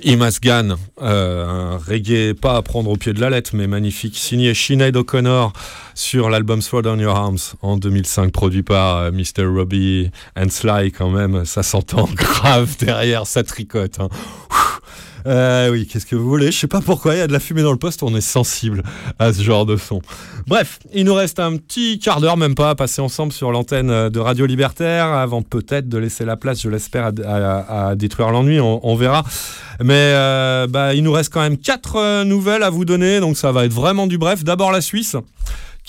Imasgan, euh, un reggae pas à prendre au pied de la lettre, mais magnifique, signé Sinead O'Connor sur l'album Sword on Your Arms en 2005, produit par euh, Mr. Robbie and Sly quand même, ça s'entend [LAUGHS] grave derrière, ça tricote. hein. Euh, oui, qu'est-ce que vous voulez? Je sais pas pourquoi, il y a de la fumée dans le poste, on est sensible à ce genre de son. Bref, il nous reste un petit quart d'heure, même pas, à passer ensemble sur l'antenne de Radio Libertaire, avant peut-être de laisser la place, je l'espère, à, détruire l'ennui, on, on verra. Mais euh, bah, il nous reste quand même quatre euh, nouvelles à vous donner, donc ça va être vraiment du bref. D'abord la Suisse.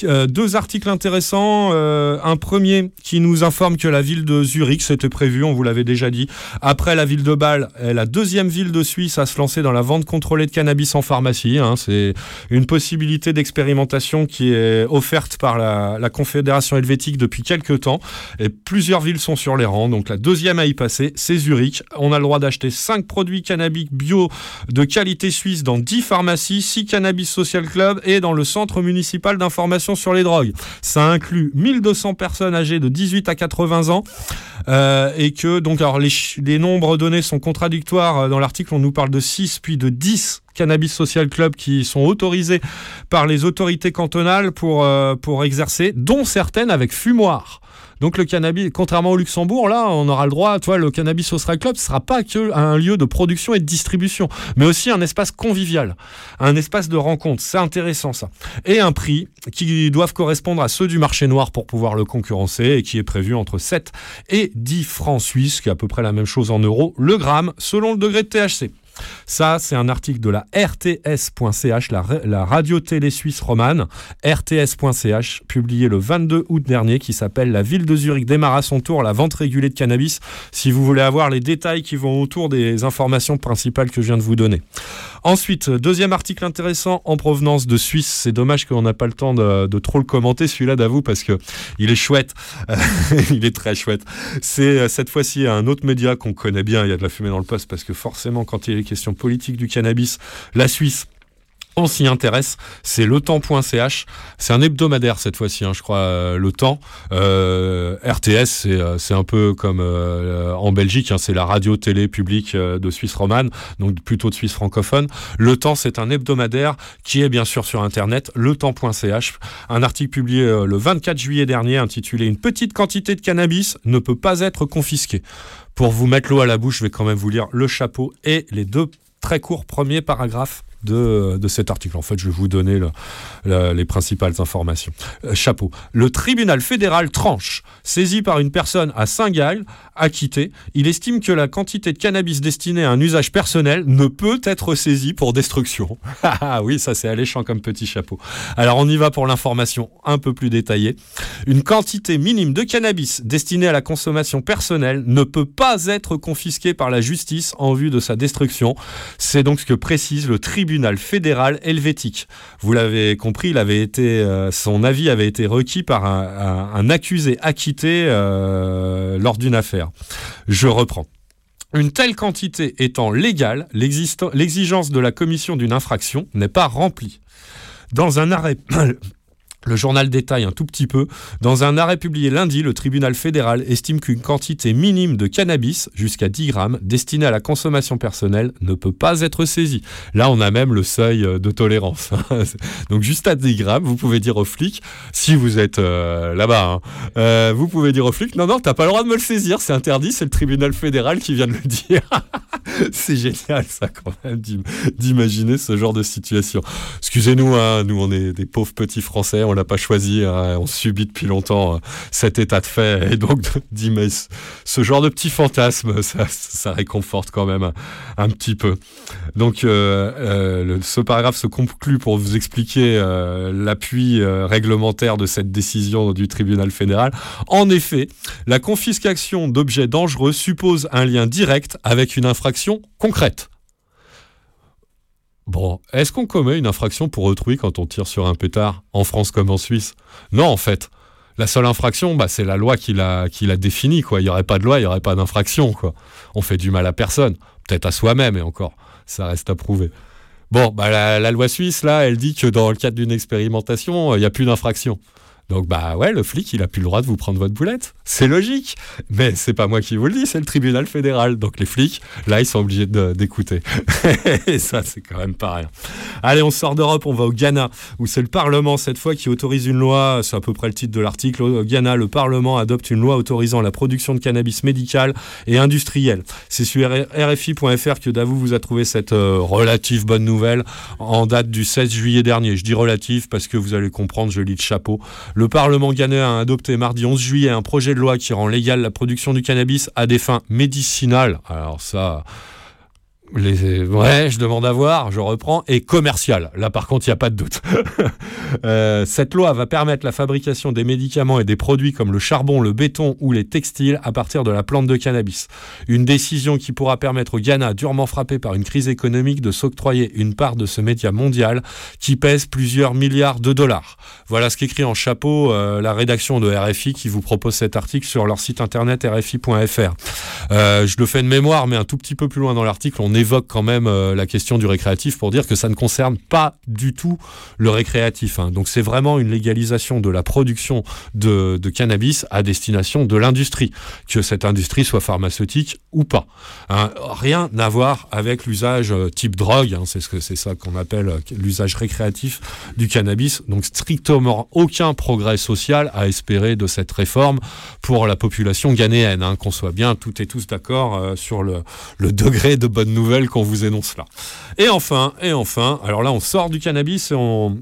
Euh, deux articles intéressants. Euh, un premier qui nous informe que la ville de Zurich, c'était prévu, on vous l'avait déjà dit, après la ville de Bâle, est la deuxième ville de Suisse à se lancer dans la vente contrôlée de cannabis en pharmacie. hein. C'est une possibilité d'expérimentation qui est offerte par la, Confédération helvétique depuis quelques temps. Et plusieurs villes sont sur les rangs. Donc la deuxième à y passer, c'est Zurich. On a le droit d'acheter 5 produits cannabiques bio de qualité suisse dans 10 pharmacies, 6 cannabis social club et dans le centre municipal d'information sur les drogues. Ça inclut 1200 personnes âgées de 18 à 80 ans. Euh, et que donc alors les, nombres donnés sont contradictoires Euh, dans l'article on nous parle de 6 puis de 10 cannabis social club qui sont autorisés par les autorités cantonales pour, euh, pour exercer dont certaines avec fumoir donc le cannabis, contrairement au Luxembourg, là, on aura le droit, toi, le cannabis social club, ce sera pas que un lieu de production et de distribution, mais aussi un espace convivial, un espace de rencontre. C'est intéressant ça. Et un prix qui doivent correspondre à ceux du marché noir pour pouvoir le concurrencer et qui est prévu entre 7 et 10 francs suisses, qui est à peu près la même chose en euros, le gramme, selon le degré de THC. Ça, c'est un article de la RTS.ch, la, ra- la radio-télé suisse romane, RTS.ch, publié le 22 août dernier, qui s'appelle La ville de Zurich démarre à son tour la vente régulée de cannabis. Si vous voulez avoir les détails qui vont autour des informations principales que je viens de vous donner. Ensuite, deuxième article intéressant en provenance de Suisse. C'est dommage qu'on n'a pas le temps de, trop le commenter, celui-là d'avoue, parce que il est chouette. [LAUGHS] il est très chouette. C'est cette fois-ci un autre média qu'on connaît bien. Il y a de la fumée dans le poste, parce que forcément, quand il est question politique du cannabis, la Suisse. On s'y intéresse, c'est letemps.ch. C'est un hebdomadaire cette fois-ci, hein, je crois, le temps. RTS, c'est un peu comme euh, en Belgique, hein, c'est la radio-télé publique euh, de Suisse romane, donc plutôt de Suisse francophone. Le temps, c'est un hebdomadaire qui est bien sûr sur Internet, letemps.ch. Un article publié euh, le 24 juillet dernier intitulé Une petite quantité de cannabis ne peut pas être confisquée. Pour vous mettre l'eau à la bouche, je vais quand même vous lire le chapeau et les deux très courts premiers paragraphes de, cet article. En fait, je vais vous donner le- le- les principales informations. Euh, chapeau. Le tribunal fédéral tranche, saisi par une personne à Saint-Gall, acquitté, il estime que la quantité de cannabis destinée à un usage personnel ne peut être saisie pour destruction. [LAUGHS] Ah oui, ça c'est alléchant comme petit chapeau. Alors on y va pour l'information un peu plus détaillée. Une quantité minime de cannabis destinée à la consommation personnelle ne peut pas être confisquée par la justice en vue de sa destruction. C'est donc ce que précise le tribunal fédéral helvétique. Vous l'avez compris, il avait été, euh, son avis avait été requis par un, accusé acquitté euh, lors d'une affaire. Je reprends. Une telle quantité étant légale, l'exigence de la commission d'une infraction n'est pas remplie. Dans un arrêt [CLEARS THROAT] Le journal détaille un tout petit peu. Dans un arrêt publié lundi, le tribunal fédéral estime qu'une quantité minime de cannabis, jusqu'à 10 grammes, destinée à la consommation personnelle, ne peut pas être saisie. Là, on a même le seuil euh, de tolérance. [LAUGHS] Donc, juste à 10 grammes, vous pouvez dire au flic, si vous êtes euh, là-bas, hein, euh, vous pouvez dire au flic, non, non, t'as pas le droit de me le saisir, c'est interdit, c'est le tribunal fédéral qui vient de le dire. [LAUGHS] [LAUGHS] c'est génial, ça, quand même, d'im- d'imaginer ce genre de situation. Excusez-nous, hein, nous, on est des pauvres petits Français, on l'a pas choisi, hein, on subit depuis longtemps euh, cet état de fait, et donc d'imaginer ce genre de petit fantasme, [LAUGHS] ça, réconforte quand même un, petit peu. Donc, euh, euh, ce paragraphe se conclut pour vous expliquer l'appui réglementaire de cette décision du tribunal fédéral. En effet, la confiscation d'objets dangereux suppose un lien direct avec une infraction concrète. Bon, est-ce qu'on commet une infraction pour autrui quand on tire sur un pétard, en France comme en Suisse? Non, en fait. La seule infraction, bah, c'est la loi qui l'a, qui l'a définie. Quoi. Il n'y aurait pas de loi, il n'y aurait pas d'infraction. On fait du mal à personne, peut-être à soi-même, et encore, ça reste à prouver. Bon, bah, la, la loi suisse, là, elle dit que dans le cadre d'une expérimentation, euh, il n'y a plus d'infraction. Donc bah ouais, le flic, il a plus le droit de vous prendre votre boulette. C'est logique. Mais c'est pas moi qui vous le dis, c'est le tribunal fédéral. Donc les flics, là, ils sont obligés d'écouter. [LAUGHS] Et ça, c'est quand même pas rien. Allez, on sort d'Europe, on va au Ghana, où c'est le Parlement cette fois qui autorise une loi, c'est à peu près le titre de l'article, au Ghana, le Parlement adopte une loi autorisant la production de cannabis médical et industriel. C'est sur RFI.fr que Davou vous a trouvé cette euh, relative bonne nouvelle en date du 16 juillet dernier. Je dis relative parce que vous allez comprendre, je lis le chapeau. Le Parlement ghanéen a adopté mardi 11 juillet un projet de loi qui rend légale la production du cannabis à des fins médicinales. Alors ça... Les... Ouais, je demande à voir, je reprends. Et commercial. Là, par contre, il n'y a pas de doute. [LAUGHS] Euh, cette loi va permettre la fabrication des médicaments et des produits comme le charbon, le béton ou les textiles à partir de la plante de cannabis. Une décision qui pourra permettre au Ghana, durement frappé par une crise économique, de s'octroyer une part de ce média mondial qui pèse plusieurs milliards de dollars. Voilà ce qu'écrit en chapeau euh, la rédaction de RFI qui vous propose cet article sur leur site internet rfi.fr. Euh, je le fais de mémoire, mais un tout petit peu plus loin dans l'article, on évoque quand même euh, la question du récréatif pour dire que ça ne concerne pas du tout le récréatif. hein. Donc c'est vraiment une légalisation de la production de, cannabis à destination de l'industrie, que cette industrie soit pharmaceutique ou pas. hein. Rien à voir avec l'usage euh, type drogue, hein. c'est ce que c'est ça qu'on appelle euh, l'usage récréatif du cannabis. Donc strictement aucun progrès social à espérer de cette réforme pour la population ghanéenne. Qu'on soit bien toutes et tous d'accord sur le degré de bonne nouvelle qu'on vous énonce là. Et enfin, et enfin, alors là on sort du cannabis et on,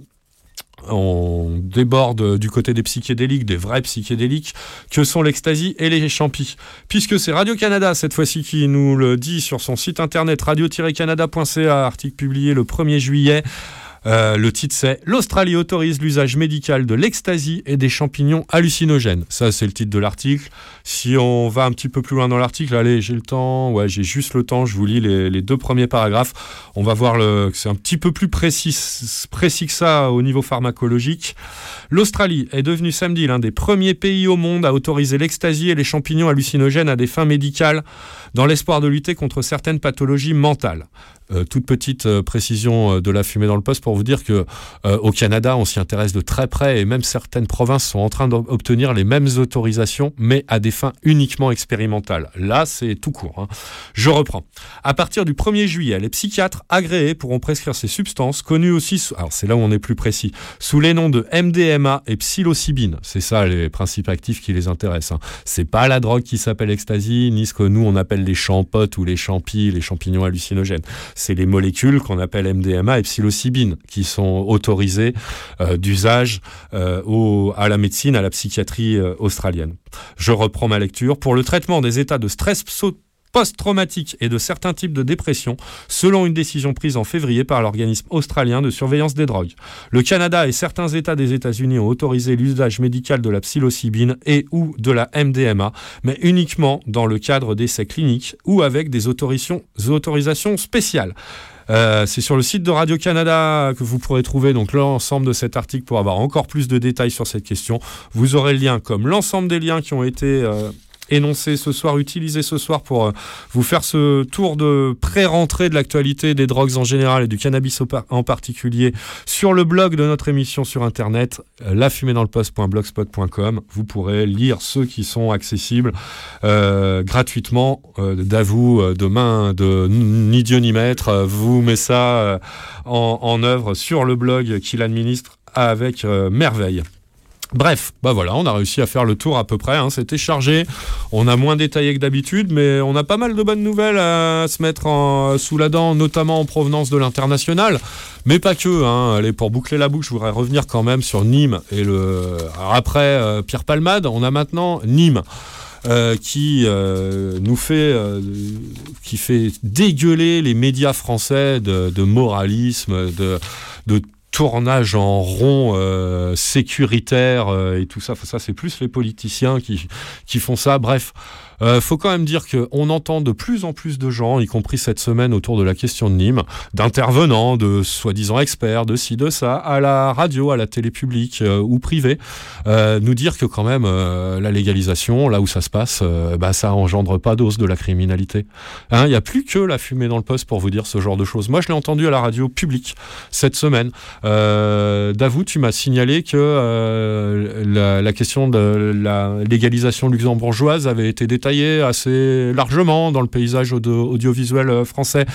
déborde du côté des psychédéliques, des vrais psychédéliques, que sont l'ecstasy et les champis. Puisque c'est Radio-Canada, cette fois-ci, qui nous le dit sur son site internet radio-canada.ca, article publié le 1er juillet. Euh, le titre c'est L'Australie autorise l'usage médical de l'ecstasy et des champignons hallucinogènes. Ça, c'est le titre de l'article. Si on va un petit peu plus loin dans l'article, allez, j'ai le temps. Ouais, j'ai juste le temps. Je vous lis les, deux premiers paragraphes. On va voir que c'est un petit peu plus précis, précis que ça au niveau pharmacologique. L'Australie est devenue samedi l'un des premiers pays au monde à autoriser l'ecstasy et les champignons hallucinogènes à des fins médicales dans l'espoir de lutter contre certaines pathologies mentales. Euh, toute petite euh, précision euh, de la fumée dans le poste pour vous dire que au Canada, on s'y intéresse de très près et même certaines provinces sont en train d'obtenir les mêmes autorisations, mais à des fins uniquement expérimentales. Là, c'est tout court. hein. Je reprends. À partir du 1er juillet, les psychiatres agréés pourront prescrire ces substances, connues aussi, sous- alors c'est là où on est plus précis, sous les noms de MDMA et psilocybine. C'est ça les principes actifs qui les intéressent. hein. C'est pas la drogue qui s'appelle ecstasy, ni ce que nous on appelle les champotes ou les champis, les champignons hallucinogènes. C'est les molécules qu'on appelle MDMA et psilocybine qui sont autorisées euh, d'usage euh, à la médecine, à la psychiatrie euh, australienne. Je reprends ma lecture. Pour le traitement des états de stress post-traumatique et de certains types de dépression, selon une décision prise en février par l'organisme australien de surveillance des drogues. Le Canada et certains États des États-Unis ont autorisé l'usage médical de la psilocybine et ou de la MDMA, mais uniquement dans le cadre d'essais cliniques ou avec des autorisations, spéciales. Euh, c'est sur le site de Radio-Canada que vous pourrez trouver donc l'ensemble de cet article pour avoir encore plus de détails sur cette question. Vous aurez le lien comme l'ensemble des liens qui ont été euh, énoncés ce soir, utilisés ce soir pour euh, vous faire ce tour de pré-rentrée de l'actualité des drogues en général et du cannabis en particulier sur le blog de notre émission sur internet euh, lafumédansleposte.blogspot.com. Vous pourrez lire ceux qui sont accessibles euh, gratuitement euh, d'avoue euh, de ni Dieu ni maître vous met ça en, œuvre sur le blog qu'il administre avec merveille. Bref, bah voilà, on a réussi à faire le tour à peu près. hein, C'était chargé. On a moins détaillé que d'habitude, mais on a pas mal de bonnes nouvelles à se mettre sous la dent, notamment en provenance de l'international. Mais pas que. Hein. Allez, pour boucler la boucle, je voudrais revenir quand même sur Nîmes et le. Après euh, Pierre Palmade, on a maintenant Nîmes. euh, qui euh, nous fait, euh, qui fait dégueuler les médias français de, de moralisme, de, de tournage en rond euh, sécuritaire euh, et tout ça. Ça, c'est plus les politiciens qui font ça. Bref, Euh, faut quand même dire qu'on entend de plus en plus de gens, y compris cette semaine autour de la question de Nîmes, d'intervenants, de soi-disant experts, de ci, de ça, à la radio, à la télé publique euh, ou privée, euh, nous dire que quand même euh, la légalisation, là où ça se passe, bah, ça engendre pas d'hausse de la criminalité. Hein, Il n'y a plus que la fumée dans le poste pour vous dire ce genre de choses. Moi, je l'ai entendu à la radio publique cette semaine. Euh, Davou, tu m'as signalé que la, la question de la légalisation luxembourgeoise avait été détaillée assez largement dans le paysage audio- audiovisuel euh, français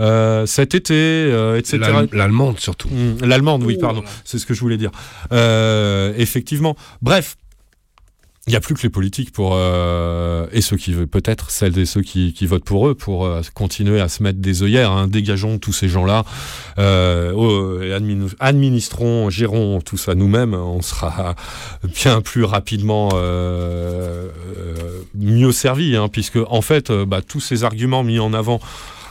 euh, cet été, euh, etc. L'al- L'allemande surtout. Mm, L'allemande, oui, pardon. C'est ce que je voulais dire. Euh, effectivement. Bref. Il n'y a plus que les politiques pour euh, et ceux qui peut-être celles et ceux qui, qui votent pour eux pour euh, continuer à se mettre des œillères. hein. Dégageons tous ces gens-là, euh, et administrons, gérons tout ça nous-mêmes. On sera bien plus rapidement euh, euh, mieux servi, hein, puisque en fait, bah, tous ces arguments mis en avant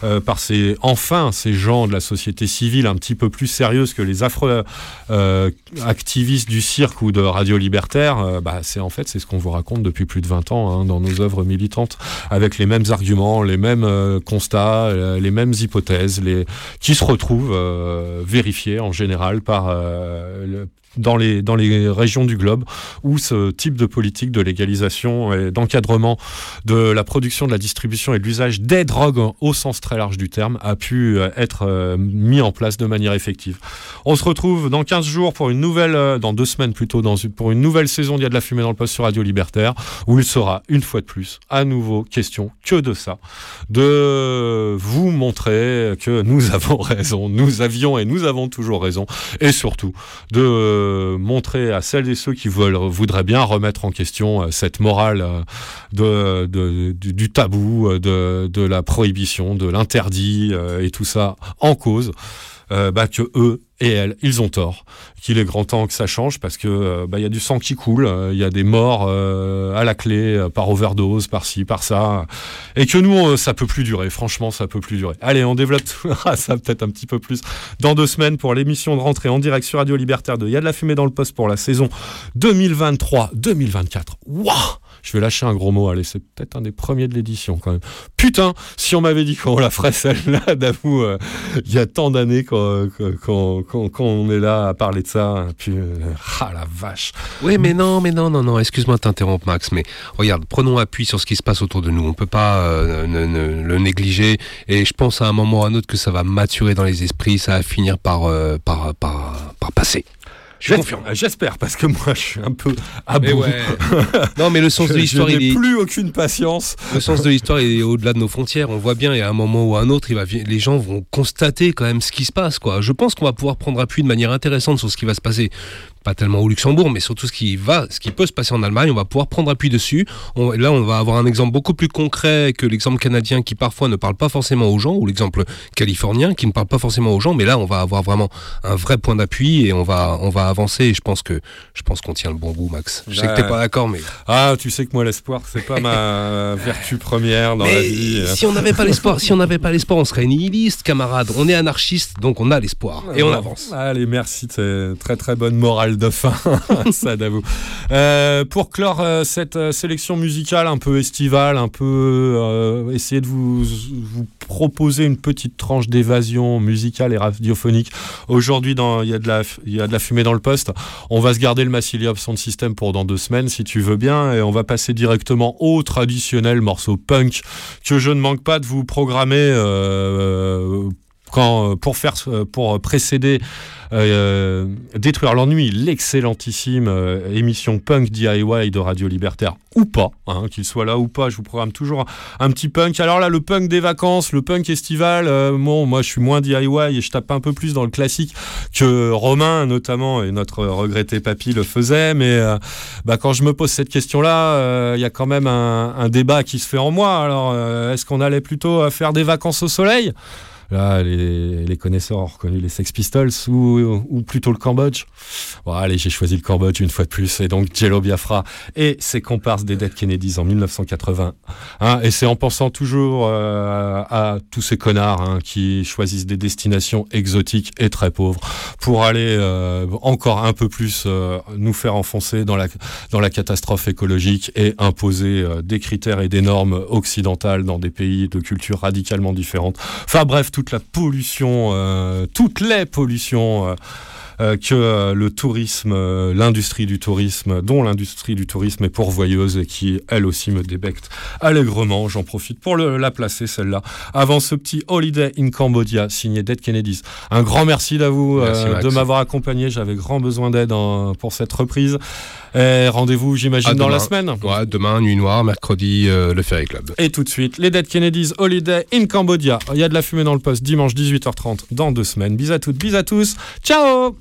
euh, par ces enfin ces gens de la société civile un petit peu plus sérieuses que les affreux euh, activistes du cirque ou de Radio Libertaire, euh, bah, c'est en fait c'est ce qu'on vous raconte depuis plus de 20 ans hein, dans nos œuvres militantes, avec les mêmes arguments, les mêmes euh, constats, euh, les mêmes hypothèses, les qui se retrouvent vérifiés en général par le- dans les, dans les régions du globe où ce type de politique de légalisation et d'encadrement de la production, de la distribution et de l'usage des drogues au sens très large du terme a pu euh, être euh, mis en place de manière effective. On se retrouve dans 15 jours pour une nouvelle, euh, dans deux semaines plutôt, dans pour une nouvelle saison d'Il y a de la fumée dans le poste sur Radio Libertaire où il sera une fois de plus à nouveau question que de ça, de vous montrer que nous avons raison, nous avions et nous avons toujours raison et surtout de montrer à celles et ceux qui voudraient bien remettre en question euh, cette morale euh, du, tabou, euh, de, la prohibition, de l'interdit euh, et tout ça en cause. Euh, bah, que eux et elles, ils ont tort, qu'il est grand temps que ça change parce que euh, bah, il y a du sang qui coule, euh, il y a des morts à la clé par overdose, par ci, par ça, et que nous ça peut plus durer. Franchement, ça peut plus durer. Allez, on développe [LAUGHS] ça peut-être un petit peu plus dans deux semaines pour l'émission de rentrée en direct sur Radio Libertaire de Il y a de la fumée dans le poste pour la saison 2023-2024. Waouh je vais lâcher un gros mot, allez, c'est peut-être un des premiers de l'édition quand même. Putain, si on m'avait dit qu'on la ferait celle-là, [LAUGHS] d'avoue, euh, il y a tant d'années qu'on qu'on- qu'on- qu'on est là à parler de ça, puis, euh, ah la vache. Oui, mais non, mais non, non, non, excuse-moi de t'interrompre, Max, mais regarde, prenons appui sur ce qui se passe autour de nous. On peut pas euh, le négliger, et je pense à un moment ou à un autre que ça va maturer dans les esprits, ça va finir par, par, par passer. Je suis J'espère, confiant. j'espère, parce que moi je suis un peu à Mais bout. ouais. [LAUGHS] Non, mais le sens de l'histoire, il n'ai est- plus aucune patience. Le sens de l'histoire est au-delà de nos frontières. On voit bien, et à un moment ou à un autre, il va, vi- les gens vont constater quand même ce qui se passe. Quoi. Je pense qu'on va pouvoir prendre appui de manière intéressante sur ce qui va se passer. Pas tellement au Luxembourg, mais surtout ce qui va, ce qui peut se passer en Allemagne. On va pouvoir prendre appui dessus. On- là, on va avoir un exemple beaucoup plus concret que l'exemple canadien qui parfois ne parle pas forcément aux gens, ou l'exemple californien qui ne parle pas forcément aux gens. Mais là, on va avoir vraiment un vrai point d'appui et on va, on va avancer. Et je pense que, je pense qu'on tient le bon bout, Max. Je sais que t'es pas d'accord, mais. Ah, tu sais que moi l'espoir, c'est pas ma [LAUGHS] vertu première dans la vie. si on n'avait pas l'espoir, si on n'avait pas l'espoir, on serait nihiliste, camarade. On est anarchiste, donc on a l'espoir et on avance. Allez, merci, c'est très très bonne morale de fin, [LAUGHS] ça d'avoue. Euh, pour clore euh, cette euh, sélection musicale un peu estivale, un peu essayer de vous, proposer une petite tranche d'évasion musicale et radiophonique. Aujourd'hui, il y a de la fumée dans le poste. On va se garder le Massilia Sound System pour dans deux semaines, si tu veux bien, et on va passer directement au traditionnel morceau punk que je ne manque pas de vous programmer. pour faire pour précéder euh, détruire l'ennui l'excellentissime euh, émission punk DIY de Radio Libertaire ou pas hein, qu'il soit là ou pas je vous programme toujours un, petit punk. Alors là le punk des vacances le punk estival euh, bon moi je suis moins DIY et je tape un peu plus dans le classique que Romain notamment et notre regretté papy le faisait mais bah, quand je me pose cette question là il y a quand même un, débat qui se fait en moi. Alors est-ce qu'on allait plutôt faire des vacances au soleil? Là, les, les connaisseurs ont reconnu les Sex Pistols ou, ou plutôt le Cambodge. Bon, allez, j'ai choisi le Cambodge une fois de plus. Et donc, Jello Biafra et ses comparses des Dead Kennedys en 1980. Hein, et c'est en pensant toujours euh, à tous ces connards hein, qui choisissent des destinations exotiques et très pauvres pour aller euh, encore un peu plus euh, nous faire enfoncer dans la, dans la catastrophe écologique et imposer euh, des critères et des normes occidentales dans des pays de culture radicalement différentes. Enfin bref, toute la pollution, euh, toutes les pollutions. euh, euh, que le tourisme, l'industrie du tourisme, dont l'industrie du tourisme est pourvoyeuse et qui, elle aussi, me débecte allègrement. J'en profite pour le- la placer, celle-là. Avant ce petit Holiday in Cambodia, signé Dead Kennedys. Un grand merci à vous Merci, Max. de m'avoir accompagné. J'avais grand besoin d'aide en- pour cette reprise. Et Rendez-vous, j'imagine, dans la semaine. Ouais, demain, Nuit Noire, mercredi, euh, le Ferry Club. Et tout de suite, les Dead Kennedys Holiday in Cambodia. Il y a de la fumée dans le poste dimanche 18h30 dans deux semaines. Bis à toutes, bis à tous. Ciao